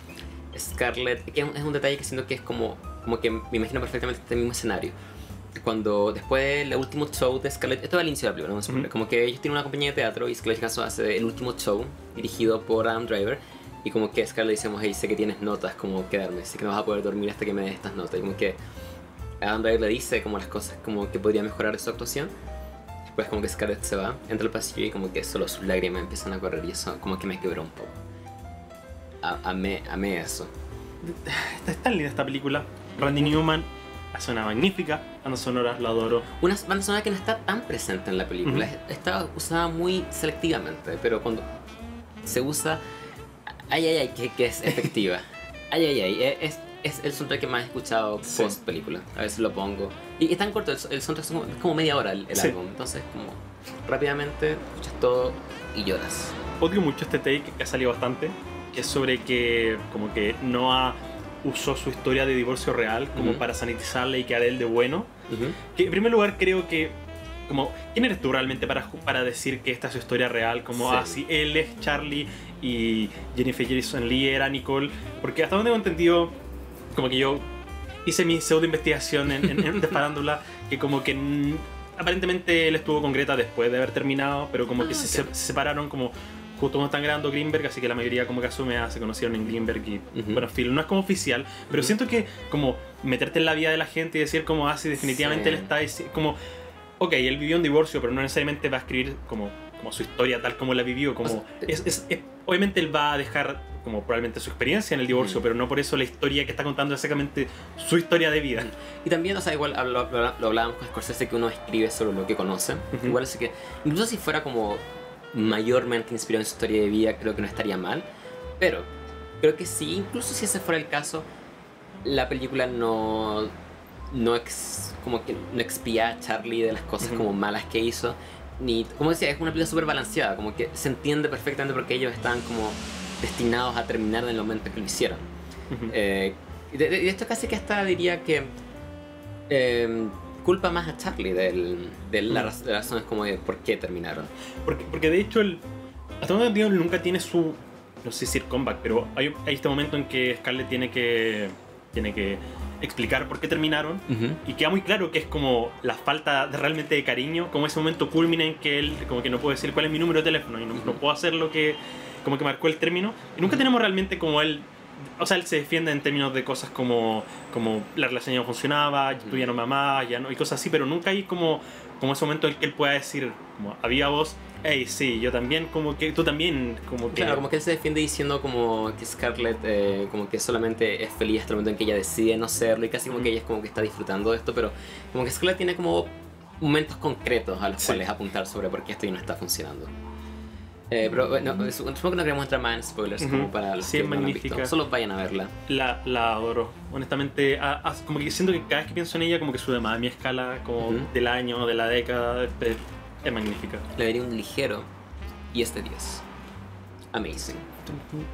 Scarlett, que es un- detalle que siento que es como, como que me imagino perfectamente este mismo escenario. Cuando después del último show de Scarlett, esto es al inicio de la película, no spoiler, Ujú. como que ellos tienen una compañía de teatro y Scarlett Johansson hace el último show dirigido por Adam Driver y como que Scarlett dice, hey, sé que tienes notas, como quedarme, sé que no vas a poder dormir hasta que me des estas notas y como que Adam Driver le dice como las cosas como que podría mejorar su actuación Después como que Scarlett se va, entra al pasillo y como que solo sus lágrimas empiezan a correr y eso como que me quebró un poco. A- Amé, amé eso. Está, es tan linda esta película. Randy Newman hace una magnífica banda sonora, la adoro. Una banda sonora que no está tan presente en la película, Ujú. está usada muy selectivamente, pero cuando se usa, ay ay ay, que, que es efectiva. ay ay ay, e- es, es el soundtrack que más he escuchado Sí. post película. A veces lo pongo. Y es tan corto, el, el soundtrack es como, es como media hora el, el Sí. álbum, entonces como rápidamente escuchas todo y lloras. Odio mucho este take que ha salido bastante, que es sobre que como que Noah usó su historia de divorcio real como Ujú. para sanitizarla y quedar él de bueno. Ujú. Que en primer lugar creo que como quién eres tú realmente para, para decir que esta es su historia real como Sí. ah él es Charlie y Jennifer Jason Lee era Nicole porque hasta donde tengo entendido como que yo hice mi pseudo investigación en, en, en de farándula que como que aparentemente él estuvo con Greta después de haber terminado pero como Ah, que se, ok. se separaron como justo cuando están grabando Greenberg así que la mayoría como que asume ah, se conocieron en Greenberg y Ujú. bueno Phil no es como oficial pero Ujú. siento que como meterte en la vida de la gente y decir como ah sí definitivamente Sí. él está dici- como ok él vivió un divorcio pero no necesariamente va a escribir como como su historia tal como la vivió como O sea, es, es- es- obviamente él va a dejar como probablemente su experiencia en el divorcio Ujú. pero no por eso la historia que está contando es exactamente su historia de vida Y también, o sea, igual lo, lo- lo hablábamos con Scorsese que uno escribe solo lo que conoce. Ujú. Igual así que, incluso si fuera como mayormente inspirado en su historia de vida, creo que no estaría mal. Pero creo que sí, incluso si ese fuera el caso, la película no. No, ex, como que no expía a Charlie de las cosas Ujú. como malas que hizo. Ni, como decía, es una película súper balanceada, como que se entiende perfectamente porque ellos están como destinados a terminar en el momento que lo hicieron. Eh, y de, de esto casi que hasta diría que eh, culpa más a Charlie del- de, la Mm. las razones como de por qué terminaron. porque, porque de hecho él hasta donde entiendo nunca tiene su no sé si comeback, pero hay, hay este momento en que Scarlett tiene que, tiene que explicar por qué terminaron. Y queda muy claro que es como la falta de, realmente de cariño, como ese momento culmina en que él como que no puede decir cuál es mi número de teléfono y no, no puedo hacer lo que como que marcó el término. Y nunca tenemos realmente como él, o sea, él se defiende en términos de cosas como, como la relación ya no funcionaba, tú ya no me amabas, ya no, y cosas así, pero nunca hay como, como ese momento en que él pueda decir, como había voz, hey, sí, yo también, como que tú también, como que... Claro, como que él se defiende diciendo como que Scarlett eh, como que solamente es feliz hasta el momento en que ella decide no serlo y casi como Ujú. que ella es como que está disfrutando de esto, pero como que Scarlett tiene como momentos concretos a los Sí. cuales apuntar sobre por qué esto ya no está funcionando. Eh, pero bueno, su- supongo que no queremos entrar más en spoilers como Ujú. para los Sí, que es no la han magnífica. visto. Solo vayan a verla. La, la adoro. Honestamente, a- a- como que siento que cada vez que pienso en ella, como que sube más a mi escala, como Ujú. del año, de la década. Es, es magnífica. Le daría un ligero y este 10. Amazing.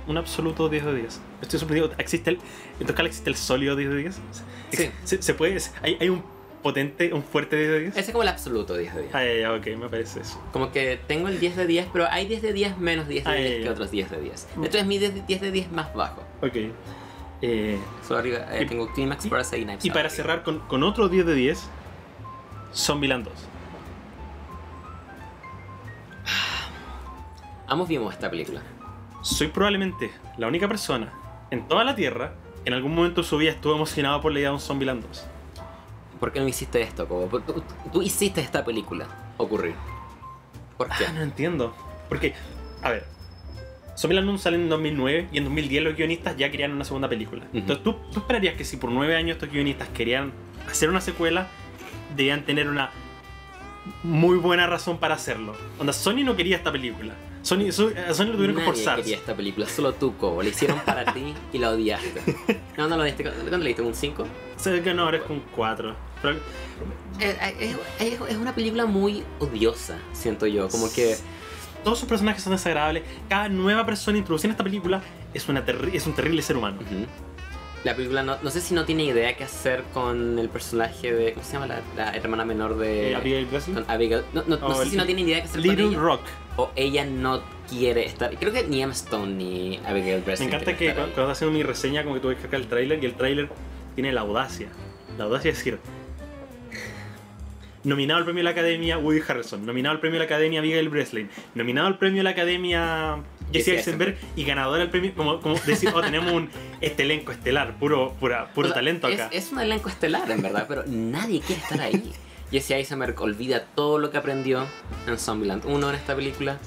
Un absoluto 10 de 10. Estoy sorprendido. ¿Existe el, ¿En tu escala existe el sólido 10 de 10? Sí. ¿Se, se puede? ¿Hay, hay un potente, un fuerte 10 de 10? Ese es como el absoluto 10 de 10. Ah, ya, ok, me parece eso. Como que tengo el 10 de 10, pero hay 10 de 10 menos 10 de Ah, 10 ya, que ya. otros 10 de 10. Entonces mi 10 de 10 de 10 más bajo. Ok. Eh, Solo arriba eh, Y- tengo Climax, y- Parasite y Knives y para arriba. cerrar con, con otro 10 de 10, Zombieland 2. Ambos vimos esta película. Soy probablemente la única persona en toda la Tierra que en algún momento de su vida estuvo emocionado por la idea de un Zombieland 2. ¿Por qué no hiciste esto, Cobo? Tú, hiciste esta película ocurrir. ¿Por qué? Ah, no entiendo. Porque, a ver, Zombieland 1 sale en 2009 y en 2010 los guionistas ya querían una segunda película. Entonces, ¿tú, tú esperarías que si por nueve años estos guionistas querían hacer una secuela, debían tener una muy buena razón para hacerlo. Onda, Sony no quería esta película. Sony, Sony, a Sony lo tuvieron que Nadie forzar. quería esta película, solo tú, Cobo. La hicieron para ti y la odiaste. No, no la diste. ¿Cuándo le diste? ¿Un 5? Sé que no, ahora es con 4. Pero Es, es- es- es una película muy odiosa, siento yo. Como que. todos sus personajes son desagradables. Cada nueva persona introducida en esta película es, una es un terrible ser humano. Ujú. La película no, no sé si no tiene idea qué hacer con el personaje de. ¿Cómo se llama la, la hermana menor de. Eh, Abigail Breslin. con Abigail. No, no, no Oh, sé si no tiene idea qué hacer con Little ella. Rock. O ella no quiere estar. Creo que ni Emma Stone ni Abigail Me Breslin. encanta quieren que cuando estaba haciendo mi reseña, como que tuve que sacar el tráiler y el tráiler tiene la audacia. La audacia de decir. Nominado al premio de la Academia Woody Harrelson, nominado al premio de la Academia Abigail Breslin, nominado al premio de la Academia Jesse Eisenberg y ganador al premio, como, como decir, oh, tenemos un este elenco estelar, puro, pura, puro O sea, talento acá. Es un elenco estelar, en verdad, pero nadie quiere estar ahí. Jesse Eisenberg olvida todo lo que aprendió en Zombieland 1 en esta película.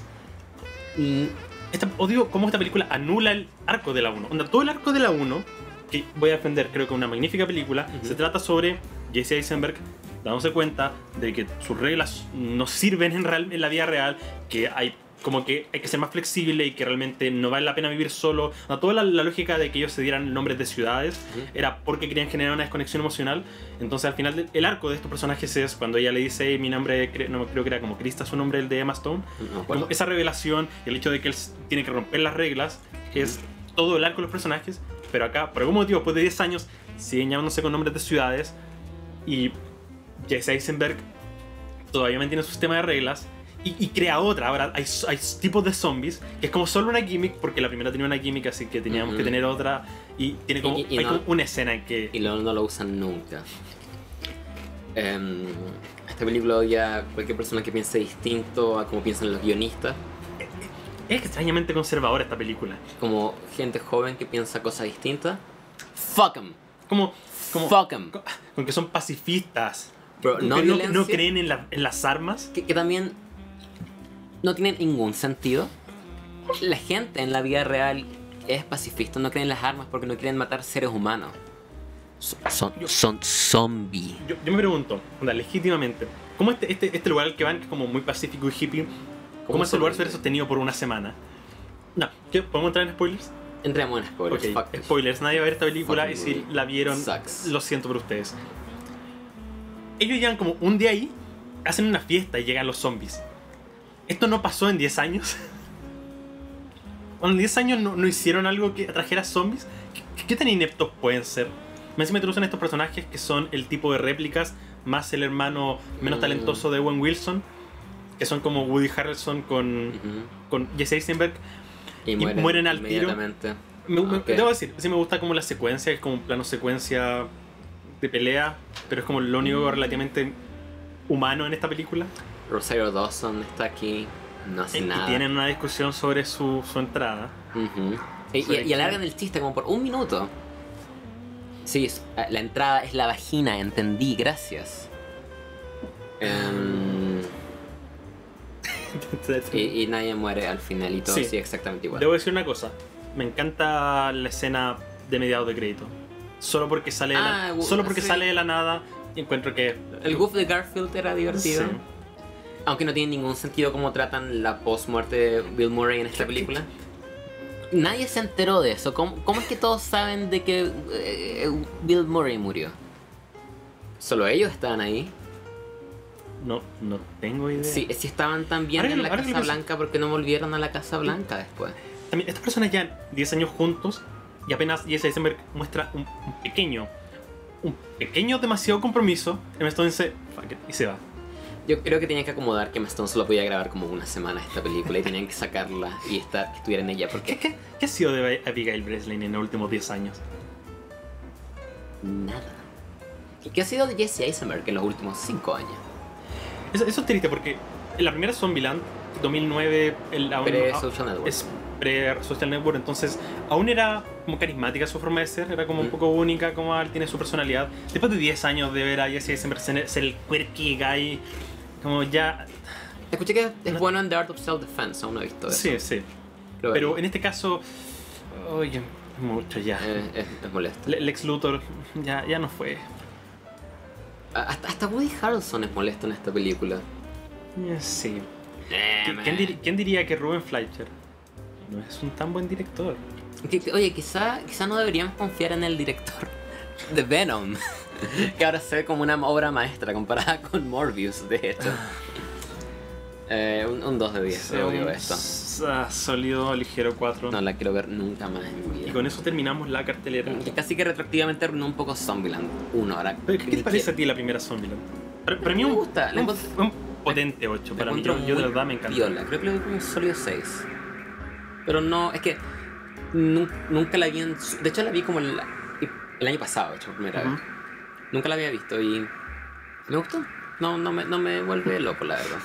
Y Esta- odio cómo esta película anula el arco de la 1. Onda, todo el arco de la 1, que voy a defender, creo que es una magnífica película, se trata sobre Jesse Eisenberg dándose cuenta de que sus reglas no sirven en, real- en la vida real, que hay como que hay que ser más flexible y que realmente no vale la pena vivir solo. Toda la, la lógica de que ellos se dieran nombres de ciudades Ujú. era porque querían generar una desconexión emocional. Entonces al final el arco de estos personajes es cuando ella le dice "Hey, mi nombre, no creo que era como Krista su nombre, el de Emma Stone. no acuerdo. esa revelación y el hecho de que él tiene que romper las reglas es todo el arco de los personajes, pero acá, por algún motivo, después de 10 años, siguen llamándose con nombres de ciudades y Jesse Eisenberg todavía mantiene su sistema de reglas y, y crea otra. Ahora hay, hay tipos de zombies que es como solo una gimmick, porque la primera tenía una gimmick, así que teníamos Ujú. que tener otra y tiene como, Y- y hay no- como una escena en que... Y lo- no lo usan nunca. Em, esta película odia a cualquier persona que piense distinto a como piensan los guionistas. Es extrañamente conservadora esta película. Como gente joven que piensa cosas distintas. Fuck 'em. Como... como Fuck 'em. con, con que son pacifistas. Bro, no no, no creen en, la- en las armas. que, que también no tiene ningún sentido. La gente en la vida real es pacifista, no creen en las armas porque no quieren matar seres humanos. Son, son, son zombies. Yo, yo me pregunto, onda, legítimamente, ¿cómo este, este, este lugar al que van, que es como muy pacífico y hippie, cómo ¿Cómo ese lugar sobrevive? ser sostenido por una semana? No, ¿qué? ¿podemos entrar en spoilers? Entremos en spoilers. ok, fuck this. spoilers, nadie va a ver esta película y si la vieron, Sucks. lo siento por ustedes. Ellos llegan como un día ahí, hacen una fiesta y llegan los zombies. ¿Esto no pasó en 10 años? ¿En 10 años no, no hicieron algo que atrajera zombies? ¿Qué, qué tan ineptos pueden ser? Me encima introducen estos personajes que son el tipo de réplicas más el hermano menos Mm. talentoso de Owen Wilson, que son como Woody Harrelson con, Jesse Eisenberg. Y mueren, mueren al tiro. Me. Debo decir, sí me gusta como la secuencia, es como un plano secuencia de pelea, pero es como lo único relativamente humano en esta película. Rosario Dawson está aquí, no hace Y nada. tienen una discusión sobre su, su entrada. Y, y- y alargan el chiste como por un minuto. Sí, eh, la entrada es la vagina, entendí, gracias. Em, y, y nadie muere al final y todo Sí. sigue exactamente igual. Debo decir una cosa, me encanta la escena de mediados de crédito. Solo porque sale de la, Ah, solo porque sí. sale de la nada y encuentro que El goof de Garfield era divertido. Sí. Aunque no tiene ningún sentido cómo tratan la post-muerte de Bill Murray en esta película. Nadie se enteró de eso. ¿Cómo, cómo es que todos saben de que eh, Bill Murray murió? Solo ellos estaban ahí. no, no tengo idea. Sí, si estaban también Ahora que en la que Casa pienso- Blanca, porque no volvieron a la Casa Blanca después? También, estas personas ya 10 años juntos y apenas Jesse Eisenberg muestra un, un pequeño, un pequeño demasiado compromiso. Dice, "Fuck it", y se va. Yo creo que tenían que acomodar que Emma Stone solo podía grabar como una semana esta película y tenían que sacarla y estar, que estuviera en ella ¿Qué, porque qué, qué ha sido de Abigail Breslin en los últimos 10 años? nada. ¿Y qué ha sido de Jesse Eisenberg en los últimos 5 años? Eso, eso es triste porque la primera Zombieland, 2009, el, aún- Pre ah, Social Network. es pre-social network, entonces aún era como carismática su forma de ser, era como un Mm. poco única, como tiene su personalidad. Después de 10 años de ver a Jesse Eisenberg ser el quirky guy, como ya... Escuché que es bueno en The Art of Self-Defense, aún no he visto eso. Sí, sí. Pero en este caso, oye, mucho ya. Eh, es, es molesto. Le- Lex Luthor ya, ya no fue. Hasta, hasta Woody Harrelson es molesto en esta película. Sí. Eh, ¿Qui- man. ¿Quién, quién diría que Ruben Fleischer no es un tan buen director? Que- Oye, quizá, quizá no deberíamos confiar en el director de Venom. que ahora se ve como una obra maestra comparada con Morbius, de hecho. Eh, un, un 2 de 10, Sí, odio esto. sólido, ligero 4. No la quiero ver nunca más en mi Y vida. con eso terminamos la cartelera. Que Casi que retroactivamente arruinó un poco Zombieland 1 ahora. ¿Qué te parece a ti la primera Zombieland? Para, para mí Me un, gusta, un, un potente 8. la Para mí, yo, yo de verdad me encanta. piola. Creo que le doy como un sólido 6. Pero no, es que nu- nunca la vi en... su- De hecho la vi como el, el año pasado, de hecho, primera Ujú. vez. Nunca la había visto y me gustó. No, no, me, no me vuelve loco, la verdad.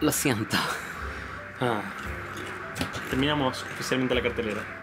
Lo siento. Ah. Terminamos oficialmente la cartelera.